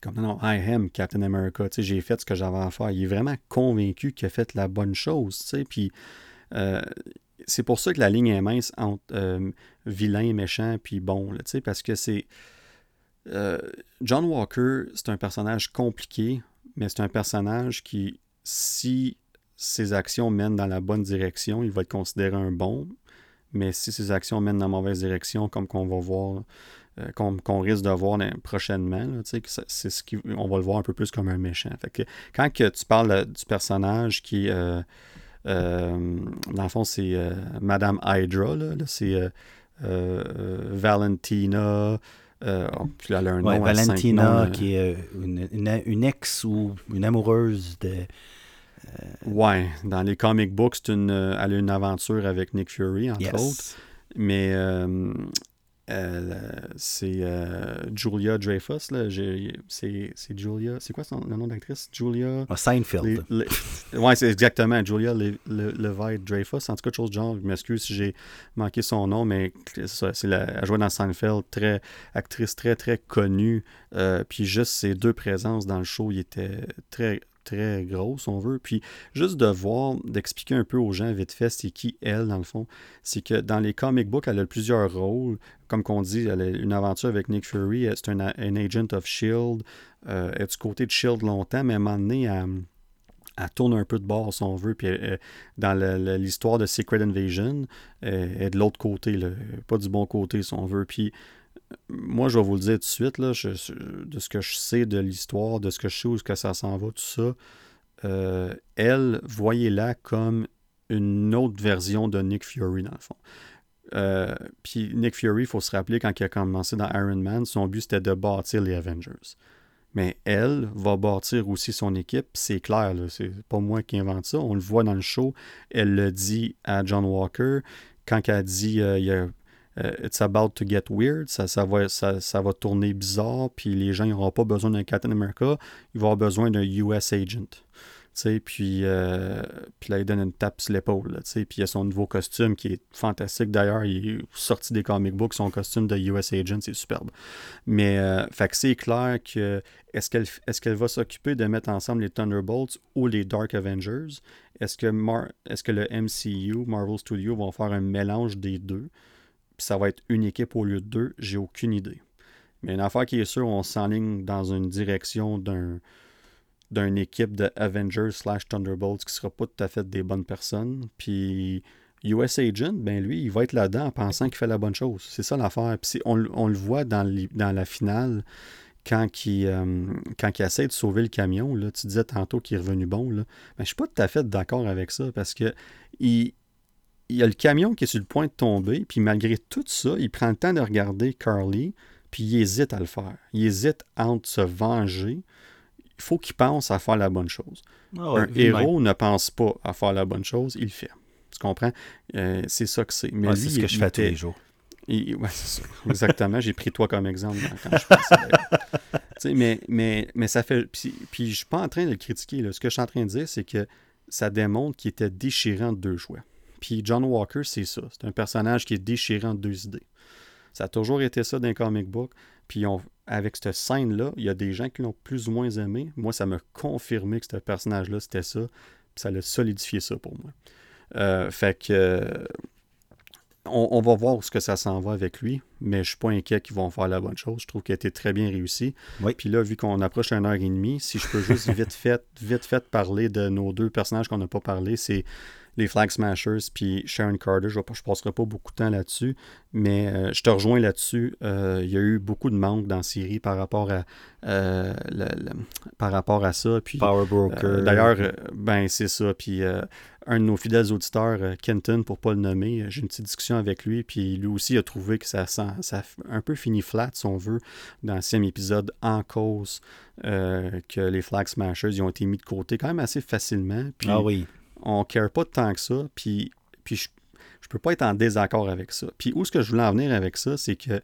comme non, I am Captain America, tu sais, j'ai fait ce que j'avais à faire. Il est vraiment convaincu qu'il a fait la bonne chose, tu sais. Puis c'est pour ça que la ligne est mince entre euh, vilain, méchant, puis bon, là, parce que c'est. Euh, John Walker, c'est un personnage compliqué, mais c'est un personnage qui, si ses actions mènent dans la bonne direction, il va être considéré un bon, mais si ses actions mènent dans la mauvaise direction, comme qu'on va voir, euh, qu'on risque de voir prochainement, c'est ce qui, on va le voir un peu plus comme un méchant. Fait que, quand que tu parles du personnage qui euh, dans le fond, c'est euh, Madame Hydra, là, c'est euh, Valentina. Oh, puis elle a un nom Valentina, qui est une, une, ex ou une amoureuse de. Ouais, dans les comic books, une, elle a une aventure avec Nick Fury, entre autres. Mais euh, c'est euh, Julia Dreyfus. C'est Julia. C'est quoi son, le nom d'actrice? Julia. Ah, Seinfeld. Oui, c'est exactement. Julia Le, Levi Dreyfus. En tout cas, chose de genre. Je m'excuse si j'ai manqué son nom, mais c'est la, elle jouait dans Seinfeld. Très, actrice très, très connue. Euh, puis juste ses deux présences dans le show, il était très très grosse, on veut. Puis juste de voir, d'expliquer un peu aux gens vite fait c'est qui elle, dans le fond. C'est que dans les comic books, elle a plusieurs rôles. Comme qu'on dit, elle a une aventure avec Nick Fury. C'est un, agent of S.H.I.E.L.D. Euh, elle est du côté de S.H.I.E.L.D. longtemps, mais à un moment donné, elle, tourne un peu de bord, si on veut. Puis dans l'histoire de Secret Invasion, elle est de l'autre côté, pas du bon côté, si on veut. Puis moi, je vais vous le dire tout de suite, là, de ce que je sais de l'histoire, de ce que je sais où que ça s'en va, tout ça, euh, elle, voyez-la comme une autre version de Nick Fury, dans le fond. Euh, puis Nick Fury, il faut se rappeler, quand il a commencé dans Iron Man, son but c'était de bâtir les Avengers. Mais elle va bâtir aussi son équipe, c'est clair, c'est pas moi qui invente ça, on le voit dans le show, elle le dit à John Walker, quand elle dit euh, il y a euh, it's about to get weird, ça, ça, va, ça, ça va tourner bizarre, puis les gens n'auront pas besoin d'un Captain America, ils vont avoir besoin d'un US agent. puis, euh, puis là, il donne une tape sur l'épaule. Puis il y a son nouveau costume qui est fantastique. D'ailleurs, il est sorti des comic books. Son costume de US Agent, c'est superbe. Mais euh, c'est clair que est-ce qu'elle est va s'occuper de mettre ensemble les Thunderbolts ou les Dark Avengers? Est-ce que, est que le MCU, Marvel Studios, vont faire un mélange des deux? Puis ça va être une équipe au lieu de deux? J'ai aucune idée. Mais une affaire qui est sûre, on s'enligne dans une direction d'un d'une équipe de Avengers slash Thunderbolts qui sera pas tout à fait des bonnes personnes. Puis US Agent, ben lui, il va être là-dedans en pensant qu'il fait la bonne chose. C'est ça l'affaire. Puis on, le voit dans, dans la finale quand il, euh, quand essaie de sauver le camion. Là, tu disais tantôt qu'il est revenu bon. Là. Mais je suis pas tout à fait d'accord avec ça parce que il, il y a le camion qui est sur le point de tomber, puis malgré tout ça, il prend le temps de regarder Carly, puis il hésite à le faire. Il hésite entre se venger il faut qu'il pense à faire la bonne chose. Ah un héros ne pense pas à faire la bonne chose, il le fait. Tu comprends? Euh, c'est ça que c'est. Mais c'est ce que je fais tous les jours. Exactement. J'ai pris toi comme exemple quand je pensais. mais, mais, mais ça fait. Puis, puis je suis pas en train de le critiquer. Ce que je suis en train de dire, c'est que ça démontre qu'il était déchirant de deux choix. Puis John Walker, c'est ça. C'est un personnage qui est déchirant de deux idées. Ça a toujours été ça dans les comic book. Puis on, avec cette scène-là, il y a des gens qui l'ont plus ou moins aimé. Moi, ça m'a confirmé que ce personnage-là, c'était ça. Puis ça l'a solidifié ça pour moi. Euh, fait que. on, va voir où ce que ça s'en va avec lui, mais je suis pas inquiet qu'ils vont faire la bonne chose. Je trouve qu'il a été très bien réussi. Puis là, vu qu'on approche une heure et demie, si je peux juste vite fait, vite fait parler de nos deux personnages qu'on n'a pas parlé, c'est les Flag Smashers puis Sharon Carter. Je ne passerai pas beaucoup de temps là-dessus, mais euh, je te rejoins là-dessus. Euh, il y a eu beaucoup de manque dans série par rapport à, euh, par rapport à ça. Puis, Power Broker. D'ailleurs, ben c'est ça. Puis un de nos fidèles auditeurs, Kenton, pour ne pas le nommer, j'ai une petite discussion avec lui, puis lui aussi a trouvé que ça, a un peu fini flat, si on veut, dans le sixième épisode, en cause que les Flag Smashers ils ont été mis de côté quand même assez facilement. Puis, ah oui on ne care pas tant que ça, puis, puis je ne peux pas être en désaccord avec ça. Puis où est-ce que je voulais en venir avec ça, c'est que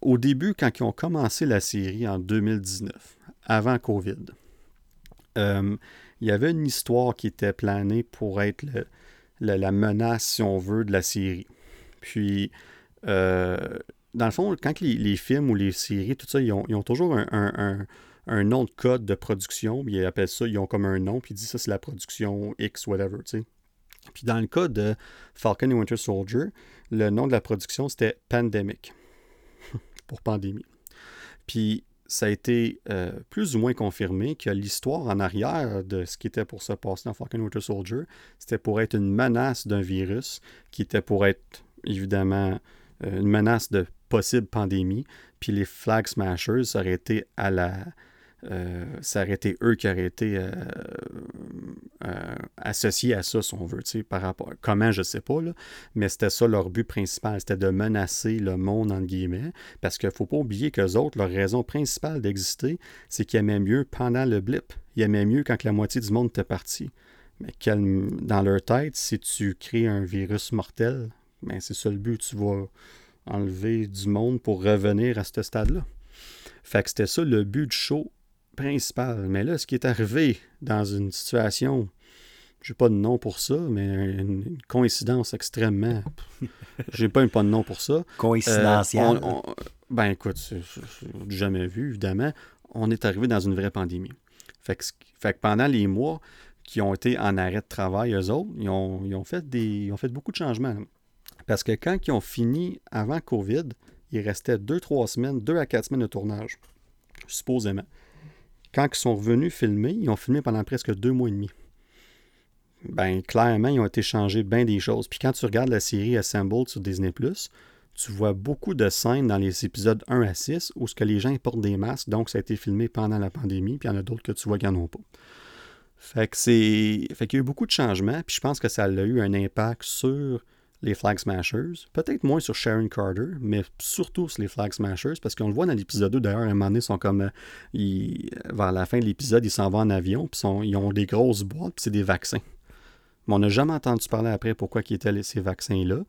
au début, quand ils ont commencé la série en 2019, avant COVID, euh, il y avait une histoire qui était planée pour être la menace, si on veut, de la série. Puis, euh, dans le fond, quand les, films ou les séries, tout ça, ils ont, toujours un un nom de code de production, puis ils appellent ça, ils ont comme un nom, puis ils disent ça c'est la production X, whatever, tu sais. Puis dans le cas de Falcon et Winter Soldier, le nom de la production c'était Pandemic, pour pandémie. Puis ça a été euh, plus ou moins confirmé que l'histoire en arrière de ce qui était pour se passer dans Falcon Winter Soldier, c'était pour être une menace d'un virus qui était pour être évidemment euh, une menace de possible pandémie. Puis les Flag Smashers auraient été à la, euh, ça aurait été eux qui auraient été euh, euh, associés à ça, si on veut, par rapport. Comment, je sais pas, là, mais c'était ça leur but principal, c'était de menacer le monde, entre guillemets, parce qu'il ne faut pas oublier qu'eux autres, leur raison principale d'exister, c'est qu'ils aimaient mieux pendant le blip. Ils aimaient mieux quand la moitié du monde était parti. Mais dans leur tête, si tu crées un virus mortel, ben c'est ça le but, tu vas enlever du monde pour revenir à ce stade-là. Fait que c'était ça le but du show principal. Mais là, ce qui est arrivé dans une situation, j'ai pas de nom pour ça, mais une coïncidence extrêmement. j'ai pas, pas de nom pour ça. Coïncidentielle. Euh, ben écoute, jamais vu, évidemment. On est arrivé dans une vraie pandémie. Fait que, fait que pendant les mois qui ont été en arrêt de travail, eux autres, ils ont, fait, des, ils ont fait beaucoup de changements. Parce que quand ils ont fini avant COVID, il restait 2-3 semaines, 2 à 4 semaines de tournage, supposément. Quand ils sont revenus filmer, ils ont filmé pendant presque deux mois et demi. Ben, clairement, ils ont été changés bien des choses. Puis quand tu regardes la série Assembled sur Disney, tu vois beaucoup de scènes dans les épisodes 1 à 6 où ce que les gens portent des masques, donc ça a été filmé pendant la pandémie, puis il y en a d'autres que tu vois qui n'en ont pas. Fait que c'est. Fait qu'il y a eu beaucoup de changements, puis je pense que ça a eu un impact sur les Flag Smashers. Peut-être moins sur Sharon Carter, mais surtout sur les Flag Smashers, parce qu'on le voit dans l'épisode 2, d'ailleurs, à un moment donné, ils sont comme. Euh, vers la fin de l'épisode, ils s'en vont en avion, puis ils ont des grosses boîtes, puis c'est des vaccins. Mais on n'a jamais entendu parler après pourquoi ils étaient ces vaccins-là.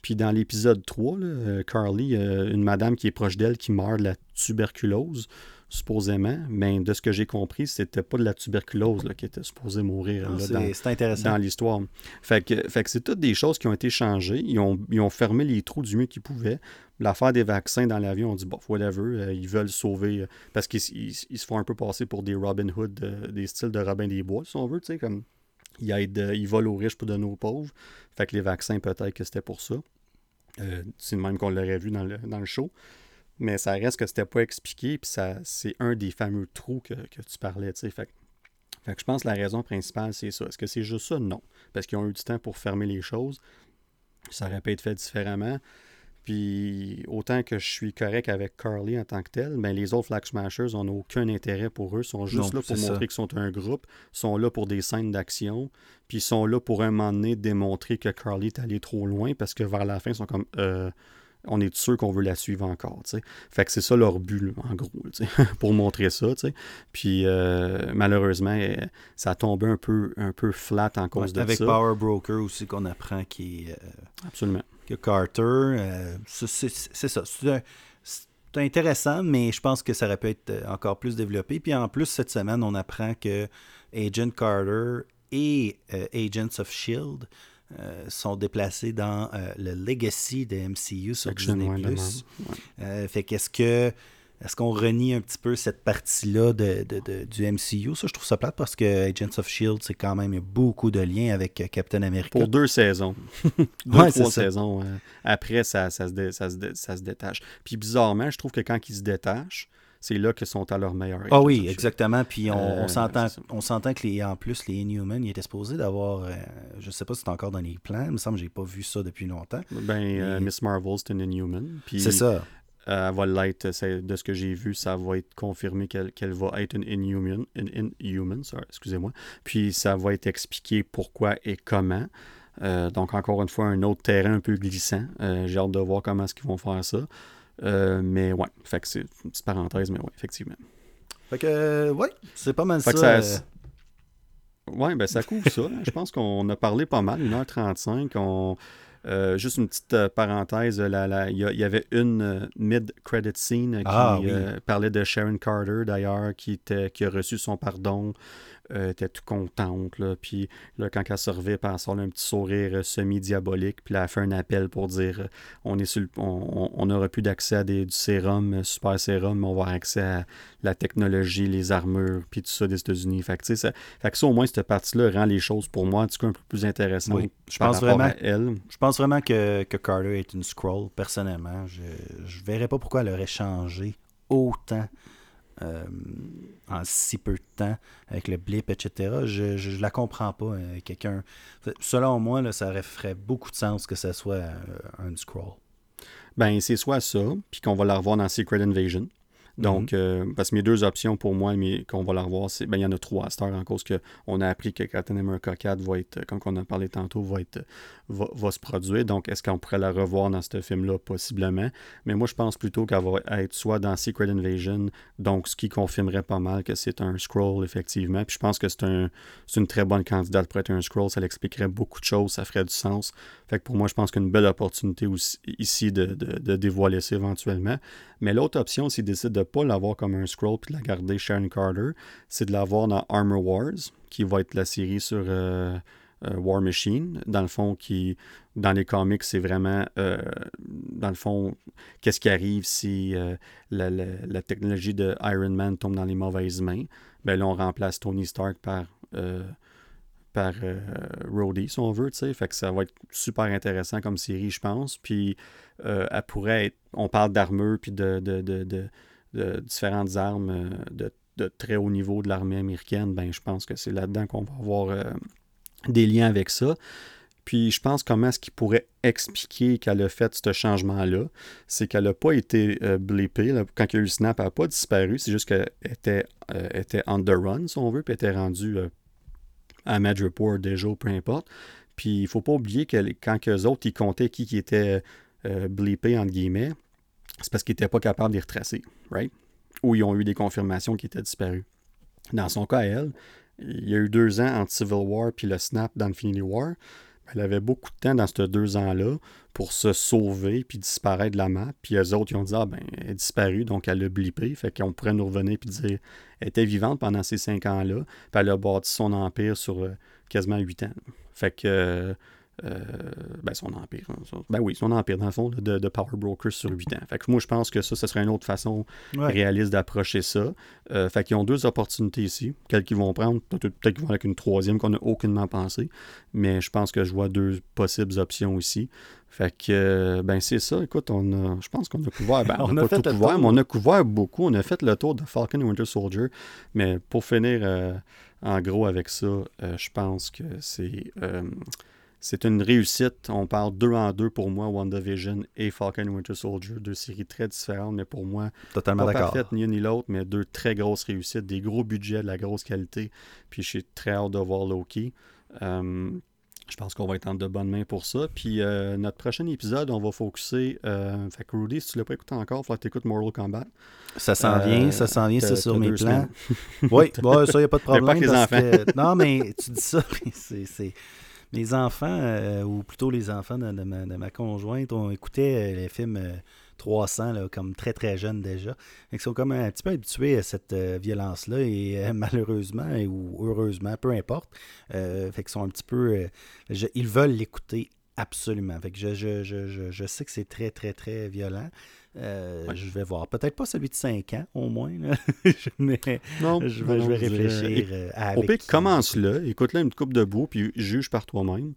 Puis dans l'épisode 3, euh, Carly, une madame qui est proche d'elle qui meurt de la tuberculose. Supposément, mais de ce que j'ai compris, c'était pas de la tuberculose qui était supposée mourir Ah, là, c'est- dans, intéressant. dans l'histoire. Fait que, fait que c'est toutes des choses qui ont été changées. Ils ont, ils ont fermé les trous du mieux qu'ils pouvaient. L'affaire des vaccins dans l'avion, on dit, bon, whatever, euh, ils veulent sauver, euh, parce qu'ils ils- ils se font un peu passer pour des Robin Hood, euh, des styles de Robin des Bois, si on veut, tu sais, comme ils, aident, ils volent aux riches pour donner aux pauvres. Fait que les vaccins, peut-être que c'était pour ça. Euh, c'est le même qu'on l'aurait vu dans le, dans le show. Mais ça reste que c'était pas expliqué, puis ça, c'est un des fameux trous que, que tu parlais, tu sais. Fait, que- fait que je pense que la raison principale, c'est ça. Est-ce que c'est juste ça? Non. Parce qu'ils ont eu du temps pour fermer les choses. Ça aurait pu être fait différemment. Puis autant que je suis correct avec Carly en tant que tel, ben les autres Flag Smashers, on n'a aucun intérêt pour eux. Ils sont juste Non, là pour montrer qu'ils sont un groupe. Ils sont là pour des scènes d'action. Puis ils sont là pour un moment donné démontrer que Carly est allée trop loin parce que vers la fin, ils sont comme euh, on est sûr qu'on veut la suivre encore. Fait que c'est ça leur but, en gros, pour montrer ça. Puis euh, malheureusement, euh, ça a tombé un peu, un peu flat en cause Ouais, de avec ça. Power Broker aussi qu'on apprend qui euh, Absolument. que Carter. euh, c'est ça. C'est intéressant, mais je pense que ça aurait pu être encore plus développé. Puis en plus, cette semaine, on apprend que Agent Carter et Agents of Shield euh, sont déplacés dans euh, le Legacy de MCU sur Section, Disney+. ouais, même. Euh, fait qu'est-ce que est-ce qu'on renie un petit peu cette partie-là de, de- de- du MCU? Ça, je trouve ça plate parce que Agents of Shield, c'est quand même il beaucoup de liens avec Captain America. Pour deux saisons. deux, Ouais, trois saisons. après, ça, ça, se dé- ça, se dé- ça se détache. Puis bizarrement, je trouve que quand ils se détachent, c'est là qu'ils sont à leur meilleur. Ah oui, exactement. Puis on, Euh, on s'entend, que les, en plus, les Inhumans, ils étaient supposés d'avoir. euh, je sais pas si c'est encore dans les plans. Il me semble que j'ai pas vu ça depuis longtemps. Ben, euh, Miss Marvel, c'est une Inhuman. C'est ça. euh, elle va l'être, de ce que j'ai vu, ça va être confirmé qu'elle va être une Inhuman. Une Inhuman, excusez-moi. Puis ça va être expliqué pourquoi et comment. Euh, donc, encore une fois, un autre terrain un peu glissant. Euh, J'ai hâte de voir comment est-ce qu'ils vont faire ça. Euh, mais ouais, fait que c'est une petite parenthèse, mais ouais, effectivement. Fait que, euh, ouais, c'est pas mal Fait ça. que ça- euh, Ouais, ben ça couvre ça. Je pense qu'on a parlé pas mal, 1h35. On, euh, juste une petite euh, parenthèse, il y, avait une euh, mid-credit scene qui Ah, oui. parlait de Sharon Carter d'ailleurs, qui, était, qui a reçu son pardon, euh, était tout contente. Là, puis là, quand elle se revient, elle sort un petit sourire euh, semi-diabolique, puis là, elle fait un appel pour dire euh, on est sur le- on, on- plus d'accès à des, du sérum, euh, super sérum, mais on va avoir accès à la technologie, les armures, puis tout ça des États-Unis. Fait que, ça, fait que ça, au moins, cette partie-là rend les choses pour moi, en tout cas, un peu plus intéressantes. Oui, je pense vraiment- à elle. Je pense vraiment que, que Carter est une scroll, personnellement. Je ne verrais pas pourquoi elle aurait changé autant euh, en si peu de temps avec le blip, etc. Je, je, je la comprends pas. euh, Quelqu'un. Selon moi, là, ça ferait beaucoup de sens que ça soit euh, un scroll. Ben, c'est soit ça, puis qu'on va la revoir dans Secret Invasion. Donc, euh, parce que mes deux options pour moi, mais qu'on va la revoir, c'est. Ben, il y en a trois à cette heure en cause qu'on a appris que Captain America 4 va être, comme on a parlé tantôt, va être va, se produire. Donc, est-ce qu'on pourrait la revoir dans ce film-là? Possiblement. Mais moi, je pense plutôt qu'elle va être soit dans Secret Invasion, donc ce qui confirmerait pas mal que c'est un scroll, effectivement. Puis je pense que c'est un, c'est une très bonne candidate pour être un scroll. Ça l'expliquerait beaucoup de choses, ça ferait du sens. Fait que pour moi, je pense qu'une belle opportunité ici de, de, dévoiler ça éventuellement. Mais l'autre option, s'ils décident de ne pas l'avoir comme un scroll puis de la garder Sharon Carter, c'est de l'avoir dans Armor Wars, qui va être la série sur euh, War Machine. Dans le fond, qui dans les comics, c'est vraiment, euh, dans le fond, qu'est-ce qui arrive si euh, la, technologie de Iron Man tombe dans les mauvaises mains? Ben là, on remplace Tony Stark par, euh, euh, si on veut, tu sais. Fait que ça va être super intéressant comme série, je pense. Puis, euh, elle pourrait on parle d'armure, puis de, différentes armes euh, de, très haut niveau de l'armée américaine. Ben, je pense que c'est là-dedans qu'on va avoir euh, des liens avec ça. Puis je pense comment est-ce qu'il pourrait expliquer qu'elle a fait ce changement-là. C'est qu'elle n'a pas été euh, blippée. Quand il y a eu le snap, elle n'a pas disparu. C'est juste qu'elle était, euh, était on the run, si on veut, puis elle était rendue euh, à Mad Report déjà, peu importe. Puis il ne faut pas oublier que quand eux autres, ils comptaient qui, qui était euh, blippé, entre guillemets, c'est parce qu'ils n'étaient pas capables de les retracer, right? Ou ils ont eu des confirmations qui étaient disparues. Dans son cas, elle, il y a eu deux ans entre Civil War puis le snap d'Infinity War. Elle avait beaucoup de temps dans ces deux ans-là pour se sauver puis disparaître de la map. Puis eux autres, ils ont dit Ah, ben, elle est disparue, donc elle a blippé. Fait qu'on pourrait nous revenir puis dire Elle était vivante pendant ces cinq ans-là. Puis elle a bâti son empire sur euh, quasiment huit ans. Fait que. Euh, ben son empire. Hein, ben oui, son empire, dans le fond, de, de, Power Brokers sur 8 ans. Fait que moi, je pense que ça, ce serait une autre façon réaliste d'approcher ça. Euh, fait qu'ils ont deux opportunités ici. Quelles qu'ils vont prendre, peut-être qu'ils vont avec une troisième qu'on n'a aucunement pensé. Mais je pense que je vois deux possibles options ici. Fait que, ben c'est ça. Écoute, on a, je pense qu'on a couvert, ben, on, a, pas tout couvert, mais on a couvert beaucoup. On a fait le tour de Falcon et Winter Soldier. Mais pour finir euh, en gros avec ça, je pense que c'est c'est une réussite. On parle deux en deux pour moi, WandaVision et Falcon Winter Soldier, deux séries très différentes, mais pour moi, Totalement pas parfaites ni une ni l'autre, mais deux très grosses réussites, des gros budgets, de la grosse qualité. Puis je suis très hâte de voir Loki. Euh, je pense qu'on va être en de bonnes mains pour ça. Puis euh, notre prochain épisode, on va focuser. Euh, fait que Rudy, si tu ne l'as pas écouté encore, il faut que tu écoutes Mortal Kombat. Ça s'en vient, ça s'en vient, c'est sur mes plans. oui, bon, ça, il n'y a pas de problème. Pas que les enfants. Non, mais tu dis ça, c'est mes enfants, euh, ou plutôt les enfants de, ma, conjointe, ont écouté euh, les films 300 euh, comme très très jeunes déjà. Ils sont comme un petit peu habitués à cette violence-là et malheureusement ou heureusement, peu importe, fait sont un petit peu... ils veulent l'écouter absolument. Fait que je, je, je, je sais que c'est très très très violent. Euh, je vais voir. Peut-être pas celui de 5 ans, au moins. Mais non, je vais, réfléchir euh, à Au pire, commence-le, écoute-le une coupe de bout, puis juge par toi-même.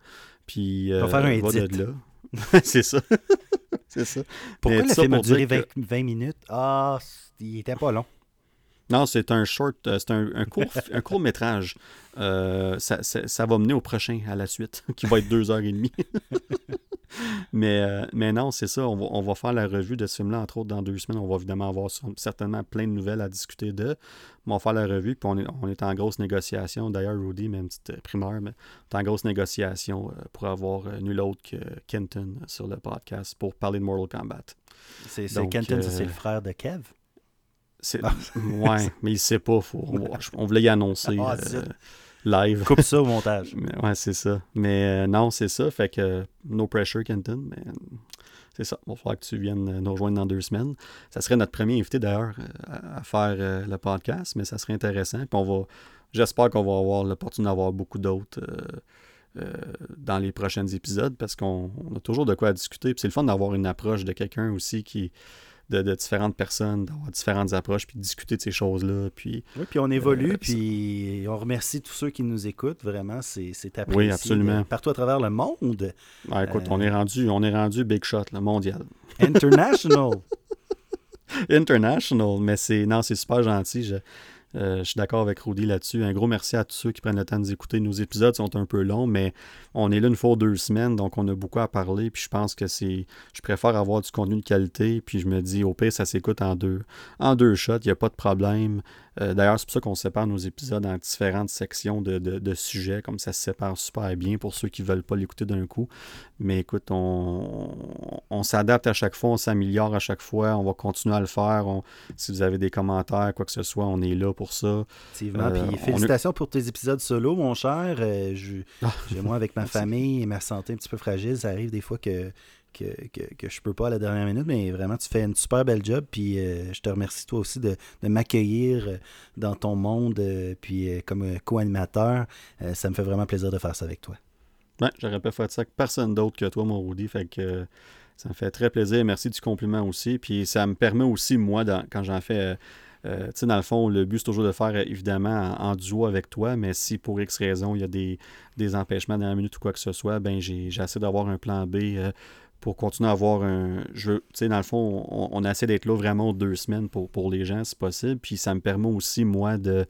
Puis, euh, faire un va de là. c'est ça. c'est ça. Pourquoi le film a duré 20, minutes? Ah, il était pas long. Non, c'est un short, c'est un, court, un court métrage. ça, ça, va mener au prochain, à la suite, qui va être deux heures et demie. mais, euh, mais non, c'est ça. On va, faire la revue de ce film-là, entre autres, dans deux semaines. On va évidemment avoir certainement plein de nouvelles à discuter de. on va faire la revue, puis on est, en grosse négociation. D'ailleurs, Rudy, même petite euh, primeur, mais on est en grosse négociation euh, pour avoir nul autre que Kenton sur le podcast pour parler de Mortal Kombat. C'est Kenton, c'est le frère de Kev? Ah. ouais, mais il sait pas. on, voulait y annoncer. Ah, live. Coupe ça au montage. ouais, c'est ça. Mais euh, non, c'est ça. Fait que no pressure, Kenton. Mais c'est ça. Il va falloir que tu viennes euh, nous rejoindre dans deux semaines. Ça serait notre premier invité d'ailleurs euh, à, faire le podcast, mais ça serait intéressant. Puis on va. J'espère qu'on va avoir l'opportunité d'avoir beaucoup d'autres. dans les prochains épisodes parce qu'on a toujours de quoi discuter. Puis c'est le fun d'avoir une approche de quelqu'un aussi qui, de, différentes personnes, d'avoir différentes approches, puis de discuter de ces choses-là. Puis, oui, puis on évolue, euh, puis on remercie tous ceux qui nous écoutent. Vraiment, c'est apprécié. Oui, absolument. partout à travers le monde. écoute, on, est rendu, on est rendu big shot, le mondial. International. International, mais c'est non, c'est super gentil. Je, euh, je suis d'accord avec Rudy là-dessus. Un gros merci à tous ceux qui prennent le temps d'écouter. Nos épisodes sont un peu longs, mais on est là une fois deux semaines, donc on a beaucoup à parler. Puis je pense que c'est. Je préfère avoir du contenu de qualité. Puis je me dis, au pire, ça s'écoute en deux, en deux shots. Il n'y a pas de problème. Euh, d'ailleurs, c'est pour ça qu'on sépare nos épisodes en différentes sections de, sujets, comme ça se sépare super bien pour ceux qui ne veulent pas l'écouter d'un coup. Mais écoute, on, s'adapte à chaque fois, on s'améliore à chaque fois, on va continuer à le faire. si vous avez des commentaires, quoi que ce soit, on est là pour ça. Effectivement. Euh, puis félicitations pour tes épisodes solo, mon cher. Euh, ah. moi, avec ma famille et ma santé un petit peu fragile, ça arrive des fois que que, que, que, je peux pas à la dernière minute, mais vraiment, tu fais une super belle job. Puis euh, je te remercie toi aussi de, m'accueillir dans ton monde. Euh, puis comme co-animateur, ça me fait vraiment plaisir de faire ça avec toi. Ouais, j'aurais pas fait ça avec personne d'autre que toi, mon Rudy. Fait que ça me fait très plaisir. Merci du compliment aussi. Puis ça me permet aussi, moi, quand j'en fais. Tu sais, dans le fond, le but, c'est toujours de faire évidemment en, duo avec toi, mais si pour X raison, il y a des, des empêchements dans la minute ou quoi que ce soit, ben j'ai essayé d'avoir un plan B pour continuer à avoir un jeu. Tu sais, dans le fond, on, essaie d'être là vraiment deux semaines pour, pour les gens, si possible. Puis ça me permet aussi, moi, de.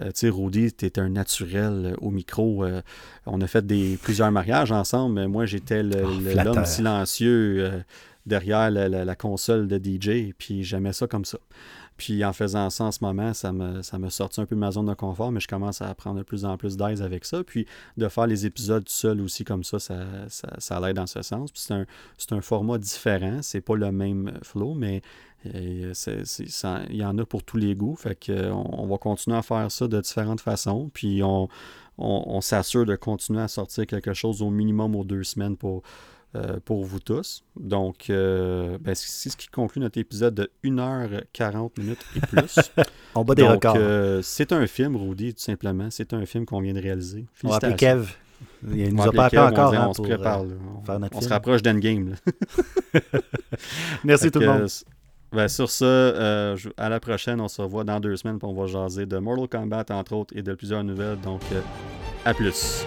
Euh, tu sais, Rudy, tu un naturel euh, au micro. Euh, on a fait des, plusieurs mariages ensemble, mais moi, j'étais ah, l'homme silencieux derrière la, console de DJ, puis j'aimais ça comme ça. Puis en faisant ça en ce moment, ça me, ça me sorti un peu de ma zone de confort, mais je commence à prendre de plus en plus d'aise avec ça. Puis de faire les épisodes seul aussi comme ça, ça, ça, ça l'aide dans ce sens. Puis c'est un, un, format différent, c'est pas le même flow, mais il y en a pour tous les goûts. Fait que, on, va continuer à faire ça de différentes façons. Puis on, on, s'assure de continuer à sortir quelque chose au minimum aux deux semaines pour, euh, pour vous tous. Donc, euh, ben, c'est ce qui conclut notre épisode de 1h40 minutes et plus. on bat des records. Euh, c'est un film, Rudy, tout simplement. C'est un film qu'on vient de réaliser. On va appeler Kev. Il nous a pas appelé encore. Hein, on, se prépare. on, se rapproche d'Endgame. Merci tout le monde. Ben, sur ça, à la prochaine, on se revoit dans deux semaines pour on va jaser de Mortal Kombat, entre autres, et de plusieurs nouvelles. Donc, à plus.